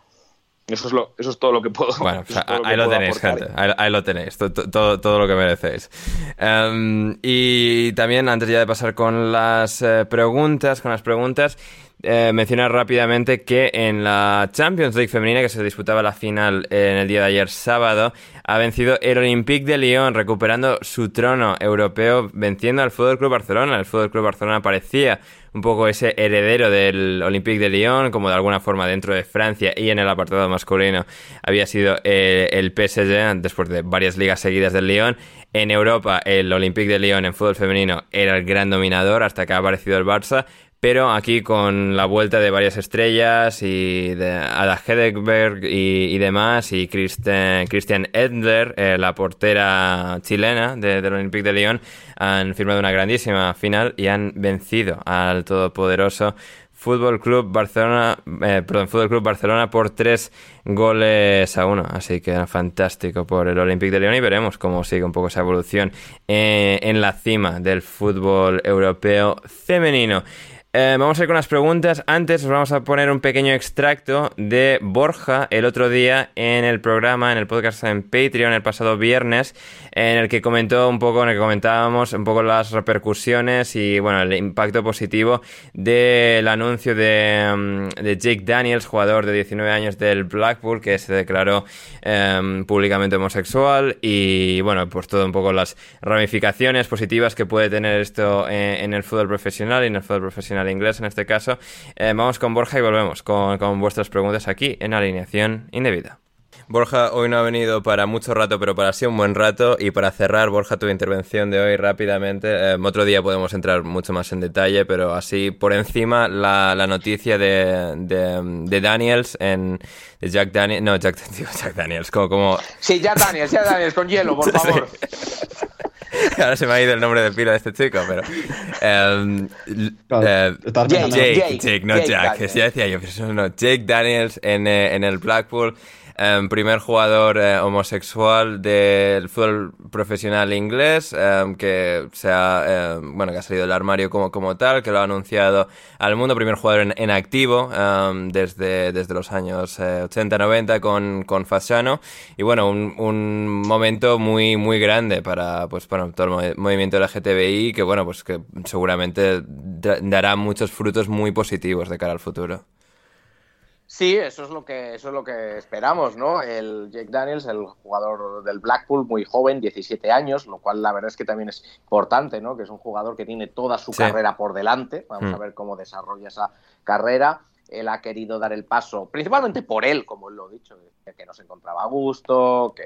Eso es, lo, eso es todo lo que puedo. Bueno, [laughs] que ahí lo puedo tenéis, gente. Ahí, ahí lo tenéis. to- to- Todo, todo lo que merecéis. Em, y también, antes ya de pasar con las eh, preguntas, con las preguntas, eh, mencionar rápidamente que en la Champions League femenina, que se disputaba la final en el día de ayer sábado, ha vencido el Olympique de Lyon, recuperando su trono europeo, venciendo al Fútbol Club Barcelona. El Fútbol Club Barcelona parecía un poco ese heredero del Olympique de Lyon, como de alguna forma dentro de Francia y en el apartado masculino había sido eh, el PSG después de varias ligas seguidas del Lyon. En Europa, el Olympique de Lyon en fútbol femenino era el gran dominador hasta que ha aparecido el Barça. Pero aquí con la vuelta de varias estrellas y de Ada Hedeberg y, demás, y Christian, Edler, eh, la portera chilena de- del Olympique de Lyon, han firmado una grandísima final y han vencido al todopoderoso Fútbol Club Barcelona, eh, perdón, Fútbol Club Barcelona por tres goles a uno. Así que fantástico por el Olympique de Lyon y veremos cómo sigue un poco esa evolución eh, en la cima del fútbol europeo femenino. Eh, vamos a ir con las preguntas. Antes os vamos a poner un pequeño extracto de Borja el otro día en el programa, en el podcast en Patreon el pasado viernes, en el que comentó un poco, en el que comentábamos un poco las repercusiones y bueno, el impacto positivo del anuncio de, mm, de Jake Daniels, jugador de 19 años del Blackpool, que se declaró em, públicamente homosexual y bueno, pues todo un poco las ramificaciones positivas que puede tener esto eh, en el fútbol profesional y en el fútbol profesional inglés en este caso. Eh, vamos con Borja y volvemos con, con vuestras preguntas aquí en Alineación Indebida. Borja hoy no ha venido para mucho rato, pero para sí un buen rato. Y para cerrar, Borja, tu intervención de hoy rápidamente. eh, otro día podemos entrar mucho más en detalle, pero así por encima la, la noticia de, de, de Daniels en de Jack Daniels. No, Jack, [laughs] digo Jack Daniels, como, como Sí, ya Daniels, ya Daniels, con hielo, por [laughs] favor. [laughs] [laughs] Ahora se me ha ido el nombre de pila de este chico, pero. em, Claro, Jake, pensando- Jake, Jake, Jake, no Jake Jack. Daniels. Ya decía yo, pero eso no. Jake Daniels en, eh, en el Blackpool. Em, primer jugador eh, homosexual del fútbol profesional inglés em, que se ha, em, bueno que ha salido del armario como, como tal que lo ha anunciado al mundo. Primer jugador en, activo em, desde, desde los años 80-90 con, con Fasciano. Y bueno un, un momento muy muy grande para pues bueno todo el movi- movimiento LGTBI que bueno pues que seguramente da- dará muchos frutos muy positivos de cara al futuro Sí, eso es lo que eso es lo que esperamos, ¿no? El Jake Daniels, el jugador del Blackpool, muy joven, 17 años, lo cual la verdad es que también es importante, ¿no? Que es un jugador que tiene toda su Sí. carrera por delante. Vamos Mm. a ver cómo desarrolla esa carrera. Él ha querido dar el paso, principalmente por él, como él lo ha dicho, que no se encontraba a gusto, que,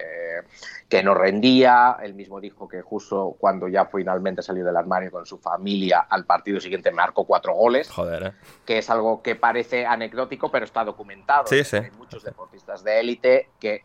que no rendía. Él mismo dijo que justo cuando ya finalmente salió del armario con su familia, al partido siguiente marcó cuatro goles Joder, ¿eh? que es algo que parece anecdótico, pero está documentado. Sí, sí. Hay muchos deportistas de élite que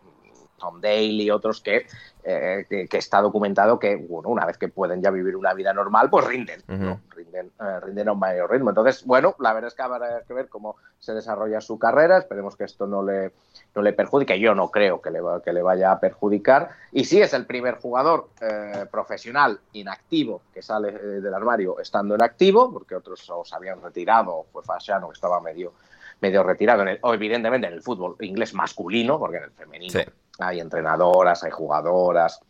Tom Dale y otros que, eh, que, que está documentado que bueno, una vez que pueden ya vivir una vida normal, pues rinden, ¿no? Rinden, eh, rinden a un mayor ritmo. Entonces, bueno, la verdad es que habrá que ver cómo se desarrolla su carrera. Esperemos que esto no le, no le perjudique. Yo no creo que le, va- que le vaya a perjudicar. Y sí es el primer jugador eh, profesional inactivo que sale eh, del armario estando en activo, porque otros o se habían retirado, fue Fasciano que estaba medio medio retirado, en el- o evidentemente en el fútbol inglés masculino, porque en el femenino Sí. Hay entrenadoras, hay jugadoras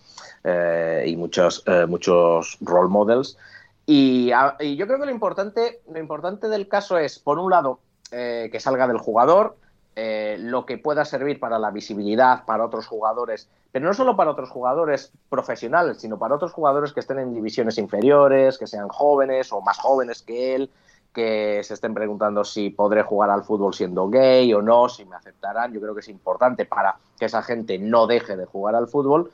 eh, y muchos, eh, muchos role models. Y, yo creo que lo importante, lo importante del caso es, por un lado, eh, que salga del jugador, lo que pueda servir para la visibilidad para otros jugadores, pero no solo para otros jugadores profesionales, sino para otros jugadores que estén en divisiones inferiores, que sean jóvenes o más jóvenes que él, que se estén preguntando si podré jugar al fútbol siendo gay o no, si me aceptarán. Yo creo que es importante para que esa gente no deje de jugar al fútbol.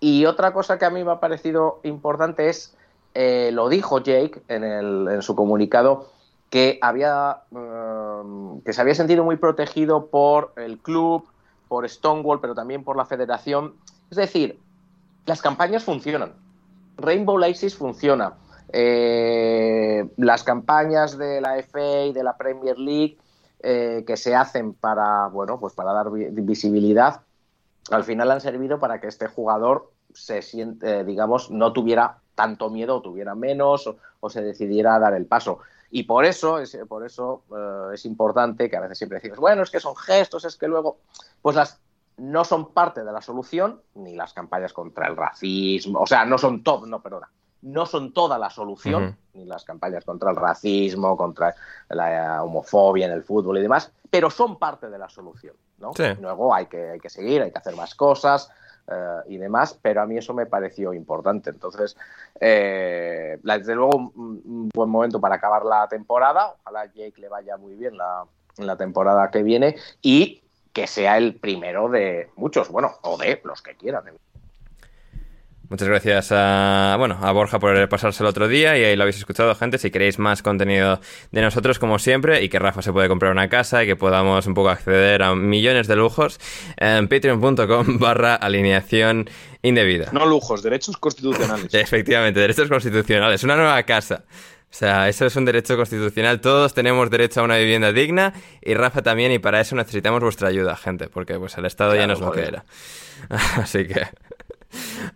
Y otra cosa que a mí me ha parecido importante es, eh, lo dijo Jake en, su comunicado, que, había, eh, que se había sentido muy protegido por el club, por Stonewall, pero también por la federación. Es decir, las campañas funcionan. Rainbow Laces funciona. Eh, las campañas de la FA y de la Premier League eh, que se hacen para, bueno, pues para dar vi- visibilidad, al final han servido para que este jugador se siente, eh, digamos, no tuviera tanto miedo o tuviera menos o, se decidiera a dar el paso. Y por eso, es, por eso es importante que a veces siempre decimos, bueno, es que son gestos, es que luego, pues las no son parte de la solución, ni las campañas contra el racismo, o sea, no son todo, no, perdona, no son toda la solución, ni las campañas contra el racismo, contra la homofobia en el fútbol y demás, pero son parte de la solución, ¿no? Sí. Luego hay que, hay que seguir, hay que hacer más cosas eh, y demás, pero a mí eso me pareció importante. Entonces, eh, desde luego, un, un buen momento para acabar la temporada. Ojalá Jake le vaya muy bien la, la temporada que viene y que sea el primero de muchos, bueno, o de los que quieran. Muchas gracias a, bueno, a Borja por pasarse el otro día y ahí lo habéis escuchado, gente. Si queréis más contenido de nosotros, como siempre, y que Rafa se puede comprar una casa y que podamos un poco acceder a millones de lujos, en patreon.com [laughs] barra alineación indebida. No lujos, derechos constitucionales. [laughs] Efectivamente, derechos constitucionales, una nueva casa. O sea, eso es un derecho constitucional. Todos tenemos derecho a una vivienda digna y Rafa también, y para eso necesitamos vuestra ayuda, gente, porque pues el Estado ya Claro, no es lo que era. [laughs] Así que.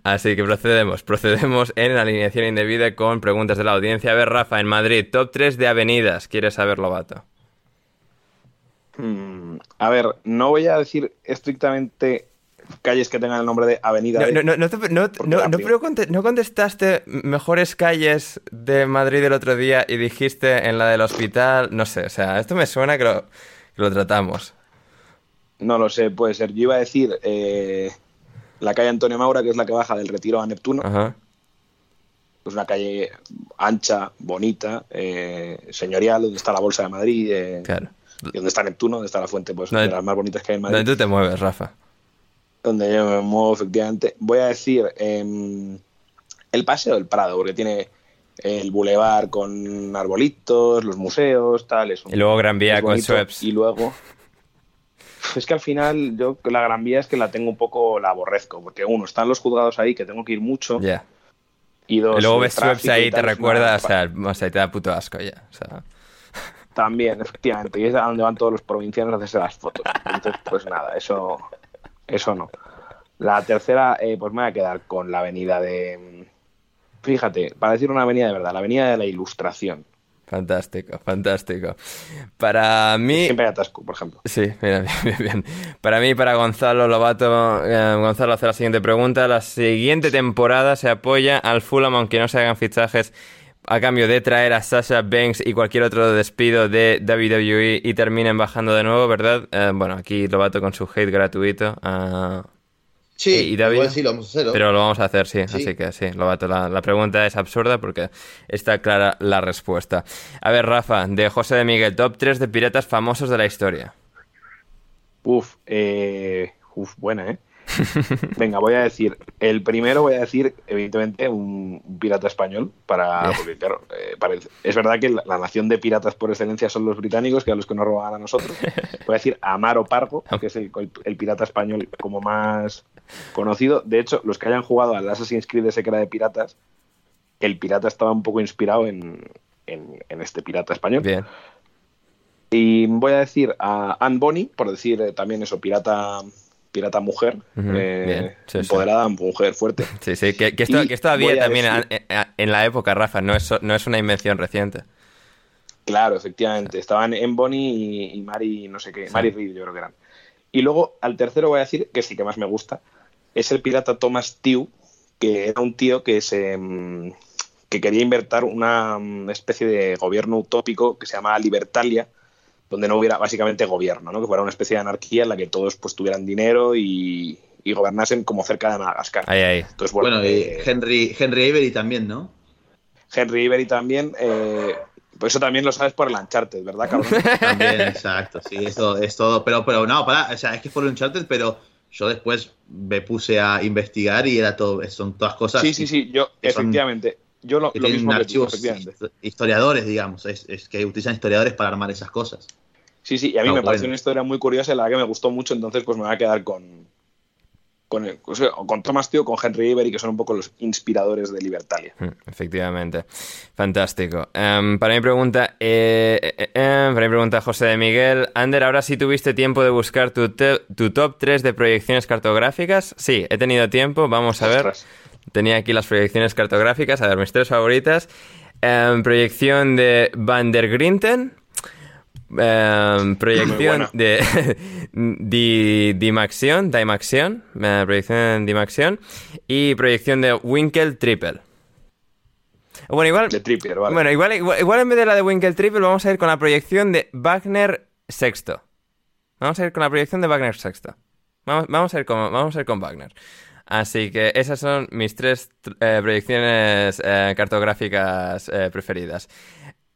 Así que procedemos, procedemos en la alineación indebida con preguntas de la audiencia. A ver, Rafa, en Madrid, top 3 de avenidas. ¿Quieres saberlo, vato? Mm, a ver, no voy a decir estrictamente calles que tengan el nombre de avenida. No, de- no, no, no, te- no, no, contestaste mejores calles de Madrid el otro día y dijiste en la del hospital, no sé, o sea, esto me suena que lo, que lo tratamos. No lo sé, puede ser. Yo iba a decir eh, la calle Antonio Maura, que es la que baja del Retiro a Neptuno. Ajá. Es una calle ancha, bonita, eh, señorial, donde está la Bolsa de Madrid, eh, Claro. y donde está Neptuno, donde está la fuente pues, No, de las más bonitas que hay en Madrid. ¿Dónde tú te mueves, Rafa? donde yo me muevo efectivamente. Voy a decir em, el Paseo del Prado, porque tiene el bulevar con arbolitos, los museos, tal. Es un- Y luego Gran Vía con. Schweppes. Y luego... Es que al final yo la Gran Vía es que la tengo un poco, la aborrezco, porque uno, están los juzgados ahí, que tengo que ir mucho, Ya. y dos... Y luego ves y ahí y te recuerda, o sea, o sea, te da puto asco ya. O sea, También, efectivamente, y es a donde van todos los provincianos a hacerse las fotos. Entonces, pues nada, eso, eso no. La tercera, eh, pues me voy a quedar con la avenida de. Fíjate, para decir una avenida de verdad, la avenida de la Ilustración. Fantástico, fantástico. Para mí... Siempre atasco, por ejemplo. Sí, mira, [laughs] bien, bien, bien. Para mí, para Gonzalo Lobato, eh, Gonzalo hace la siguiente pregunta. La siguiente temporada se apoya al Fulham, aunque no se hagan fichajes a cambio de traer a Sasha Banks y cualquier otro despido de WWE y terminen bajando de nuevo, ¿verdad? Eh, bueno, aquí Lobato con su hate gratuito. ah, Sí, y David, igual sí lo vamos a hacer. ¿no? Pero lo vamos a hacer, sí. Sí. Así que sí, Lobato, la, la pregunta es absurda porque está clara la respuesta. A ver, Rafa, de José de Miguel, top 3 de piratas famosos de la historia. Uf, eh, uf, buena, ¿eh? [laughs] Venga, voy a decir, el primero voy a decir, evidentemente, un, un pirata español, para, porque claro, eh, parece- es verdad que la, la nación de piratas por excelencia son los británicos, que a los que nos roban a nosotros. Voy a decir Amaro Pargo, que es el, el pirata español como más conocido. De hecho, los que hayan jugado al Assassin's Creed ese que era de piratas, el pirata estaba un poco inspirado en, en- en este pirata español. Bien. Y voy a decir a Anne Bonny, por decir eh, también eso, pirata, pirata mujer, eh, sí. empoderada, mujer fuerte. [laughs] Sí, sí, que, que esto, que esto había también decir- en, la época, Rafa, no es, no es una invención reciente. Claro, efectivamente. Estaban en Bonnie y, y Mary, no sé qué, Mary Reed, yo creo que eran. Y luego al tercero voy a decir, que sí que más me gusta, es el pirata Thomas Tew, que era un tío que se mm, que quería inventar una mm, especie de gobierno utópico que se llama Libertalia, donde no hubiera básicamente gobierno, ¿no? que fuera una especie de anarquía en la que todos pues tuvieran dinero y, y gobernasen como cerca de Madagascar. Ahí, ahí. Entonces, bueno, Bueno, y eh, Henry, Henry Avery también, ¿no? Henry Ibery también, eh, pues eso también lo sabes por el Uncharted, ¿verdad, cabrón? [laughs] También, exacto, sí, eso es todo. Pero, pero no, pará, o sea, es que es por Uncharted, pero yo después me puse a investigar y era todo, son todas cosas Sí, sí, sí, yo, son- efectivamente. Yo lo, que lo tienen mismo archivos historiadores, digamos, es, es que utilizan historiadores para armar esas cosas. Sí, sí, y a mí me pareció bueno. una historia muy curiosa y la que me gustó mucho, entonces pues me voy a quedar con con, el- o sea, con Thomas Tío, con Henry Ibery, que son un poco los inspiradores de Libertalia. Mm, Efectivamente. Fantástico. Em, para mi pregunta, eh, eh, eh, para mi pregunta José de Miguel, Ander, ahora sí tuviste tiempo de buscar tu, te- tu top 3 de proyecciones cartográficas. Sí, he tenido tiempo, vamos a ver. Tenía aquí las proyecciones cartográficas, a ver, mis tres favoritas. Em, proyección de Van der Grinten. Em, proyección de [laughs] Di- Dimaxion, Dimaxion, eh, proyección de Dimaxion y proyección de Winkle Triple. Bueno, igual, De Trippier, vale. bueno, igual, igual, igual en vez de la de Winkle Triple vamos a ir con la proyección de Wagner Sexto. Vamos a ir con la proyección de Wagner Sexto. Vamos, vamos a ir con, vamos a ir con Wagner. Así que esas son mis tres eh, proyecciones eh, cartográficas eh, preferidas.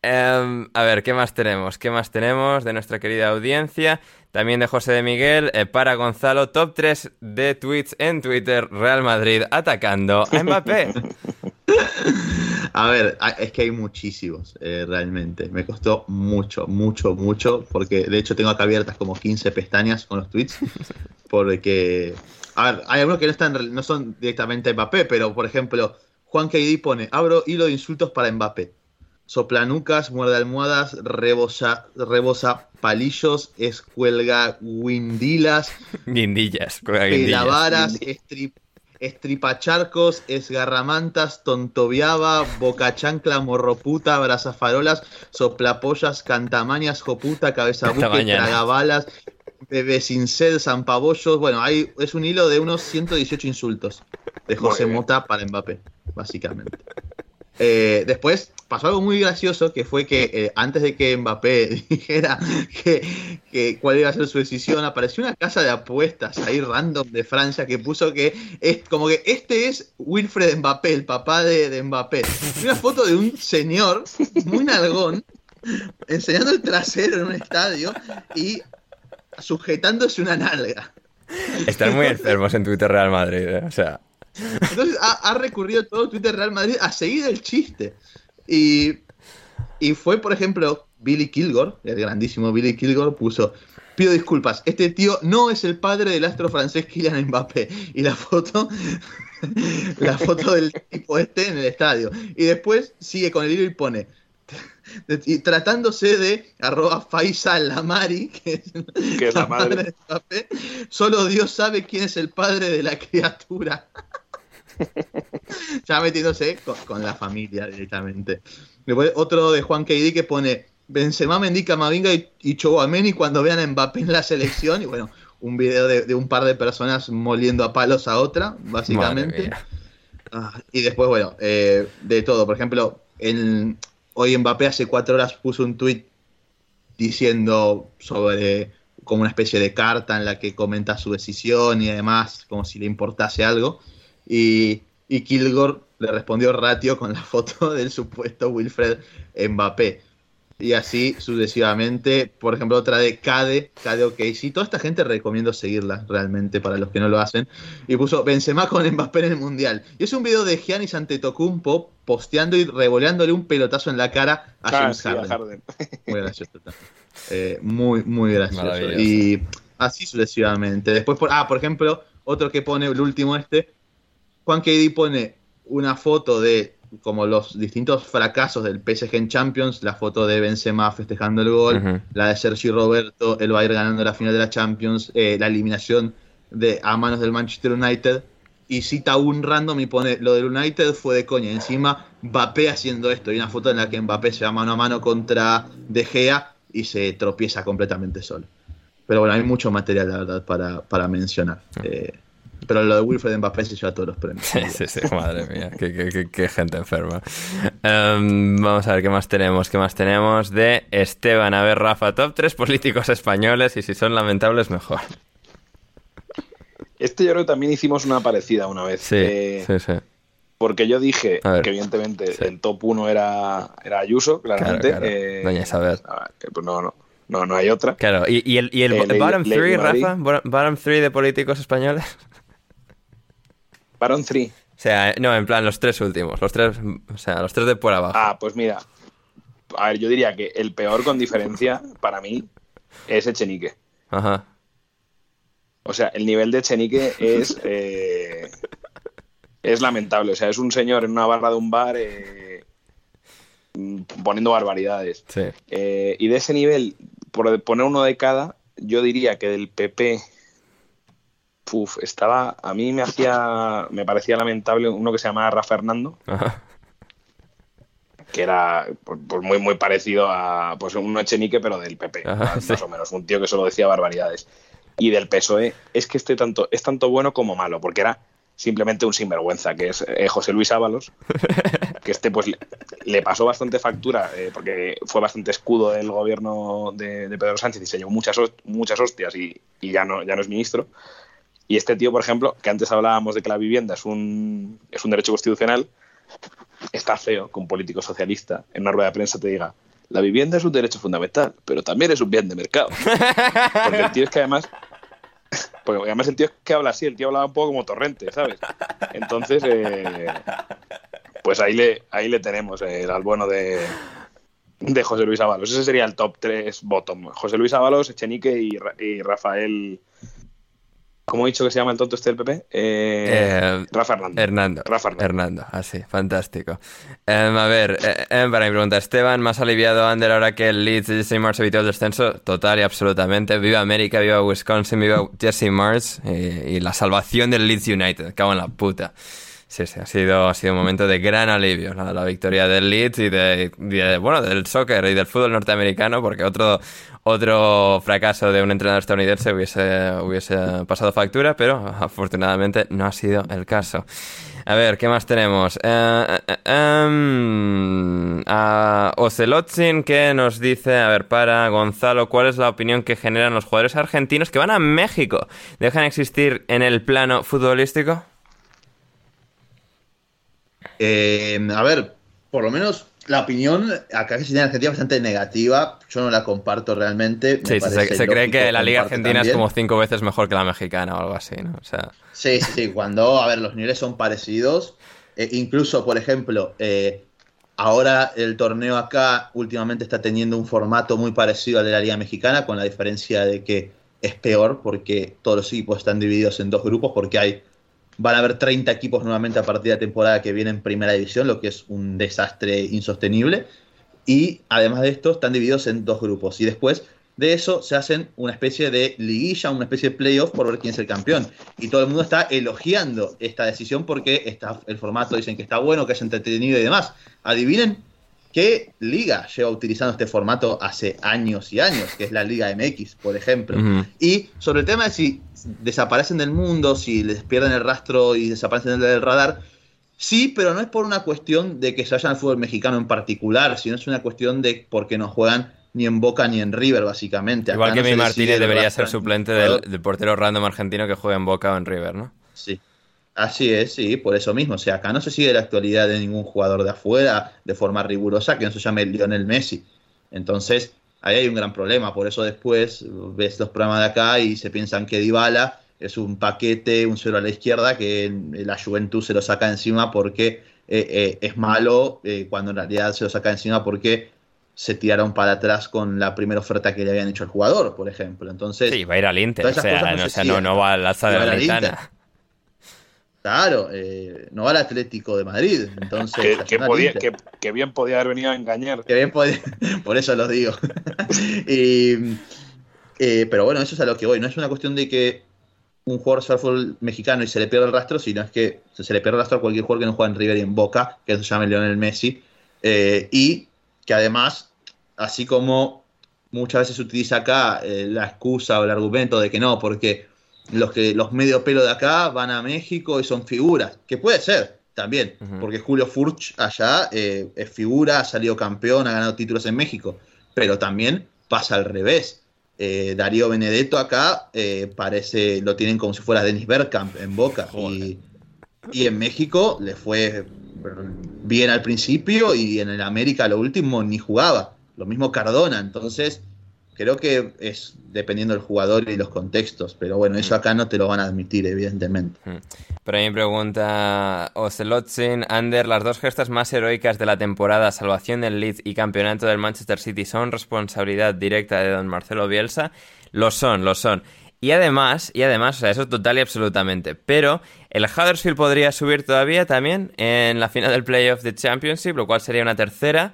Em, a ver, ¿qué más tenemos? ¿Qué más tenemos de nuestra querida audiencia? También de José de Miguel, para Gonzalo, top 3 de tweets en Twitter, Real Madrid atacando a Mbappé. [laughs] A ver, es que hay muchísimos, realmente. Me costó mucho, mucho, mucho, porque de hecho tengo acá abiertas como 15 pestañas con los tweets, porque... A ver, hay algunos que no, están, no son directamente Mbappé, pero por ejemplo, Juan KD pone, abro hilo de insultos para Mbappé. Soplanucas, muerde almohadas, rebosa, rebosa palillos, escuelga guindilas, [laughs] Guindillas, pelavaras, estrip, estripacharcos, esgarramantas, tontoviaba, bocachancla, morroputa, brazafarolas, soplapollas, cantamañas, joputa, cabeza Hasta buque, mañana. tragabalas, bebé sin sed, zampabollos. Bueno, hay, es un hilo de unos 118 insultos de José. Mota para Mbappé, básicamente. Eh, después pasó algo muy gracioso que fue que eh, antes de que Mbappé [laughs] dijera que, que cuál iba a ser su decisión, apareció una casa de apuestas ahí random de Francia que puso que es como que este es Wilfred Mbappé, el papá de, de Mbappé. Una foto de un señor muy nalgón enseñando el trasero en un estadio y sujetándose una nalga. Están muy enfermos en Twitter Real Madrid, ¿eh? O sea, Entonces ha, ha recurrido todo Twitter Real Madrid a seguir el chiste. Y, y fue, por ejemplo, Billy Kilgore, el grandísimo Billy Kilgore, puso. Pido disculpas, este tío no es el padre del astro francés Kylian Mbappé. Y la foto, [laughs] la foto del tipo este en el estadio. Y después sigue con el hilo y pone, y tratándose de arroba Faisal Lamari, que es, Que es la madre. de Mbappé, solo Dios sabe quién es el padre de la criatura. [laughs] ya metiéndose con, con la familia directamente. Después otro de Juan KD que pone Benzema, Mendy, Camavinga y, y Chouameni cuando vean a Mbappé en la selección. Y bueno, un video de, de un par de personas moliendo a palos a otra, básicamente. Ah, y después, bueno, eh, de todo. Por ejemplo, en- hoy Mbappé hace cuatro horas puso un tweet diciendo sobre como una especie de carta en la que comenta su decisión y además como si le importase algo. Y, y Kilgore le respondió ratio con la foto del supuesto Wilfred Mbappé. Y así sucesivamente. Por ejemplo, otra de Cade, Cade OK. Sí, toda esta gente recomiendo seguirla realmente para los que no lo hacen. Y puso Benzema con Mbappé en el Mundial. Y es un video de Giannis Antetokounmpo posteando y revoleándole un pelotazo en la cara a Ah, James sí, a Harden. Muy gracioso. Eh, muy, muy gracioso. Y así sucesivamente. Después, por, ah, por ejemplo, otro que pone, el último este, Juan KD pone una foto de como los distintos fracasos del PSG en Champions, la foto de Benzema festejando el gol, la de Sergio Roberto, el Bayern ganando la final de la Champions, eh, la eliminación de a manos del Manchester United, y cita un random y pone lo del United fue de coña. Encima, Mbappé haciendo esto. Y una foto en la que Mbappé se va mano a mano contra De Gea y se tropieza completamente solo. Pero bueno, hay mucho material, la verdad, para, para mencionar. Eh, pero lo de Wilfred Mbappé se lleva todos los premios. Sí, sí, sí, madre mía, qué, qué- qué- qué gente enferma. Em, vamos a ver qué más tenemos, qué más tenemos de Esteban. A ver, Rafa, top 3 políticos españoles y si son lamentables, mejor. Este yo creo que también hicimos una parecida una vez. Sí, Eh, sí, sí. Porque yo dije que evidentemente Sí. el top 1 era, era Ayuso, claramente. Claro, claro. Eh, Doña Isabel. ah, pues no, no, no, no hay otra. Claro, ¿y, y el, y el Eh, Lady- bottom Lady 3, Madrid. Rafa? Bo- ¿Bottom 3 de políticos españoles? Baron 3. O sea, no, en plan, los tres últimos, los tres, o sea, los tres de por abajo. Ah, pues mira. A ver, yo diría que el peor con diferencia para mí es Echenique. Ajá. O sea, el nivel de Echenique es. [laughs] eh, es lamentable. O sea, es un señor en una barra de un bar eh, poniendo barbaridades. Sí. Eh, y de ese nivel, por poner uno de cada, yo diría que del PP. Uf, estaba. A mí me hacía. Me parecía lamentable uno que se llamaba Rafa Fernando, Ajá. que era pues, pues muy, muy parecido a. Pues un Echenique, pero del PP, Ajá, más, sí. más o menos. Un tío que solo decía barbaridades. Y del PSOE, es que este tanto, es tanto bueno como malo, porque era simplemente un sinvergüenza, que es eh, José Luis Ábalos, [laughs] que este pues le, le pasó bastante factura, eh, porque fue bastante escudo del gobierno de, de Pedro Sánchez y se llevó muchas, muchas hostias y, y ya, no, ya no es ministro. Y este tío, por ejemplo, que antes hablábamos de que la vivienda es un, es un derecho constitucional, está feo que un político socialista en una rueda de prensa te diga la vivienda es un derecho fundamental, pero también es un bien de mercado. Porque el tío es que además porque además el tío es que habla así, el tío hablaba un poco como torrente, ¿sabes? Entonces, eh, pues ahí le, ahí le tenemos eh, al bueno de, de José Luis Ábalos. Ese sería el top 3 bottom. José Luis Ábalos, Echenique y, Ra- y Rafael. ¿Cómo he dicho que se llama el tonto este del PP? Eh, Eh, Rafa Hernández. Hernando. Rafa Hernández. Hernando, así, fantástico. Em, a ver, eh, em, para mi pregunta, Esteban, ¿más aliviado Ander ahora que el Leeds y Jesse Mars evitó el descenso? Total y absolutamente. Viva América, viva Wisconsin, viva Jesse Mars y, y la salvación del Leeds United. Cago en la puta. Sí, sí, ha sido, ha sido un momento de gran alivio la, la victoria del Leeds y de, y de- bueno, del soccer y del fútbol norteamericano, porque otro, otro fracaso de un entrenador estadounidense hubiese, hubiese pasado factura, pero afortunadamente no ha sido el caso. A ver, ¿qué más tenemos? Eh, eh, em, a Ocelotzin que nos dice, a ver, para Gonzalo, ¿cuál es la opinión que generan los jugadores argentinos que van a México? ¿Dejan existir en el plano futbolístico? Eh, a ver, por lo menos la opinión acá que se tiene en Argentina es bastante negativa. Yo no la comparto realmente. me Sí, se, cree que la liga argentina es como cinco veces mejor que la mexicana o algo así, ¿no? O sea, Sí, sí, sí. Cuando, a ver, los niveles son parecidos. Eh, incluso, por ejemplo, eh, ahora el torneo acá últimamente está teniendo un formato muy parecido al de la Liga Mexicana, con la diferencia de que es peor porque todos los equipos están divididos en dos grupos, porque hay van a haber 30 equipos nuevamente a partir de la temporada que viene en primera división, lo que es un desastre insostenible. Y además de esto, están divididos en dos grupos. Y después de eso se hacen una especie de liguilla, una especie de playoff por ver quién es el campeón. Y todo el mundo está elogiando esta decisión porque está, el formato dicen que está bueno, que es entretenido y demás. Adivinen qué liga lleva utilizando este formato hace años y años, que es la Liga MX, por ejemplo. Y sobre el tema de si desaparecen del mundo, si les pierden el rastro y desaparecen del radar, Sí, pero no es por una cuestión de que se vayan al fútbol mexicano en particular, sino es una cuestión de porque no juegan ni en Boca ni en River, básicamente. Igual Acá que no mi Martínez debería ser suplente del, del portero random argentino que juega en Boca o en River, ¿no? Sí. Así es, sí, por eso mismo. O sea, acá no se sigue la actualidad de ningún jugador de afuera de forma rigurosa que no se llame Lionel Messi. Entonces, ahí hay un gran problema. Por eso después ves los programas de acá y se piensan que Dybala es un paquete, un cero a la izquierda, que la Juventus se lo saca encima porque eh, eh, es malo, eh, cuando en realidad se lo saca encima porque se tiraron para atrás con la primera oferta que le habían hecho al jugador, por ejemplo. Entonces, Sí, va a ir al Inter, o sea, no, se o sea, no, siguen. no va de va la al Inter. Lintana. Claro, eh, no va al Atlético de Madrid. Entonces, Que, podía- bien podía haber venido a engañar. Que bien puede- [laughs] por eso lo digo. [laughs] Y, eh, pero bueno, eso es a lo que voy. No es una cuestión de que un jugador sea fútbol mexicano y se le pierda el rastro, sino es que se le pierde el rastro a cualquier jugador que no juega en River y en Boca, que se llama Lionel Messi. Eh, y que además, así como muchas veces se utiliza acá eh, la excusa o el argumento de que no, porque los que los medio pelo de acá van a México y son figuras, que puede ser también, porque Julio Furch allá eh, es figura, ha salido campeón, ha ganado títulos en México, pero también pasa al revés. Eh, Darío Benedetto acá eh, parece, lo tienen como si fuera Dennis Bergkamp en Boca y, y en México le fue bien al principio y en el América lo último ni jugaba. Lo mismo Cardona, entonces creo que es dependiendo del jugador y los contextos, pero bueno, eso acá no te lo van a admitir, evidentemente. Pero ahí me pregunta Ocelotzin, Ander, las dos gestas más heroicas de la temporada, salvación del Leeds y campeonato del Manchester City, ¿son responsabilidad directa de don Marcelo Bielsa? Lo son, lo son. Y además, y además, o sea, eso total y absolutamente. Pero el Huddersfield podría subir todavía también en la final del Playoff de Championship, lo cual sería una tercera.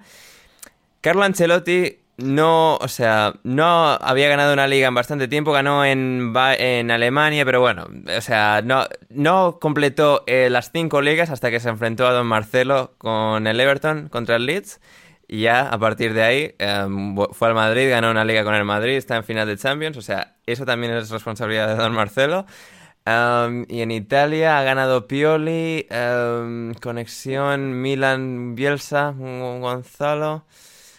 Carlo Ancelotti no, o sea, no había ganado una liga en bastante tiempo, ganó en, en Alemania, pero bueno, o sea, no, no completó eh, las cinco ligas hasta que se enfrentó a Don Marcelo con el Everton contra el Leeds. Y ya a partir de ahí eh, fue al Madrid, ganó una liga con el Madrid, está en final de Champions, o sea, eso también es responsabilidad de Don Marcelo. Um, y en Italia ha ganado Pioli, um, Conexión, Milan, Bielsa, Gonzalo.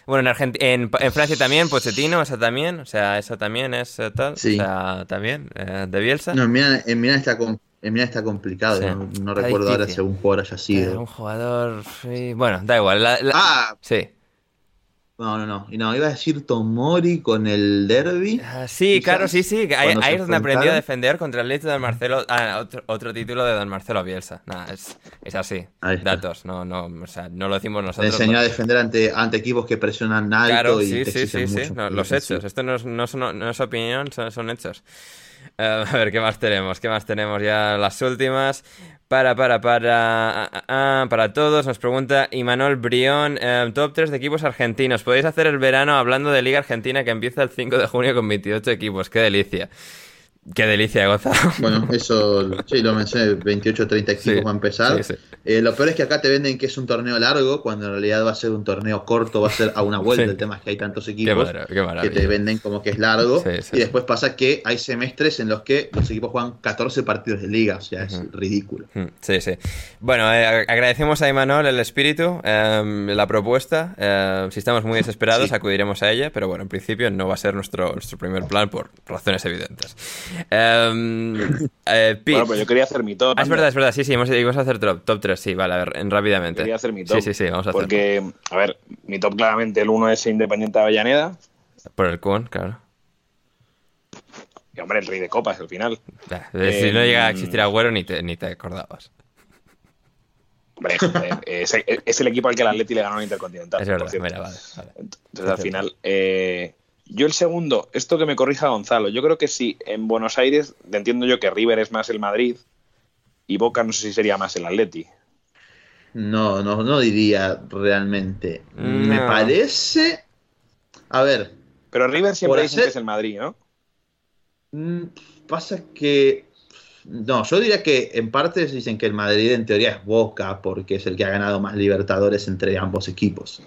Bueno, en, Argent- en, en Francia también, Pochettino, eso también, o sea, eso también es eh, tal, Sí. o sea, también, eh, de Bielsa. No, en Milán, en Milán está, com- está complicado, Sí. no, recuerdo ahora si algún jugador haya Eh, sido. un jugador, sí, bueno, da igual. la- la- Ah, sí. No, no, no, y no, iba a decir Tomori con el derby. Ah, Sí, claro, sí, sí. Ahí, es donde aprendió a defender contra el Leeds de Don Marcelo. Ah, otro, otro título de Don Marcelo Bielsa. Nada, es, es así. Datos, no, no, o sea, no lo decimos nosotros. enseñó a defender ante, ante equipos que presionan alto Claro, y sí, te sí, sí, sí. no, los hechos. Esto no es, no, son- no es opinión, son, son hechos. Eh, [laughs] a ver, ¿qué más tenemos? ¿Qué más tenemos? Ya las últimas. Para, para, para, ah, ah, ah, para todos, nos pregunta Imanol Brión, eh, top 3 de equipos argentinos. Podéis hacer el verano hablando de Liga Argentina que empieza el 5 de junio con 28 equipos. Qué delicia. Qué delicia, Gonzalo. [laughs] Bueno, eso sí, lo mencioné, 28 o 30 equipos Sí, va a empezar. sí, sí. Eh, lo peor es que acá te venden que es un torneo largo, cuando en realidad va a ser un torneo corto, va a ser a una vuelta. El tema es que hay tantos Qué, equipos mara- qué que te venden como que es largo. Y después pasa que hay semestres en los que los equipos juegan 14 partidos de liga, o sea, es ridículo. Mm, Sí, sí. Bueno, eh, ag- agradecemos a Imanol el espíritu, em, la propuesta. em, si estamos muy desesperados, acudiremos a ella, pero bueno, en principio no va a ser nuestro, nuestro primer plan por razones evidentes. Em, eh, Pete. Bueno, pues yo quería hacer mi top. Ah, es verdad, es verdad, sí, sí, íbamos a hacer top, top 3, sí, vale, a ver, en- rápidamente. Quería hacer mi top. Sí, sí, sí, vamos a hacerlo. Porque, a ver, mi top claramente el uno es Independiente de Avellaneda. Por el Kun, claro. Y hombre, el rey de copas, al final. Eh, si no llega a Em, existir Agüero, ni te, ni te acordabas. Hombre, es, es el equipo al que el Atleti le ganó en Intercontinental. Es verdad, cierto. mira, vale. vale. Entonces, al final, eh, yo el segundo, esto que me corrija Gonzalo, yo creo que sí, en Buenos Aires, entiendo yo que River es más el Madrid y Boca no sé si sería más el Atleti. No, no, no diría realmente. Me parece. A ver, Pero River siempre dicen que es el Madrid, ¿no? mm, pasa que. No, yo diría que en parte dicen que el Madrid en teoría es Boca, porque es el que ha ganado más Libertadores entre ambos equipos.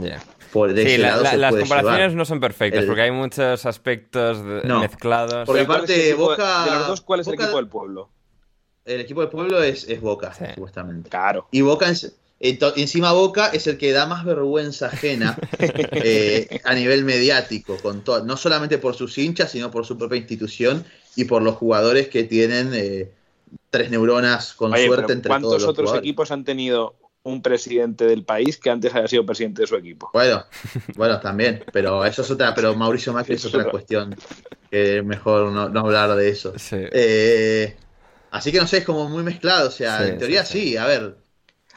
Ya. Por de Sí, ese la- lado la- se las puede comparaciones llevar. no son perfectas El- porque hay muchos aspectos de- No, mezclados. Porque ¿Cuál es el aparte, Boca- De los dos, ¿cuál es el equipo del pueblo? el equipo del pueblo es, es Boca, Sí. supuestamente. Claro. Y Boca, en- ento- encima Boca es el que da más vergüenza ajena [laughs] eh, a nivel mediático, con to- no solamente por sus hinchas, sino por su propia institución y por los jugadores que tienen eh, tres neuronas con Oye, suerte entre todos ¿cuántos los otros jugadores. equipos han tenido un presidente del país que antes haya sido presidente de su equipo? Bueno, bueno, también, pero eso es otra, pero [laughs] Mauricio Macri Eso es es otra otra. cuestión, que mejor no, no hablar de eso. Sí. Eh, así que no sé, es como muy mezclado, o sea, Sí, en teoría sí, sí, sí. a ver.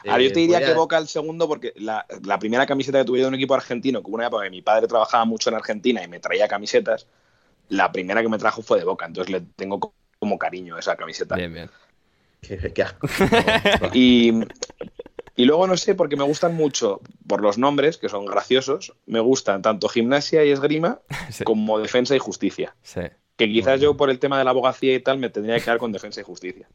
Ahora, yo eh, te diría podría- que Boca el segundo porque la, la primera camiseta que tuve de un equipo argentino, que una época que mi padre trabajaba mucho en Argentina y me traía camisetas, la primera que me trajo fue de Boca, entonces le tengo co- como cariño a esa camiseta. Bien, bien. Qué, qué asco. Y, y luego no sé, porque me gustan mucho por los nombres, que son graciosos, me gustan tanto gimnasia y esgrima [laughs] Sí. como defensa y justicia. Sí, Que quizás yo por el tema de la abogacía y tal me tendría que quedar con defensa y justicia.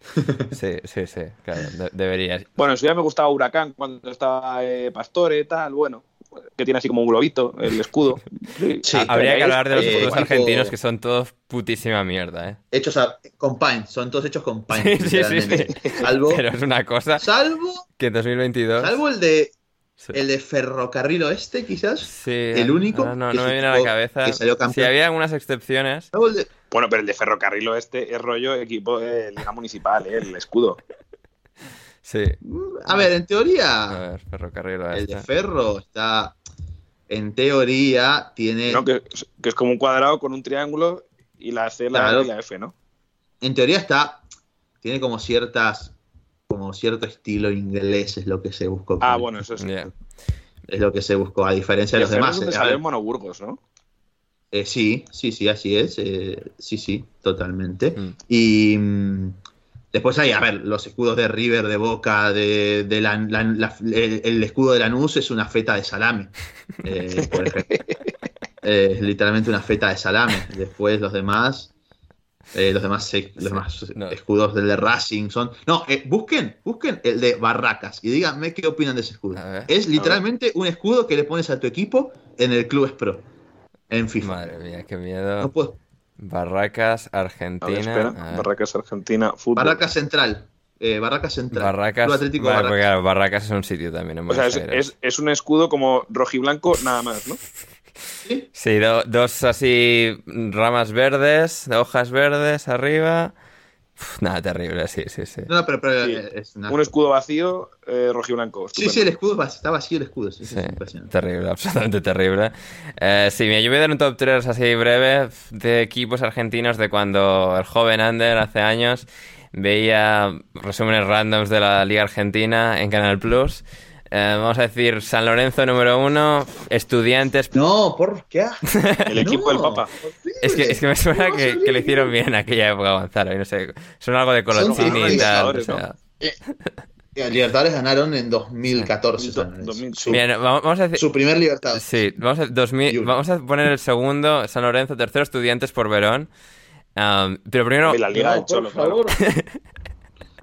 [laughs] sí, sí, sí, claro, de- deberías. Bueno, en su día me gustaba Huracán cuando estaba eh, Pastore, tal, bueno, que tiene así como un globito, el escudo. Sí. Sí. Habría que hablar de los Eh, escudos tipo- argentinos que son todos putísima mierda, ¿eh? Hechos a- con Paint, son todos hechos con Paint. [laughs] Sí, sí, sí, literalmente. Salvo, Pero es una cosa salvo, que en 2022... salvo el de Sí. el de Ferrocarril Oeste, quizás. Sí, el único no, que no es me viene a la cabeza. que salió Sí, campeón. había algunas excepciones. Salvo el de- Bueno, pero el de Ferrocarril Oeste es rollo equipo de Liga Municipal, eh, el escudo. Sí. A ver, en A teoría, ver, ferrocarril el de oeste. Ferro está. En teoría, tiene. ¿no? Que, es- que es como un cuadrado con un triángulo y la C, la Claro. Y la F, ¿no? En teoría está. Tiene como ciertas. Como cierto estilo inglés, es lo que se buscó. Ah, con- bueno, eso es. Ya. Es lo que se buscó, a diferencia de los demás. es donde eh, a Monoburgos, ¿no? eh, sí, sí, sí, así es. eh, sí, sí, totalmente. Mm. Y después hay, a ver, los escudos de River, de Boca, de, de la- la- la- el, el escudo de Lanús es una feta de salame, eh, por ejemplo. Eh, es literalmente una feta de salame. Después los demás, eh, los demás, se- los demás no. escudos del de Racing son... No, eh, busquen, busquen el de Barracas y díganme qué opinan de ese escudo. Ver. es literalmente un escudo que le pones a tu equipo en el Club Pro, en FIFA. Madre mía, qué miedo. No puedo- Barracas, A ver, Argentina. espera. a ver. Barracas Argentina, fútbol. Barracas Central. Eh, Barracas Central. Barracas. Atlético vale, Barracas. claro, Barracas es un sitio también en O sea, Buenos es, Aires. es- es un escudo como rojiblanco nada más, ¿no? ¿Sí? Sí, do- dos así ramas verdes, de hojas verdes arriba. Nada, terrible, sí, sí, sí. No, pero, pero, Sí. eh, es una- Un escudo vacío, eh, rojiblanco. Sí, estupendo. sí, el escudo está vacío el escudo. Sí, sí, Sí, es terrible, [laughs] absolutamente terrible. Eh, sí, mira, yo voy a dar un top 3 así breve de equipos argentinos de cuando el joven Ander hace años veía resúmenes randoms de la Liga Argentina en Canal Plus. Eh, vamos a decir San Lorenzo número uno, Estudiantes. No, ¿por qué? [laughs] El equipo del Papa. Es que, es que me suena No, que, son que lo hicieron bien en aquella época, Gonzalo. Y no sé, suena algo de Colochini y tal. o ¿no? sea. Eh, Libertadores ganaron en 2014. San Lorenzo. 2000, Su, Bien, vamos a decir. su primer Libertadores. Sí, vamos a, 2000 Y uno. vamos a poner el segundo, San Lorenzo, tercero, Estudiantes por Verón. Am, pero primero, Y la Liga No, del Cholo, por claro. [laughs]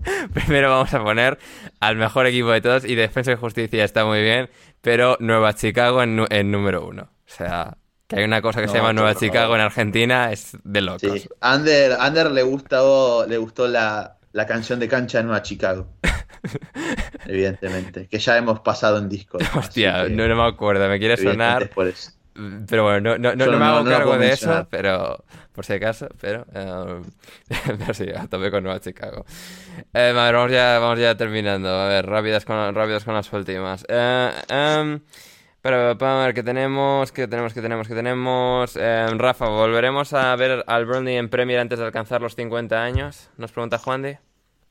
[laughs] primero vamos a poner al mejor equipo de todos. Y Defensa y Justicia está muy bien, pero Nueva Chicago en, en número uno. O sea, que hay una cosa que se No, llama Nueva Chicago en Argentina, es de locos. Sí. Ander, Ander le gustó, le gustó la, la canción de cancha de Nueva Chicago. [laughs] Evidentemente. Que ya hemos pasado en Discord. así Hostia, que, no, no me acuerdo, me quiere sonar. Pero bueno, no, no, no, me hago cargo de eso, pero por si acaso, pero, eh, [laughs] pero sí, a tope con Nueva Chicago. Eh, a ver, vamos ya, vamos ya terminando. A ver, rápidas con, rápidas con las últimas. Eh, em, pero para ver, ¿qué tenemos? ¿Qué tenemos? ¿Qué tenemos? ¿Qué tenemos? Em, Rafa, ¿volveremos a ver al Burnley en Premier antes de alcanzar los 50 años? Nos pregunta Juan Di.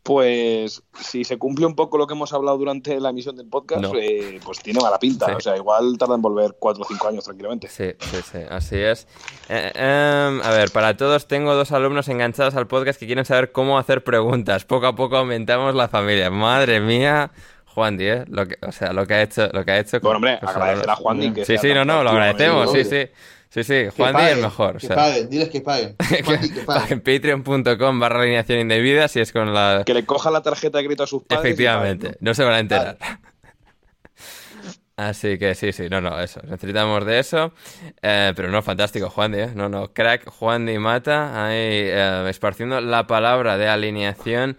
Pues si se cumple un poco lo que hemos hablado durante la emisión del podcast, No. eh, pues tiene mala pinta. Sí. O sea, igual tarda en volver cuatro o cinco años tranquilamente. Sí, sí, sí, así es. Eh, em, a ver, para todos tengo dos alumnos enganchados al podcast que quieren saber cómo hacer preguntas. Poco a poco aumentamos la familia. Madre mía, Juan Di, ¿eh? Lo que, o sea, lo que ha hecho, lo que ha hecho. con Bueno, hombre, los agradecer a. Juan Di que Sí, sí, no, no, lo agradecemos, sí, sí. Sí, sí, Juan Di es el mejor. o Que sea. paguen, diles que paguen. [laughs] Paguen. en patreon.com barra alineación indebida si es con la... Que le coja la tarjeta de crédito a sus padres. Efectivamente, no se van a enterar. [laughs] Así que sí, sí, no, no, eso. Necesitamos de eso. Eh, pero no, fantástico, Juan ¿eh? No, no, crack, Juan Di Mata, ahí eh, esparciendo la palabra de alineación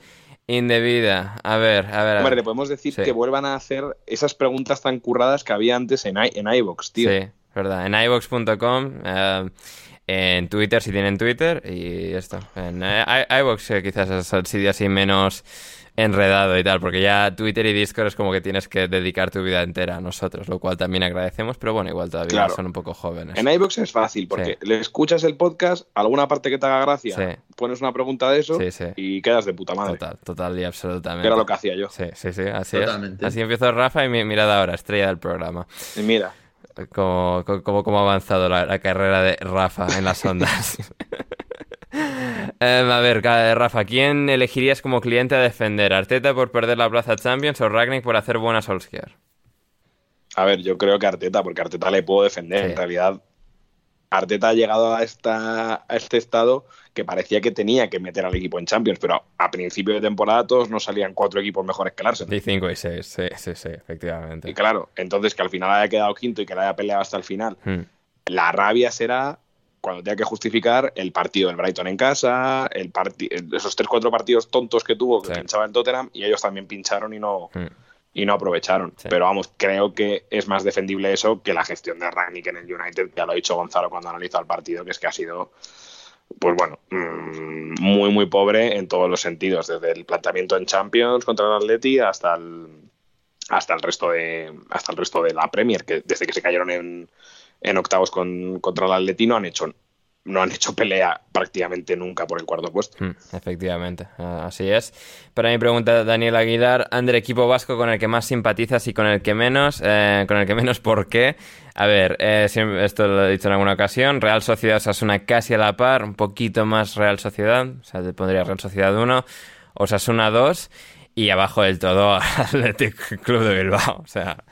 indebida. A ver, a ver. A Hombre, ver. le podemos decir Sí. que vuelvan a hacer esas preguntas tan curradas que había antes en, i- en iVoox, tío. Sí, verdad. En iVox.com, eh, en Twitter si tienen Twitter y esto. En eh, i- iVoox eh, quizás es el sitio así menos enredado y tal, porque ya Twitter y Discord es como que tienes que dedicar tu vida entera a nosotros, lo cual también agradecemos, pero bueno, igual todavía Claro. son un poco jóvenes. En iVoox es fácil, porque le escuchas el podcast, alguna parte que te haga gracia, Sí. pones una pregunta de eso Sí, sí. y quedas de puta madre. Total, total y absolutamente. Era lo que hacía yo. Sí, sí, sí, así Totalmente. es. Así empezó Rafa y mi- mirad ahora, estrella del programa. Y mira, Cómo, cómo, cómo ha avanzado la, la carrera de Rafa en las ondas. [laughs] Em, a ver, Rafa, ¿quién elegirías como cliente a defender? ¿Arteta por perder la plaza Champions o Ragnick por hacer buena Solskjaer? a ver, yo creo que Arteta, porque Arteta le puedo defender. Sí. En realidad, Arteta ha llegado a, esta, a este estado que parecía que tenía que meter al equipo en Champions, pero a principio de temporada todos nos salían cuatro equipos mejores que el Arsenal. Y 5 y 6, sí, sí, sí, efectivamente. Y claro, entonces que al final haya quedado quinto y que le haya peleado hasta el final, Hmm. la rabia será cuando tenga que justificar el partido del Brighton en casa, el esos tres cuatro partidos tontos que tuvo que Sí. pinchaba en Tottenham y ellos también pincharon y no Hmm. Y no aprovecharon. Sí. Pero vamos, creo que es más defendible eso que la gestión de Rangnick en el United, ya lo ha dicho Gonzalo cuando analizó el partido, que es que ha sido pues bueno, mm, muy muy pobre en todos los sentidos, desde el planteamiento en Champions contra el Atleti hasta el hasta el resto de hasta el resto de la Premier, que desde que se cayeron en, en octavos con, contra el Atleti no han hecho no han hecho pelea prácticamente nunca por el cuarto puesto. Hmm, efectivamente, así es. Para mi pregunta, Daniel Aguilar, Ander, equipo vasco con el que más simpatizas y con el que menos, eh, con el que menos, ¿por qué? A ver, eh, esto lo he dicho en alguna ocasión, Real Sociedad Osasuna casi a la par, un poquito más Real Sociedad, o sea, te pondría Real Sociedad 1, Osasuna 2 y abajo del todo [laughs] Athletic Club de Bilbao, o sea,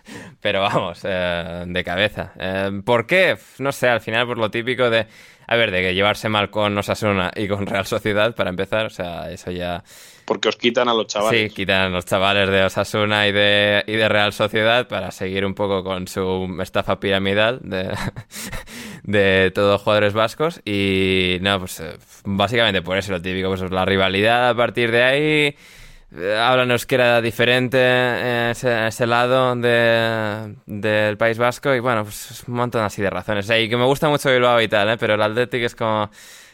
pero vamos, eh, de cabeza. Eh, ¿Por qué? No sé, al final por lo típico de, a ver, de que llevarse mal con Osasuna y con Real Sociedad para empezar, o sea, eso ya... Porque os quitan a los chavales. Sí, quitan a los chavales de Osasuna y de, y de Real Sociedad para seguir un poco con su estafa piramidal de, [laughs] de todos jugadores vascos. Y no, pues eh, básicamente por eso lo típico, pues la rivalidad a partir de ahí. Eh, Hablan euskera diferente eh, ese, ese lado de, del País Vasco y bueno, pues un montón así de razones. Sea, y que me gusta mucho Bilbao y tal, ¿eh? pero el Athletic es como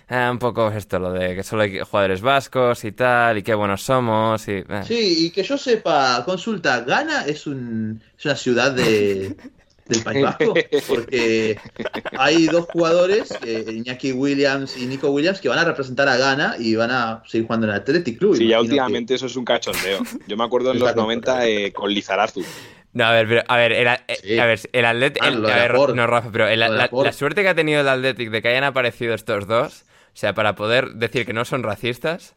eh, un poco esto, lo de que solo hay jugadores vascos y tal, y qué buenos somos. Y, eh. Sí, y que yo sepa, consulta, ¿Ghana es, un, es una ciudad de, del País Vasco? [laughs] Porque hay dos jugadores, eh, Iñaki Williams y Nico Williams, que van a representar a Ghana y van a seguir jugando en el Athletic Club. Sí, ya que- últimamente eso es un cachondeo. Yo me acuerdo en los 90 eh, con Lizarazu. No, a ver, pero, a ver, el, eh, Sí. a ver, el Athletic, Ah, no, Rafa, pero el- la, suerte que ha tenido el Athletic de que hayan aparecido estos dos, o sea, para poder decir que no son racistas,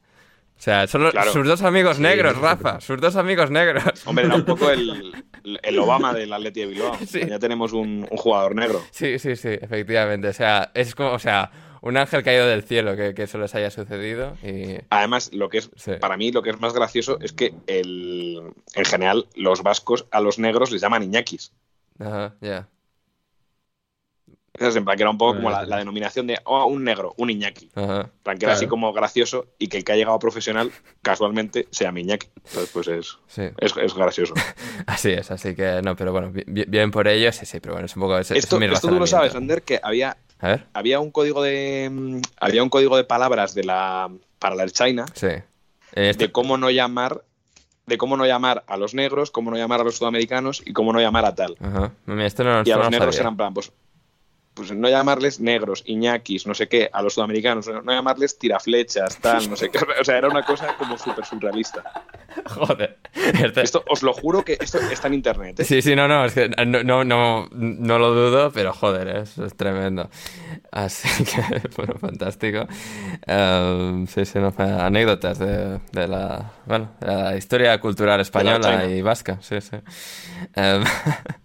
o sea, son los- Claro. sus dos amigos Sí. negros, Rafa, sus dos amigos negros. Hombre, era un poco el, [laughs] el Obama del Atleti de Bilbao. [laughs] Sí. Ya tenemos un, un jugador negro. Sí, sí, sí, efectivamente, o sea, es como, o sea, un ángel caído del cielo que, que eso les haya sucedido y... Además, lo que es Sí. para mí lo que es más gracioso es que el, en general los vascos a los negros les llaman iñakis. Ajá, ya. Sea, en plan que era un poco como la, denominación de oh, un negro, un iñaki. Ajá. En plan que era así como gracioso y que el que ha llegado profesional casualmente sea mi iñaki. Entonces, pues es, Sí, es, es gracioso. [laughs] así es, así que no, pero bueno, bi- bi- bien, por ellos, sí, sí, pero bueno, es un poco... esto, es esto tú lo sabes. Ander, que había, A ver, había un código de mm, había un código de palabras de la para la China sí. Este- de cómo no llamar de cómo no llamar a los negros, cómo no llamar a los sudamericanos y cómo no llamar a tal. Ajá. Mira, Esto no, Y esto a los lo negros sabía. eran plan, pues, pues no llamarles negros, iñakis, no sé qué, a los sudamericanos, no llamarles tiraflechas, tal, no sé qué. O sea, era una cosa como súper surrealista. [laughs] Joder. Este- Esto, os lo juro que esto está en internet. ¿eh? Sí, sí, no, no, es que no, no, no, no lo dudo, pero joder, es, es tremendo. Así [laughs] que, bueno, fantástico. Em, sí, sí, no, anécdotas de, de la, bueno, de la historia cultural española y vasca, sí, sí. Em, [laughs]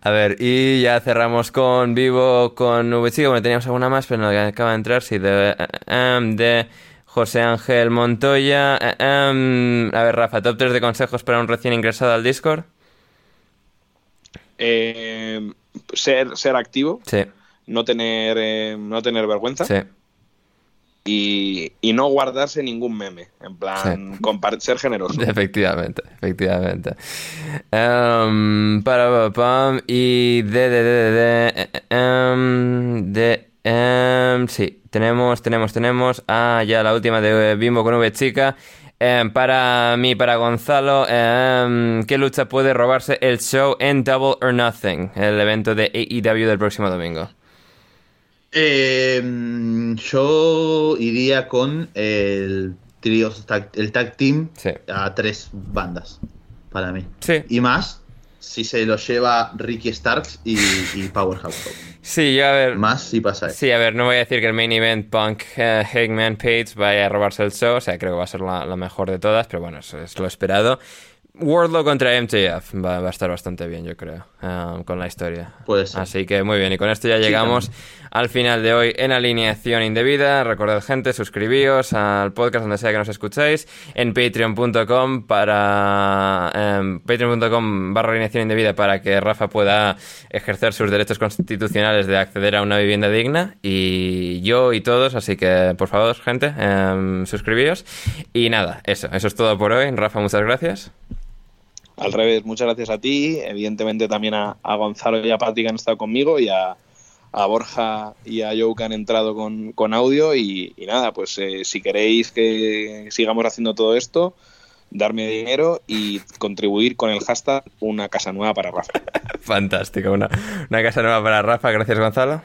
a ver, y ya cerramos con Vivo, con VChico, bueno, teníamos alguna más, pero no, acaba de entrar, sí, de, eh, em, de José Ángel Montoya. Eh, em, a ver, Rafa, top 3 de consejos para un recién ingresado al Discord. eh, ser, ser activo, Sí, no tener, eh, no tener vergüenza sí. Y, y no guardarse ningún meme. En plan, compar- ser generoso. [laughs] Efectivamente, efectivamente. Em, para pa, pam, y de de de de de, em, de em, sí, tenemos tenemos tenemos ah ya la última de Bimbo con V chica. Para mí, para Gonzalo, ¿qué lucha puede robarse el show en Double or Nothing, el evento de AEW del próximo domingo? Eh, yo iría con el trío, el tag team Sí. a tres bandas, para mí. Sí. Y más si se lo lleva Ricky Starks y, y Powerhouse. Sí, yo a ver. Más si pasa eso. Sí, a ver, no voy a decir que el main event Punk eh, Hangman Page vaya a robarse el show, o sea, creo que va a ser la, la mejor de todas, pero bueno, eso es lo esperado. Wardlow contra MJF va, va a estar bastante bien, yo creo, eh, con la historia. Puede ser. Así que muy bien, y con esto ya llegamos al final de hoy en alineación indebida. Recordad, gente, suscribíos al podcast donde sea que nos escuchéis, en patreon.com para em, patreon.com barra alineación indebida para que Rafa pueda ejercer sus derechos constitucionales de acceder a una vivienda digna y yo y todos, así que por favor, gente, em, suscribíos. Y nada, eso, eso es todo por hoy. Rafa, muchas gracias. Al revés, muchas gracias a ti, evidentemente también a, a Gonzalo y a Pati que han estado conmigo y a, a Borja y a Joe que han entrado con, con audio y, y nada, pues eh, si queréis que sigamos haciendo todo esto, darme dinero y contribuir con el hashtag una casa nueva para Rafa. [laughs] Fantástico, una, una casa nueva para Rafa. Gracias, Gonzalo.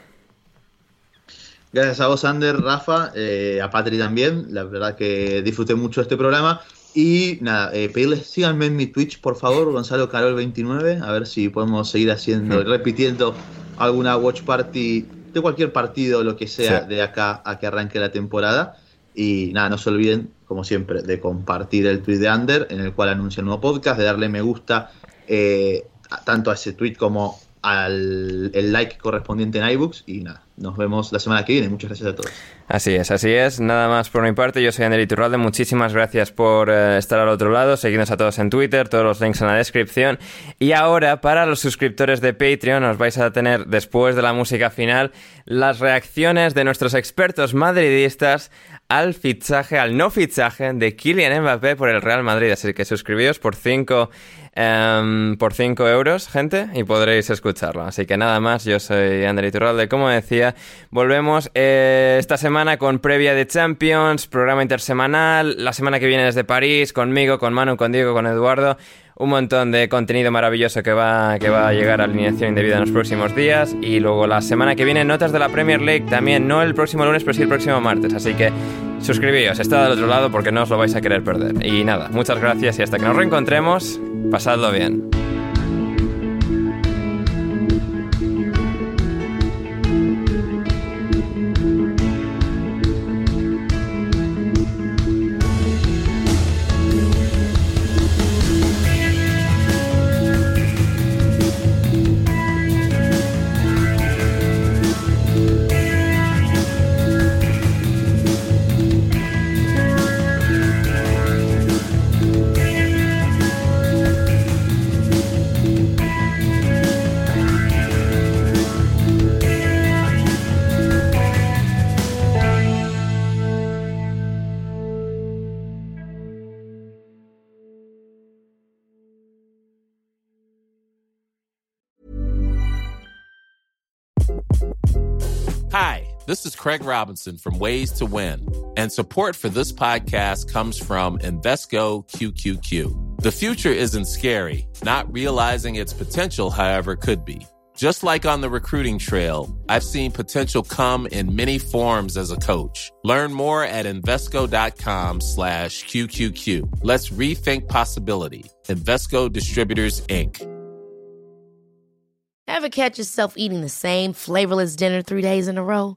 Gracias a vos, Ander, Rafa, eh, a Patri también. La verdad que disfruté mucho este programa. Y nada, eh, pedirles, síganme en mi Twitch, por favor, Gonzalo Carol29, a ver si podemos seguir haciendo, [laughs] repitiendo alguna watch party de cualquier partido, lo que sea, Sí. de acá a que arranque la temporada. Y nada, no se olviden, como siempre, de compartir el tweet de Ander, en el cual anuncia el nuevo podcast, de darle me gusta eh, tanto a ese tweet como al el like correspondiente en iBooks. Y nada, nos vemos la semana que viene. Muchas gracias a todos. Así es, así es. Nada más por mi parte. Yo soy Ander Iturralde. Muchísimas gracias por eh, estar al otro lado. Seguidnos a todos en Twitter, todos los links en la descripción. Y ahora, para los suscriptores de Patreon, os vais a tener, después de la música final, las reacciones de nuestros expertos madridistas al fichaje, al no fichaje de Kylian Mbappé por el Real Madrid. Así que suscribíos por 5 por 5 euros, gente, y podréis escucharlo. Así que nada más, yo soy Ander Iturralde. Como decía, volvemos eh, esta semana con previa de Champions, programa intersemanal, la semana que viene desde París, conmigo, con Manu, con Diego, con Eduardo. Un montón de contenido maravilloso que va, que va a llegar a alineación indebida en los próximos días. Y luego la semana que viene, notas de la Premier League también, no el próximo lunes, pero sí el próximo martes. Así que suscribíos, estad al otro lado porque no os lo vais a querer perder. Y nada, muchas gracias y hasta que nos reencontremos, pasadlo bien. Craig Robinson from Ways to Win, and support for this podcast comes from Invesco QQQ. The future isn't scary, not realizing its potential, however, could be. Just like on the recruiting trail, I've seen potential come in many forms as a coach. Learn more at Invesco.com slash QQQ. Let's rethink possibility. Invesco Distributors, Inc. Ever catch yourself eating the same flavorless dinner three days in a row?